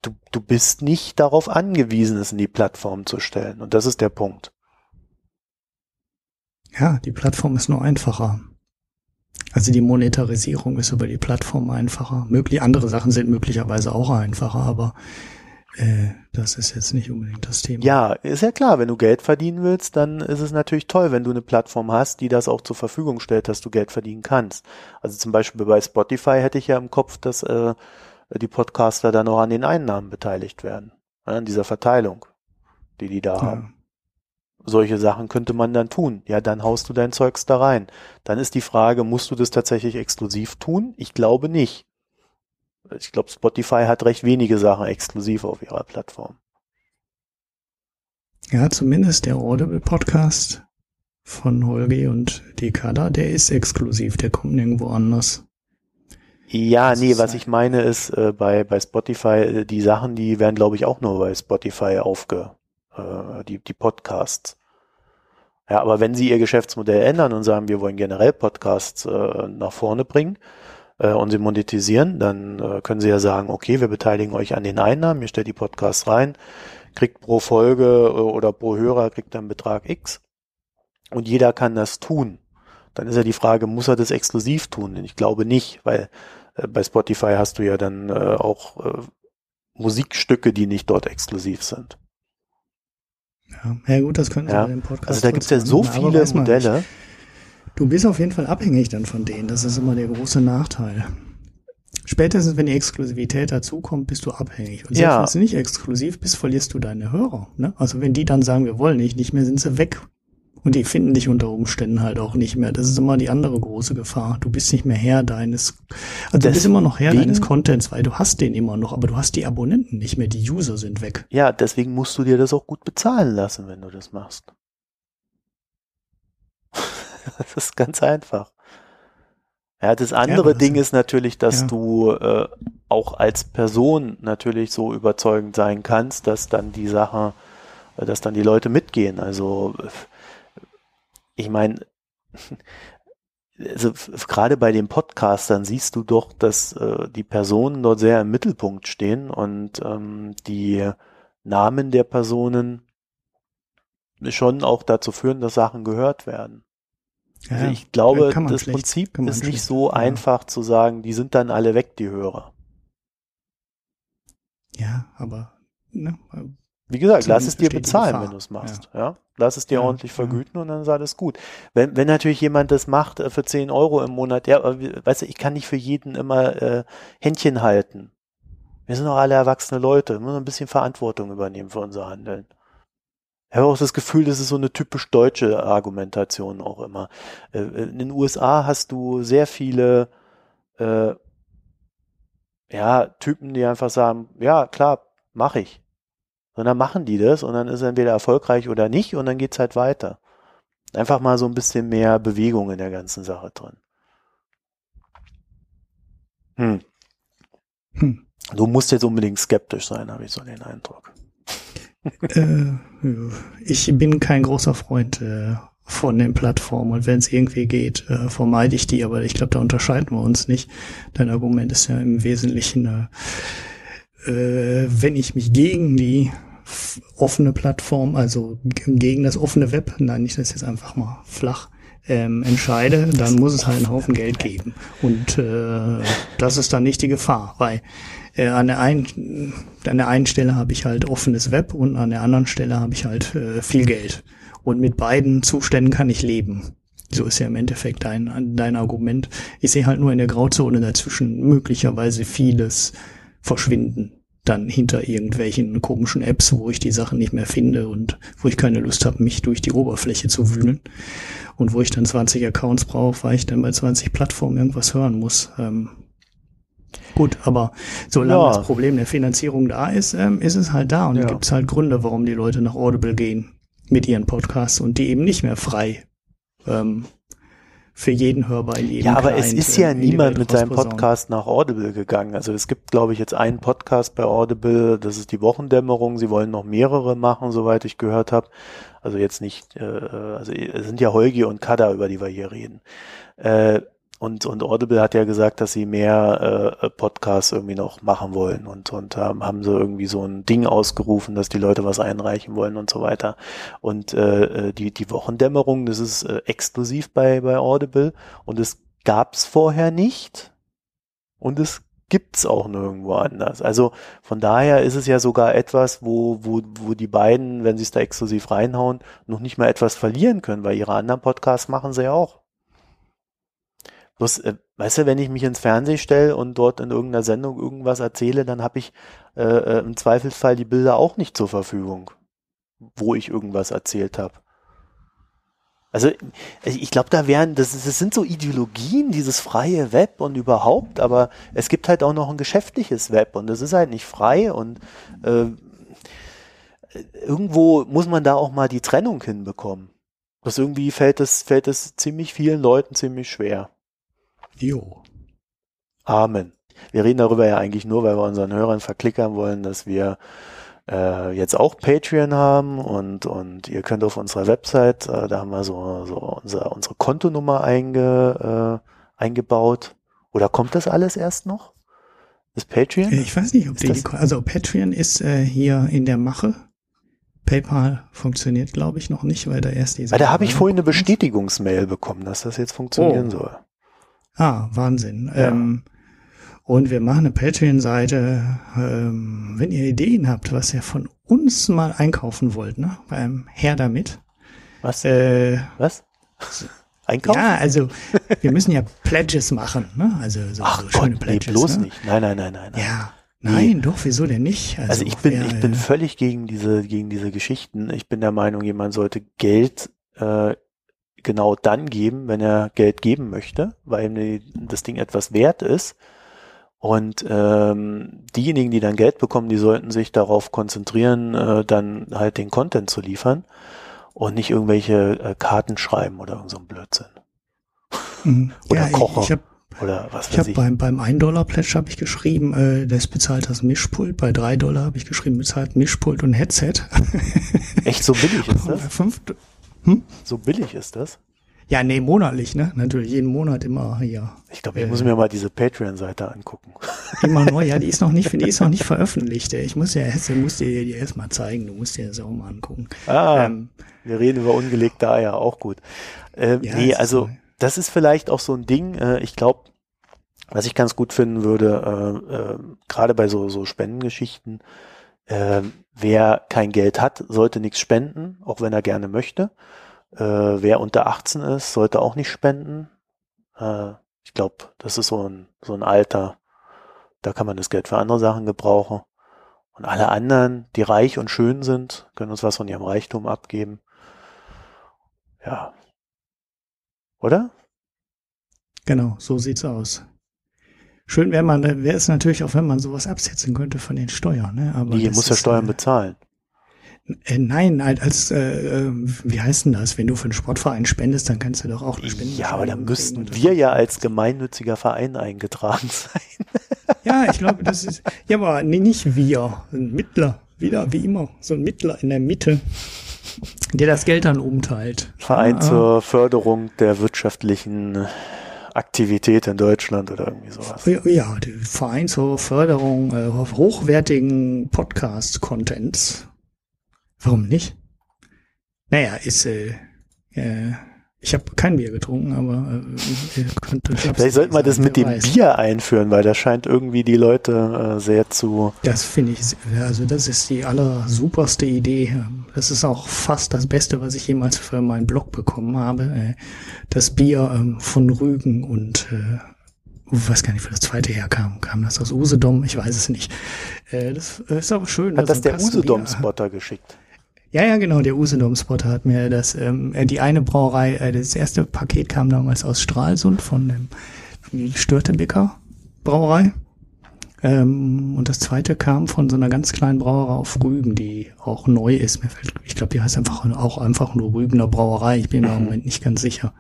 du, du bist nicht darauf angewiesen, es in die Plattform zu stellen. Und das ist der Punkt. Ja, die Plattform ist nur einfacher. Also die Monetarisierung ist über die Plattform einfacher. Möglich, andere Sachen sind möglicherweise auch einfacher, aber äh, das ist jetzt nicht unbedingt das Thema. Ja, ist ja klar, wenn du Geld verdienen willst, dann ist es natürlich toll, wenn du eine Plattform hast, die das auch zur Verfügung stellt, dass du Geld verdienen kannst. Also zum Beispiel bei Spotify hätte ich ja im Kopf, dass äh, die Podcaster dann auch an den Einnahmen beteiligt werden, ja, an dieser Verteilung, die die da ja. haben solche Sachen könnte man dann tun. Ja, dann haust du dein Zeugs da rein. Dann ist die Frage, musst du das tatsächlich exklusiv tun? Ich glaube nicht. Ich glaube, Spotify hat recht wenige Sachen exklusiv auf ihrer Plattform. Ja, zumindest der Audible Podcast von Holgi und Dekada, der ist exklusiv, der kommt nirgendwo anders. Ja, nee, was ich meine ist, äh, bei, bei Spotify, äh, die Sachen, die werden, glaube ich, auch nur bei Spotify aufge, äh, die, die Podcasts. Ja, aber wenn Sie Ihr Geschäftsmodell ändern und sagen, wir wollen generell Podcasts äh, nach vorne bringen äh, und sie monetisieren, dann äh, können Sie ja sagen, okay, wir beteiligen euch an den Einnahmen, ihr stellt die Podcasts rein, kriegt pro Folge äh, oder pro Hörer kriegt dann Betrag X und jeder kann das tun. Dann ist ja die Frage, muss er das exklusiv tun? Ich glaube nicht, weil äh, bei Spotify hast du ja dann äh, auch Musikstücke, die nicht dort exklusiv sind. Ja, ja gut, das können Sie ja. bei dem Podcast. Also da gibt es ja so viele Modelle. Du bist auf jeden Fall abhängig dann von denen. Das ist immer der große Nachteil. Spätestens, wenn die Exklusivität dazukommt, bist du abhängig. Und selbst ja. wenn du nicht exklusiv bist, verlierst du deine Hörer. Ne? Also wenn die dann sagen, wir wollen nicht, nicht mehr, sind sie weg. Und die finden dich unter Umständen halt auch nicht mehr. Das ist immer die andere große Gefahr. Du bist nicht mehr Herr deines, also du bist immer noch Herr deines Contents, weil du hast den immer noch, aber du hast die Abonnenten nicht mehr, die User sind weg. Ja, deswegen musst du dir das auch gut bezahlen lassen, wenn du das machst. das ist ganz einfach. Ja, das andere ja, Ding ist natürlich, dass ja. du äh, auch als Person natürlich so überzeugend sein kannst, dass dann die Sache, äh, dass dann die Leute mitgehen. Also ich meine, also gerade bei den Podcastern siehst du doch, dass äh, die Personen dort sehr im Mittelpunkt stehen und ähm, die Namen der Personen schon auch dazu führen, dass Sachen gehört werden. Ja, also ich glaube, das schlecht, Prinzip ist nicht so ja. einfach zu sagen, die sind dann alle weg, die Hörer. Ja, aber ne, wie gesagt, lass es dir bezahlen, wenn du es machst. Ja. ja. Lass es dir ja, ordentlich vergüten ja. und dann ist alles gut. Wenn, wenn natürlich jemand das macht äh, für 10 Euro im Monat, ja, weißt du, ich kann nicht für jeden immer äh, Händchen halten. Wir sind doch alle erwachsene Leute, wir müssen ein bisschen Verantwortung übernehmen für unser Handeln. Ich habe auch das Gefühl, das ist so eine typisch deutsche Argumentation auch immer. Äh, in den USA hast du sehr viele äh, ja, Typen, die einfach sagen, ja, klar, mache ich sondern machen die das und dann ist er entweder erfolgreich oder nicht und dann geht's halt weiter. Einfach mal so ein bisschen mehr Bewegung in der ganzen Sache drin. Hm. Hm. Du musst jetzt unbedingt skeptisch sein, habe ich so den Eindruck. äh, ich bin kein großer Freund äh, von den Plattformen. Und wenn es irgendwie geht, äh, vermeide ich die. Aber ich glaube, da unterscheiden wir uns nicht. Dein Argument ist ja im Wesentlichen, äh, äh, wenn ich mich gegen die offene Plattform, also gegen das offene Web, nein, ich das jetzt einfach mal flach, ähm, entscheide, dann muss es halt einen Haufen Geld geben. Und äh, das ist dann nicht die Gefahr, weil äh, an, der einen, an der einen Stelle habe ich halt offenes Web und an der anderen Stelle habe ich halt äh, viel Geld. Und mit beiden Zuständen kann ich leben. So ist ja im Endeffekt dein, dein Argument. Ich sehe halt nur in der Grauzone dazwischen möglicherweise vieles verschwinden dann hinter irgendwelchen komischen Apps, wo ich die Sachen nicht mehr finde und wo ich keine Lust habe, mich durch die Oberfläche zu wühlen und wo ich dann 20 Accounts brauche, weil ich dann bei 20 Plattformen irgendwas hören muss. Ähm, gut, aber solange ja. das Problem der Finanzierung da ist, ähm, ist es halt da und ja. gibt es halt Gründe, warum die Leute nach Audible gehen mit ihren Podcasts und die eben nicht mehr frei ähm, für jeden hörbar in jedem Ja, aber Client, es ist ja niemand mit seinem Podcast nach Audible gegangen. Also es gibt, glaube ich, jetzt einen Podcast bei Audible, das ist die Wochendämmerung. Sie wollen noch mehrere machen, soweit ich gehört habe. Also jetzt nicht, äh, also es sind ja Holgi und Kada, über die wir hier reden. Äh, und, und Audible hat ja gesagt, dass sie mehr äh, Podcasts irgendwie noch machen wollen und, und ähm, haben so irgendwie so ein Ding ausgerufen, dass die Leute was einreichen wollen und so weiter. Und äh, äh die, die Wochendämmerung, das ist äh, exklusiv bei, bei Audible und es gab's vorher nicht und es gibt's auch nirgendwo anders. Also von daher ist es ja sogar etwas, wo, wo, wo die beiden, wenn sie es da exklusiv reinhauen, noch nicht mal etwas verlieren können, weil ihre anderen Podcasts machen sie ja auch. Bloß, äh, weißt du, wenn ich mich ins Fernsehen stelle und dort in irgendeiner Sendung irgendwas erzähle, dann habe ich äh, äh, im Zweifelsfall die Bilder auch nicht zur Verfügung, wo ich irgendwas erzählt habe. Also ich glaube, da wären, das, das sind so Ideologien, dieses freie Web und überhaupt, aber es gibt halt auch noch ein geschäftliches Web und das ist halt nicht frei und äh, irgendwo muss man da auch mal die Trennung hinbekommen. Das irgendwie fällt es, fällt es ziemlich vielen Leuten ziemlich schwer. Jo. Amen. Wir reden darüber ja eigentlich nur, weil wir unseren Hörern verklickern wollen, dass wir äh, jetzt auch Patreon haben und, und ihr könnt auf unserer Website, äh, da haben wir so, so unser, unsere Kontonummer einge, äh, eingebaut. Oder kommt das alles erst noch? Ist Patreon? Ich weiß nicht, ob ist die, also Patreon ist äh, hier in der Mache. PayPal funktioniert, glaube ich, noch nicht, weil da erst diese. Weil da habe ich vorhin eine Bestätigungsmail bekommen, dass das jetzt funktionieren oh. soll. Ah, Wahnsinn. Ja. Ähm, und wir machen eine Patreon-Seite. Ähm, wenn ihr Ideen habt, was ihr von uns mal einkaufen wollt, ne? Beim Herr damit. Was? Äh, was? Einkaufen? Ja, also wir müssen ja Pledges machen, ne? Also so, Ach so schöne Gott, Pledges. Nee, bloß ne? nicht. Nein, nein, nein, nein. Ja. Nein, nee. doch, wieso denn nicht? Also, also ich bin, wer, ich bin völlig gegen diese, gegen diese Geschichten. Ich bin der Meinung, jemand sollte Geld äh, genau dann geben, wenn er Geld geben möchte, weil ihm das Ding etwas wert ist. Und ähm, diejenigen, die dann Geld bekommen, die sollten sich darauf konzentrieren, äh, dann halt den Content zu liefern und nicht irgendwelche äh, Karten schreiben oder irgend so ein Blödsinn. Mhm. oder ja, Kocher. Ich, ich oder was ich weiß hab ich. Beim, beim 1-Dollar-Pledge habe ich geschrieben, äh, das bezahlt das Mischpult. Bei 3 Dollar habe ich geschrieben, bezahlt Mischpult und Headset. Echt so billig ist das? 5, hm? So billig ist das? Ja, nee, monatlich, ne? Natürlich, jeden Monat immer hier. Ich glaube, ich äh, muss mir mal diese Patreon-Seite angucken. Immer neu, ja, die ist noch nicht, die ist noch nicht veröffentlicht. Ich muss ja, ich muss dir die erst mal zeigen, du musst dir das auch mal angucken. Ah, ähm, wir reden über ungelegte Eier, auch gut. Ähm, ja, nee, also, so. das ist vielleicht auch so ein Ding, äh, ich glaube, was ich ganz gut finden würde, äh, äh, gerade bei so, so Spendengeschichten, äh, wer kein Geld hat, sollte nichts spenden, auch wenn er gerne möchte. Äh, wer unter 18 ist, sollte auch nicht spenden. Äh, ich glaube, das ist so ein, so ein Alter, da kann man das Geld für andere Sachen gebrauchen. Und alle anderen, die reich und schön sind, können uns was von ihrem Reichtum abgeben. Ja. Oder? Genau, so sieht's aus. Schön wäre man, wäre es natürlich auch, wenn man sowas absetzen könnte von den Steuern. Ne? Aber nee, muss ja Steuern äh, bezahlen. Äh, nein, als, äh, äh, wie heißt denn das? Wenn du für einen Sportverein spendest, dann kannst du doch auch spenden. Ja, aber dann müssten wir ja als gemeinnütziger Verein eingetragen sein. ja, ich glaube, das ist, ja, aber nee, nicht wir, ein Mittler, wieder wie immer, so ein Mittler in der Mitte. Der das Geld dann umteilt. Verein Ja, zur Förderung der wirtschaftlichen Aktivität in Deutschland oder irgendwie sowas. Ja, der Verein zur Förderung äh, hochwertigen Podcast-Contents. Warum nicht? Naja, ist, äh, äh, ich habe kein Bier getrunken, aber äh, ihr könnt Vielleicht sollten wir das mit dem Bier einführen, weil das scheint irgendwie die Leute äh, sehr zu. Das finde ich, also das ist die aller superste Idee. Das ist auch fast das Beste, was ich jemals für meinen Blog bekommen habe. Äh, Das Bier ähm, von Rügen und äh, ich weiß gar nicht, wo das zweite herkam. Kam das aus Usedom? Ich weiß es nicht. Äh, Das ist aber schön. Hat also das der. Usedom-Spotter geschickt? Ja, ja, genau. Der Usedom-Spotter hat mir das, ähm, äh, die eine Brauerei, äh, das erste Paket kam damals aus Stralsund von dem Störtebecker Brauerei. Ähm, und das zweite kam von so einer ganz kleinen Brauerei auf Rügen, die auch neu ist. Mir fällt, ich glaube, die heißt einfach auch einfach nur Rügener Brauerei. Ich bin mir im Moment nicht ganz sicher.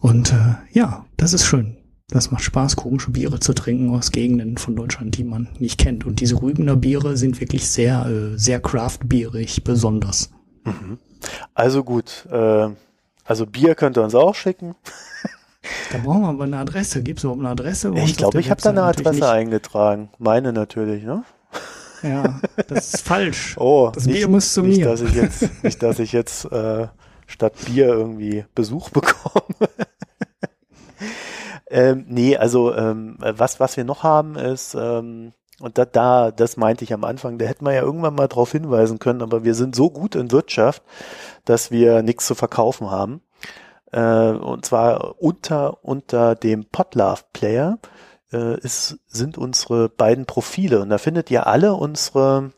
Und äh, ja, das ist schön. Das macht Spaß, komische Biere zu trinken aus Gegenden von Deutschland, die man nicht kennt. Und diese Rügener Biere sind wirklich sehr, äh, sehr craft-bierig besonders. Also gut, äh, also Bier könnt ihr uns auch schicken. Da brauchen wir aber eine Adresse. Gibt es überhaupt eine Adresse? Ich glaube, ich habe da eine Adresse eingetragen. Meine natürlich, ne? nicht. Ja, das ist falsch. Oh, Das Bier muss zu nicht, mir. Dass ich jetzt, nicht, dass ich jetzt äh, statt Bier irgendwie Besuch bekomme. Ähm, nee, also ähm, was, was wir noch haben ist, ähm, und da, da, das meinte ich am Anfang, da hätten wir ja irgendwann mal drauf hinweisen können, aber wir sind so gut in Wirtschaft, dass wir nichts zu verkaufen haben. Äh, und zwar unter, unter dem Podlove Player äh, ist, sind unsere beiden Profile und da findet ihr alle unsere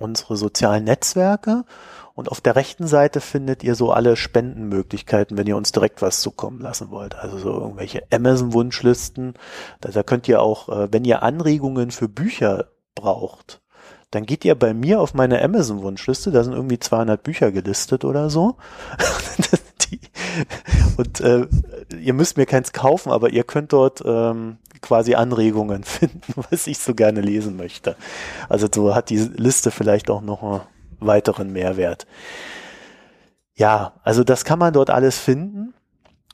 unsere sozialen Netzwerke und auf der rechten Seite findet ihr so alle Spendenmöglichkeiten, wenn ihr uns direkt was zukommen lassen wollt. Also so irgendwelche Amazon-Wunschlisten. Da, da könnt ihr auch, äh, wenn ihr Anregungen für Bücher braucht, dann geht ihr bei mir auf meine Amazon-Wunschliste, da sind irgendwie 200 Bücher gelistet oder so. Und äh, ihr müsst mir keins kaufen, aber ihr könnt dort ähm, quasi Anregungen finden, was ich so gerne lesen möchte. Also so hat die Liste vielleicht auch noch weiteren Mehrwert. Ja, also das kann man dort alles finden.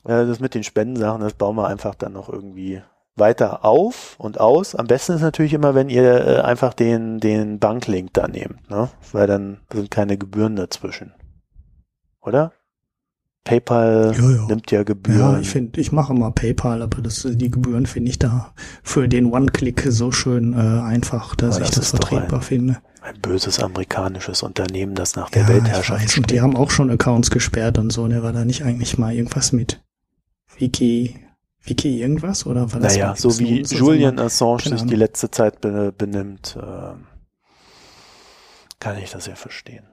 Äh, das mit den Spendensachen, das bauen wir einfach dann noch irgendwie weiter auf und aus. Am besten ist natürlich immer, wenn ihr äh, einfach den, den Banklink da nehmt, ne? weil dann sind keine Gebühren dazwischen. Oder? PayPal Ja, ja. nimmt ja Gebühren. Ja, ich finde, ich mache immer PayPal, aber das, die Gebühren finde ich da für den One-Click so schön äh, einfach, dass Aber ich das das vertretbar finde. Ein böses amerikanisches Unternehmen, das nach der Ja, ich Weltherrschaft weiß. Und die haben auch schon Accounts gesperrt und so. Der war da nicht eigentlich mal irgendwas mit Wiki, Wiki irgendwas oder war das Naja, so wie Snowden Julian zusammen? Assange sich die letzte Zeit be benimmt, ähm, kann ich das ja verstehen.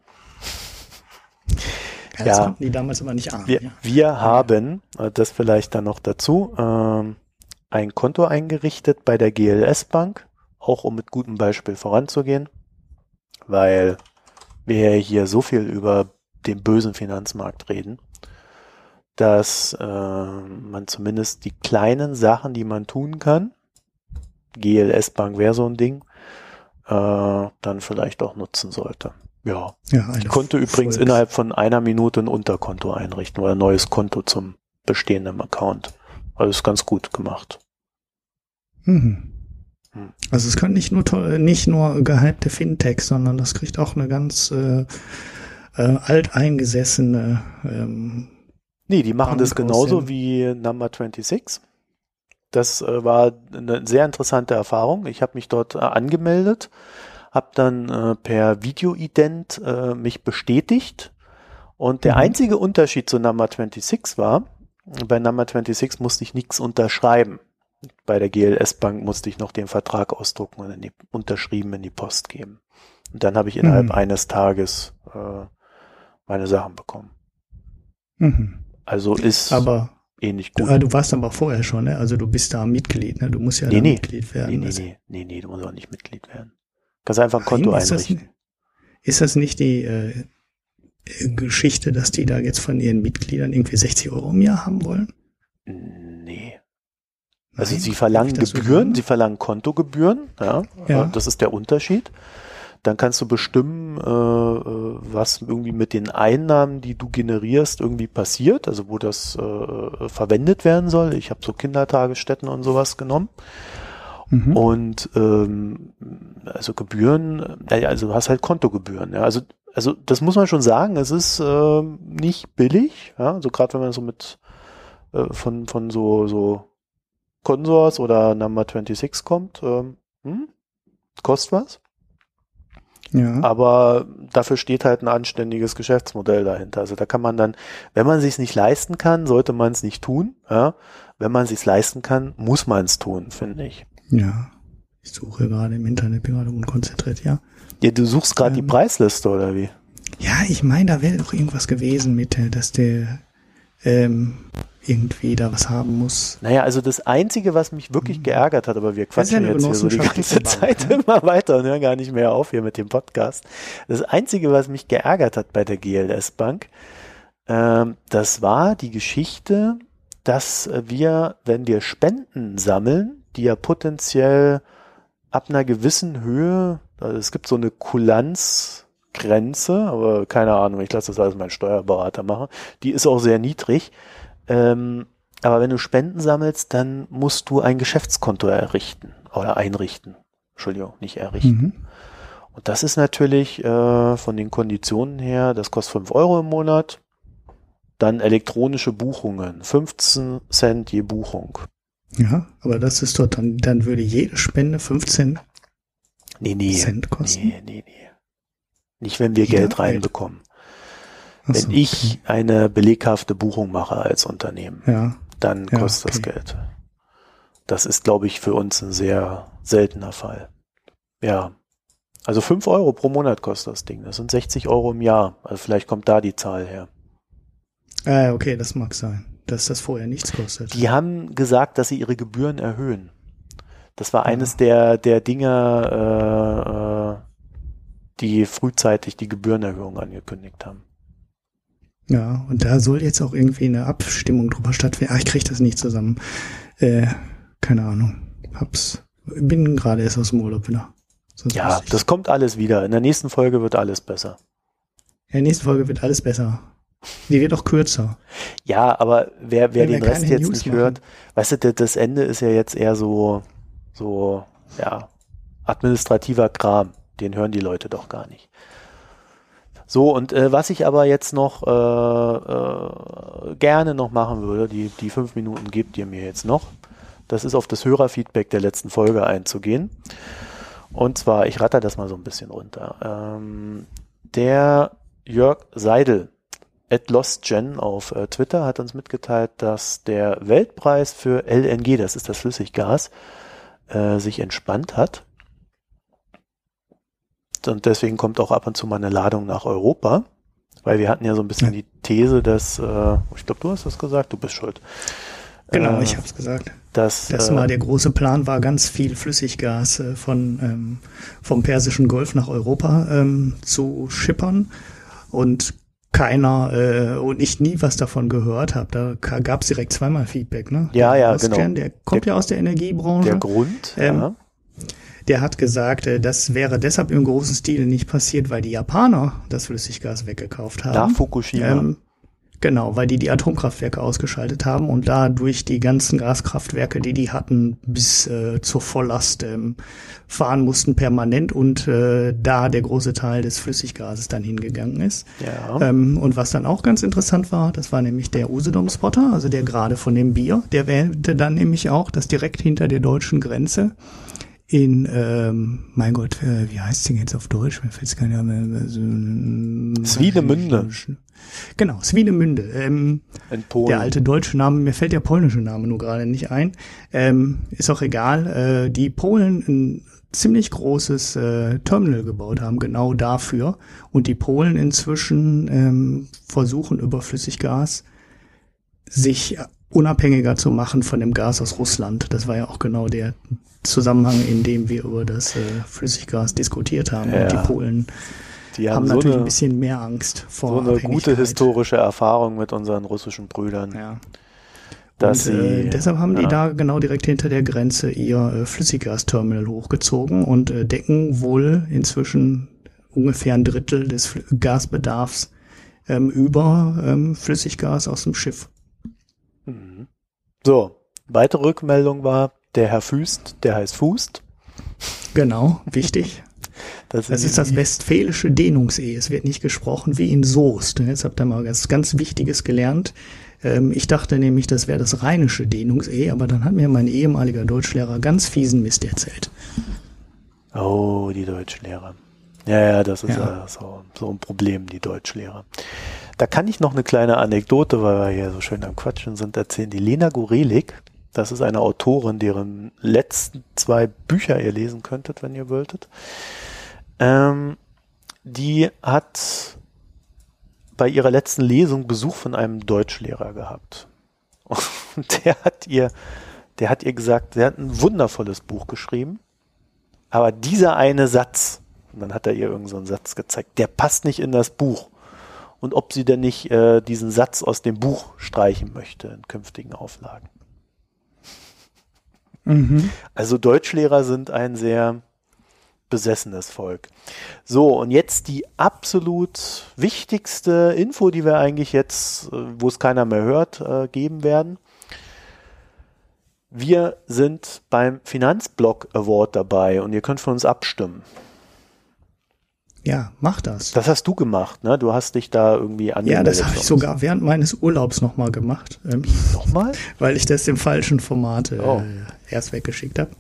Ja, das ja. die damals aber nicht ahnen. Wir, ja. wir haben, äh, das vielleicht dann noch dazu, ähm, ein Konto eingerichtet bei der GLS Bank, auch um mit gutem Beispiel voranzugehen, weil wir hier so viel über den bösen Finanzmarkt reden, dass äh, man zumindest die kleinen Sachen, die man tun kann, GLS Bank wäre so ein Ding, äh, dann vielleicht auch nutzen sollte. Ja, ja ich konnte übrigens innerhalb von einer Minute ein Unterkonto einrichten oder ein neues Konto zum bestehenden Account. Also ist ganz gut gemacht. Mhm. Also es können nicht nur toll- nicht nur gehypte Fintechs, sondern das kriegt auch eine ganz äh, äh, alteingesessene ähm, Nee, die machen das aus genauso dem- wie Number 26. Das äh, war eine sehr interessante Erfahrung. Ich habe mich dort äh, angemeldet, habe dann äh, per Videoident äh, mich bestätigt und der Mhm. einzige Unterschied zu Number 26 war, bei Number 26 musste ich nichts unterschreiben. Bei der GLS Bank musste ich noch den Vertrag ausdrucken und in die, unterschrieben in die Post geben. Und dann habe ich innerhalb Mhm. eines Tages äh, meine Sachen bekommen. mhm. Also ist aber ähnlich du, gut. äh, du warst aber vorher schon, ne? Also du bist da Mitglied, ne? Du musst ja Nee, nee. Mitglied werden. Nee, nee, Das- nee, nee, nee, du musst auch nicht Mitglied werden. Kannst einfach ein Konto Nein, ist das, einrichten. ist das nicht die äh, Geschichte, dass die da jetzt von ihren Mitgliedern irgendwie 60 Euro im Jahr haben wollen? Nee. Also Nein? sie verlangen Gebühren, sie verlangen Kontogebühren, ja, Ja. äh, das ist der Unterschied. dann kannst du bestimmen, äh, äh, was irgendwie mit den Einnahmen, die du generierst, irgendwie passiert, also wo das äh, verwendet werden soll. Ich habe so Kindertagesstätten und sowas genommen. Mhm. Und ähm, also Gebühren, äh, also du hast halt Kontogebühren. Ja. Also, also das muss man schon sagen, es ist äh, nicht billig, ja, so also gerade wenn man so mit äh, von, von so, so Consors oder Number 26 kommt, ähm, hm, kostet was. Ja. Aber dafür steht halt ein anständiges Geschäftsmodell dahinter. Also da kann man dann, wenn man sich nicht leisten kann, sollte man es nicht tun. Ja? Wenn man sich leisten kann, muss man es tun, finde ich. Ja. Ich suche gerade im Internet, gerade unkonzentriert, ja. Ja, du suchst gerade ähm, die Preisliste oder wie? Ja, ich meine, da wäre doch irgendwas gewesen mit, äh, dass der ähm, irgendwie da was haben muss. Naja, also das Einzige, was mich wirklich mhm. geärgert hat, aber wir quatschen ja jetzt hier so die ganze Zeit ne? immer weiter und hören gar nicht mehr auf hier mit dem Podcast. Das Einzige, was mich geärgert hat bei der GLS Bank, ähm, das war die Geschichte, dass wir, wenn wir Spenden sammeln, die ja potenziell ab einer gewissen Höhe, also es gibt so eine Kulanzgrenze, aber keine Ahnung, ich lasse das alles mein Steuerberater machen, die ist auch sehr niedrig. Ähm, aber wenn du Spenden sammelst, dann musst du ein Geschäftskonto errichten oder einrichten. Entschuldigung, nicht errichten. Mhm. Und das ist natürlich äh, von den Konditionen her, das kostet 5 Euro im Monat. Dann elektronische Buchungen, 15 Cent je Buchung. Ja, aber das ist doch dann, dann würde jede Spende 15 nee, nee, Cent kosten. Nee, nee, nee. Nicht, wenn wir Jeder Geld reinbekommen. Wenn so, ich eine beleghafte Buchung mache als Unternehmen, ja. dann ja, kostet okay. das Geld. Das ist, glaube ich, für uns ein sehr seltener Fall. Ja. Also fünf Euro pro Monat kostet das Ding. Das sind 60 Euro im Jahr. Also vielleicht kommt da die Zahl her. Äh, okay, das mag sein, dass das vorher nichts kostet. Die haben gesagt, dass sie ihre Gebühren erhöhen. Das war ja. eines der, der Dinge, äh, äh die frühzeitig die Gebührenerhöhung angekündigt haben. Ja, und da soll jetzt auch irgendwie eine Abstimmung drüber stattfinden. Ah, ich kriege das nicht zusammen. Äh, keine Ahnung. Hab's. Bin gerade erst aus dem Urlaub wieder. Sonst ja, das kommt alles wieder. In der nächsten Folge wird alles besser. In der nächsten Folge wird alles besser. Die wird auch kürzer. Ja, aber wer, wer den Rest jetzt News nicht machen. hört, weißt du, das Ende ist ja jetzt eher so, so, ja, administrativer Kram. Den hören die Leute doch gar nicht. So, und äh, was ich aber jetzt noch äh, äh, gerne noch machen würde, die, die fünf Minuten gebt ihr mir jetzt noch, das ist auf das Hörerfeedback der letzten Folge einzugehen. Und zwar, ich ratter das mal so ein bisschen runter. Ähm, der Jörg Seidel at LostGen auf äh, Twitter hat uns mitgeteilt, dass der Weltpreis für LNG, das ist das Flüssiggas, äh, sich entspannt hat und deswegen kommt auch ab und zu mal eine Ladung nach Europa, weil wir hatten ja so ein bisschen ja. die These, dass, äh, ich glaube, du hast das gesagt, du bist schuld. Genau, äh, ich habe es gesagt. Dass, das mal äh, der große Plan war, ganz viel Flüssiggas äh, von ähm, vom Persischen Golf nach Europa ähm, zu schippern und keiner äh, und ich nie was davon gehört habe. Da gab es direkt zweimal Feedback, ne? Ja, ja, genau. Der kommt der, ja aus der Energiebranche. Der Grund, ähm, ja der hat gesagt, äh, das wäre deshalb im großen Stil nicht passiert, weil die Japaner das Flüssiggas weggekauft haben. Nach Fukushima. Ähm, Genau, weil die die Atomkraftwerke ausgeschaltet haben und dadurch die ganzen Gaskraftwerke, die die hatten, bis äh, zur Volllast ähm, fahren mussten permanent und äh, da der große Teil des Flüssiggases dann hingegangen ist. Ja. Ähm, und was dann auch ganz interessant war, das war nämlich der Usedom-Spotter, also der gerade von dem Bier, der wählte dann nämlich auch, dass direkt hinter der deutschen Grenze in, ähm, mein Gott, äh, wie heißt denn jetzt auf Deutsch? Mir fällt es gar nicht mehr. So, Swinemünde. Genau, Swinemünde. Ähm, in Polen. Der alte deutsche Name, mir fällt der polnische Name nur gerade nicht ein. Ähm, ist auch egal. Äh, die Polen ein ziemlich großes äh, Terminal gebaut haben, genau dafür. Und die Polen inzwischen ähm, versuchen über Flüssiggas sich unabhängiger zu machen von dem Gas aus Russland. Das war ja auch genau der Zusammenhang, in dem wir über das äh, Flüssiggas diskutiert haben. Ja. Und die Polen die haben, haben so natürlich eine, ein bisschen mehr Angst vor So eine gute historische Erfahrung mit unseren russischen Brüdern. Ja. Dass und, äh, sie, deshalb haben ja. die da genau direkt hinter der Grenze ihr äh, Flüssiggasterminal hochgezogen und äh, decken wohl inzwischen ungefähr ein Drittel des Gasbedarfs ähm, über ähm, Flüssiggas aus dem Schiff. Mhm. So, weitere Rückmeldung war, der Herr Füst, der heißt Fußt. Genau, wichtig. Das, das ist das westfälische Dehnungs-E. Es wird nicht gesprochen wie in Soest. Jetzt habt ihr mal was ganz Wichtiges gelernt. Ähm, ich dachte nämlich, das wäre das rheinische Dehnungs-E, aber dann hat mir mein ehemaliger Deutschlehrer ganz fiesen Mist erzählt. Oh, die Deutschlehrer. Ja, ja, das ist ja. so, so ein Problem, die Deutschlehrer. Da kann ich noch eine kleine Anekdote, weil wir hier so schön am Quatschen sind, erzählen. Die Lena Gorelik, das ist eine Autorin, deren letzten zwei Bücher ihr lesen könntet, wenn ihr wolltet. Ähm, die hat bei ihrer letzten Lesung Besuch von einem Deutschlehrer gehabt. Und der hat ihr, der hat ihr gesagt, der hat ein wundervolles Buch geschrieben, aber dieser eine Satz, und dann hat er ihr irgendeinen so Satz gezeigt, der passt nicht in das Buch. Und ob sie denn nicht äh, diesen Satz aus dem Buch streichen möchte in künftigen Auflagen. Mhm. Also Deutschlehrer sind ein sehr besessenes Volk. So, und jetzt die absolut wichtigste Info, die wir eigentlich jetzt, äh, wo es keiner mehr hört, äh, geben werden. Wir sind beim Finanzblock Award dabei und ihr könnt für uns abstimmen. Ja, mach das. Das hast du gemacht, ne? Du hast dich da irgendwie angemeldet. Ja, das habe ich sogar während meines Urlaubs nochmal gemacht. Ähm, nochmal? Weil ich das im falschen Format äh, oh. Erst weggeschickt habe.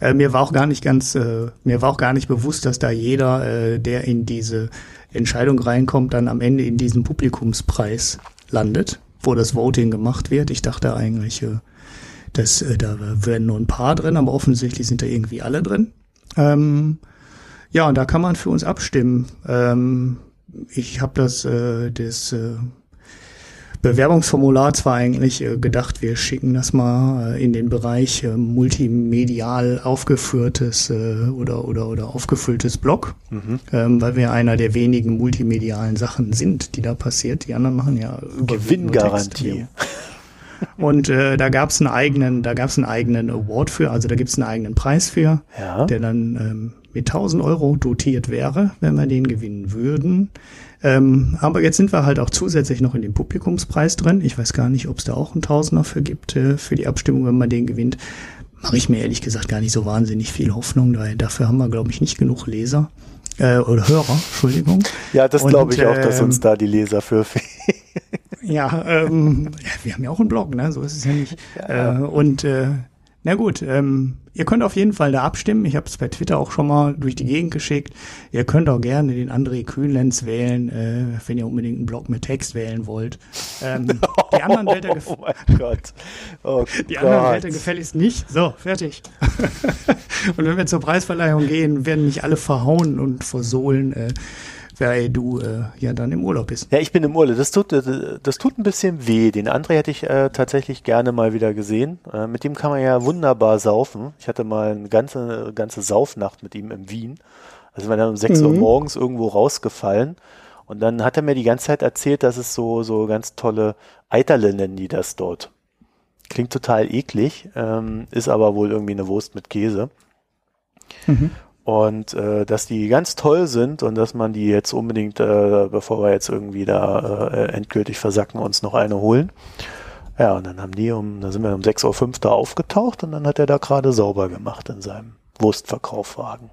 Äh, mir war auch gar nicht ganz, äh, mir war auch gar nicht bewusst, dass da jeder, äh, der in diese Entscheidung reinkommt, dann am Ende in diesen Publikumspreis landet, wo das Voting gemacht wird. Ich dachte eigentlich, äh, dass äh, da werden nur ein paar drin, aber offensichtlich sind da irgendwie alle drin. Ähm, ja, und da kann man für uns abstimmen. Ähm, ich habe das, äh, das äh, Bewerbungsformular zwar eigentlich äh, gedacht, wir schicken das mal äh, in den Bereich äh, multimedial aufgeführtes oder, oder, oder aufgefülltes Blog, mhm. ähm, weil wir einer der wenigen multimedialen Sachen sind, die da passiert. Die anderen machen ja Gewinngarantie. Und äh, da gab es einen eigenen, da gab es einen eigenen Award für, also da gibt es einen eigenen Preis für, ja. der dann ähm, mit 1000 Euro dotiert wäre, wenn wir den gewinnen würden. Ähm, aber jetzt sind wir halt auch zusätzlich noch in dem Publikumspreis drin. Ich weiß gar nicht, ob es da auch einen Tausender für gibt äh, für die Abstimmung, wenn man den gewinnt. Mache ich mir ehrlich gesagt gar nicht so wahnsinnig viel Hoffnung, weil dafür haben wir, glaube ich, nicht genug Leser äh, oder Hörer, Entschuldigung. Ja, das glaube ich auch, dass uns ähm, da die Leser für fehlen. ja, ähm, ja, wir haben ja auch einen Blog, ne? So ist es ja nicht. Ja. Äh, und äh, na gut, ähm, ihr könnt auf jeden Fall da abstimmen. Ich habe es bei Twitter auch schon mal durch die Gegend geschickt. Ihr könnt auch gerne den André Kühnlenz wählen, äh, wenn ihr unbedingt einen Blog mit Text wählen wollt. Ähm, die anderen Wälder oh mein Gott. Oh die Gott. anderen Wälder gefälligst nicht. So, fertig. und wenn wir zur Preisverleihung gehen, werden nicht alle verhauen und versohlen. Äh, weil du äh, ja dann im Urlaub bist. Ja, ich bin im Urlaub. Das tut, das tut ein bisschen weh. Den André hätte ich äh, tatsächlich gerne mal wieder gesehen. Äh, mit dem kann man ja wunderbar saufen. Ich hatte mal eine ganze, ganze Saufnacht mit ihm in Wien. Also wir dann um 6 mhm. Uhr morgens irgendwo rausgefallen. Und dann hat er mir die ganze Zeit erzählt, dass es so, so ganz tolle Eiterle nennen die das dort. Klingt total eklig, ähm, ist aber wohl irgendwie eine Wurst mit Käse. Mhm. Und äh, dass die ganz toll sind und dass man die jetzt unbedingt, äh, bevor wir jetzt irgendwie da äh, endgültig versacken, uns noch eine holen. Ja, und dann haben die um, da sind wir um 6.05 Uhr da aufgetaucht und dann hat er da gerade sauber gemacht in seinem Wurstverkaufwagen.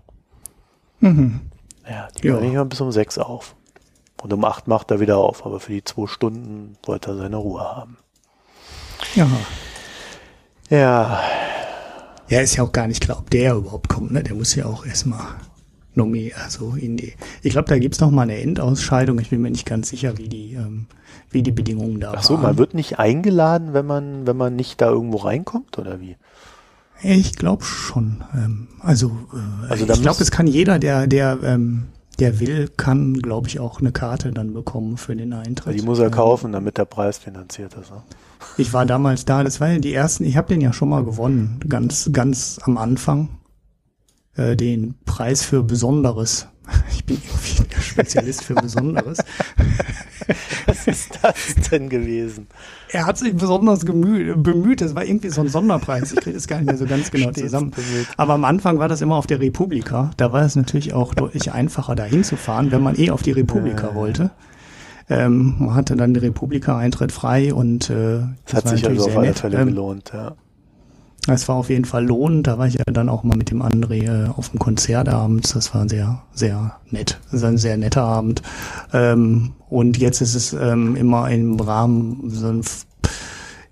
Mhm. Ja, die ja. mal bis um 6 auf. Und um 8 macht er wieder auf, aber für die zwei Stunden wollte er seine Ruhe haben. Ja. Ja, ja, ist ja auch gar nicht klar, ob der überhaupt kommt. Ne? Der muss ja auch erstmal nomi also in die. Ich glaube, da gibt's noch mal eine Endausscheidung. Ich bin mir nicht ganz sicher, wie die, ähm, wie die Bedingungen da Ach so, waren. man wird nicht eingeladen, wenn man, wenn man nicht da irgendwo reinkommt, oder wie? Ich glaube schon. Ähm, also, äh, also ich glaube, es kann jeder, der, der, ähm, der will, kann, glaube ich, auch eine Karte dann bekommen für den Eintritt. Die muss er kaufen, damit der Preis finanziert ist. Ne? Ich war damals da, das waren ja die ersten, ich habe den ja schon mal gewonnen, ganz, ganz am Anfang. Äh, den Preis für Besonderes. Ich bin irgendwie der Spezialist für Besonderes. Das, ist das denn gewesen? Er hat sich besonders bemüht. Das war irgendwie so ein Sonderpreis. Ich kriege das gar nicht mehr so ganz genau Stets zusammen. bemüht. Aber am Anfang war das immer auf der Republika. Da war es natürlich auch deutlich einfacher, da hinzufahren, wenn man eh auf die Republika Ja. wollte. Ähm, man hatte dann die Republika-Eintritt frei und äh, Das hat war sich also auf alle. Fälle Ähm, gelohnt, ja. Es war auf jeden Fall lohnend. Da war ich ja dann auch mal mit dem André äh, auf dem Konzert abends. Das war sehr, sehr nett. Das war ein sehr netter Abend. Ähm, und jetzt ist es ähm, immer im Rahmen so ein,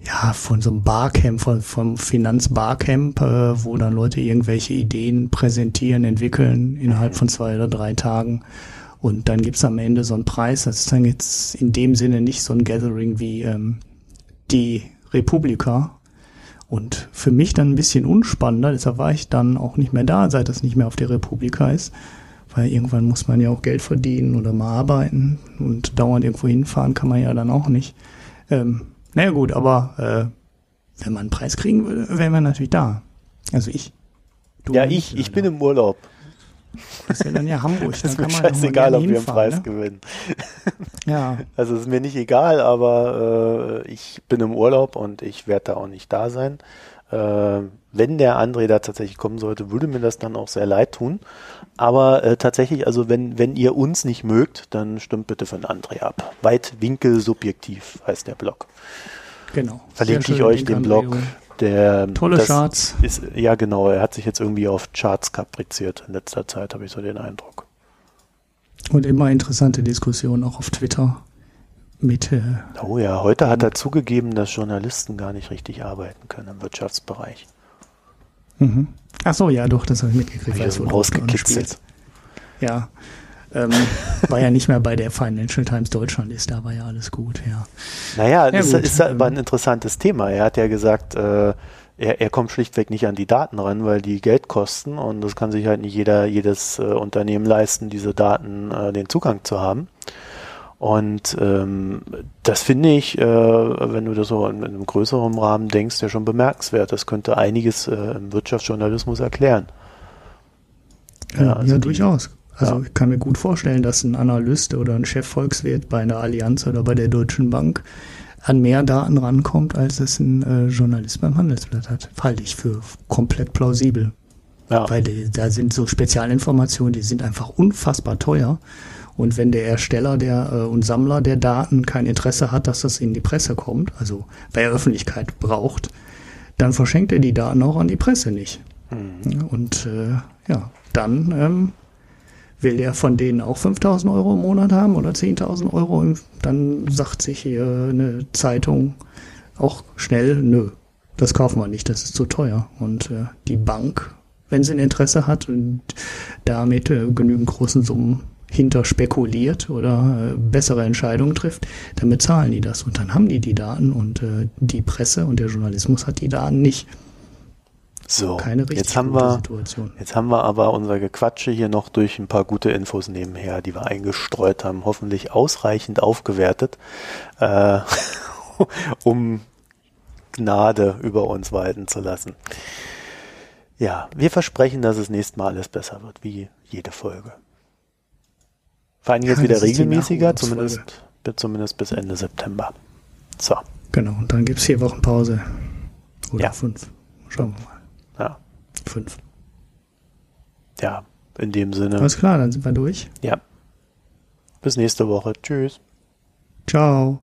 ja, von so einem Barcamp, von, vom Finanzbarcamp, äh, wo dann Leute irgendwelche Ideen präsentieren, entwickeln innerhalb von zwei oder drei Tagen. Und dann gibt's am Ende so einen Preis. Das ist dann jetzt in dem Sinne nicht so ein Gathering wie ähm, die Republika, und für mich dann ein bisschen unspannender, deshalb war ich dann auch nicht mehr da, seit das nicht mehr auf der Republika ist. Weil irgendwann muss man ja auch Geld verdienen oder mal arbeiten und dauernd irgendwo hinfahren kann man ja dann auch nicht. Ähm, naja gut, aber äh, wenn man einen Preis kriegen würde, wären wir natürlich da. Also ich. Du Ja, ich, ich bin im Urlaub. Das wäre dann ja Hamburg. Das ist mir scheißegal, ob wir einen Preis ne? gewinnen. Ja, Also es ist mir nicht egal, aber äh, ich bin im Urlaub und ich werde da auch nicht da sein. Äh, wenn der André da tatsächlich kommen sollte, würde mir das dann auch sehr leid tun. Aber äh, tatsächlich, also wenn, wenn ihr uns nicht mögt, dann stimmt bitte für den André ab. Weitwinkel subjektiv heißt der Blog. genau. Verlinke ich euch den an Blog. Der, Tolle Charts. Ist, ja, genau. Er hat sich jetzt irgendwie auf Charts kapriziert in letzter Zeit, habe ich so den Eindruck. Und immer interessante Diskussionen auch auf Twitter mit äh, Oh ja, heute hat er zugegeben, dass Journalisten gar nicht richtig arbeiten können im Wirtschaftsbereich. Mhm. Ach so, ja, doch, das habe ich mitgekriegt. Hab ich als also rausgekitzelt. Ja. Ähm, war ja nicht mehr bei der Financial Times Deutschland ist, da war ja alles gut, ja. Naja, Ja, das gut, ist aber ein interessantes Thema. Er hat ja gesagt, äh, er, er kommt schlichtweg nicht an die Daten ran, weil die Geld kosten und das kann sich halt nicht jeder, jedes äh, Unternehmen leisten, diese Daten, äh, den Zugang zu haben. Und ähm, das finde ich, äh, wenn du das so in, in einem größeren Rahmen denkst, ja schon bemerkenswert. Das könnte einiges äh, im Wirtschaftsjournalismus erklären. Ja, Ja, ja, also die- durchaus. Also ich kann mir gut vorstellen, dass ein Analyst oder ein Chefvolkswirt bei einer Allianz oder bei der Deutschen Bank an mehr Daten rankommt, als es ein äh, Journalist beim Handelsblatt hat. Halte ich für komplett plausibel. Ja, Weil die, da sind so Spezialinformationen, die sind einfach unfassbar teuer. Und wenn der Ersteller der, äh, und Sammler der Daten kein Interesse hat, dass das in die Presse kommt, also bei der Öffentlichkeit braucht, dann verschenkt er die Daten auch an die Presse nicht. Mhm. Und äh, ja, dann ähm, will der von denen auch 5000 Euro im Monat haben oder 10.000 Euro, dann sagt sich hier eine Zeitung auch schnell, nö, das kaufen wir nicht, das ist zu teuer. Und äh, die Bank, wenn sie ein Interesse hat und damit äh, genügend großen Summen hinter spekuliert oder äh, bessere Entscheidungen trifft, dann bezahlen die das und dann haben die die Daten und äh, die Presse und der Journalismus hat die Daten nicht. So. Keine Jetzt haben wir, Situation. Jetzt haben wir aber unser Gequatsche hier noch durch ein paar gute Infos nebenher, die wir eingestreut haben, hoffentlich ausreichend aufgewertet, äh, um Gnade über uns walten zu lassen. Ja, wir versprechen, dass es nächstes Mal alles besser wird, wie jede Folge. Vor allem jetzt Ja, wieder regelmäßiger, zumindest, zumindest bis Ende September. So, Genau, und dann gibt's vier Wochen Pause. Oder Ja. fünf. Schauen wir mal. Ja, Fünf. ja, in dem Sinne, Alles klar, dann sind wir durch. ja. Bis nächste Woche. Tschüss. Ciao.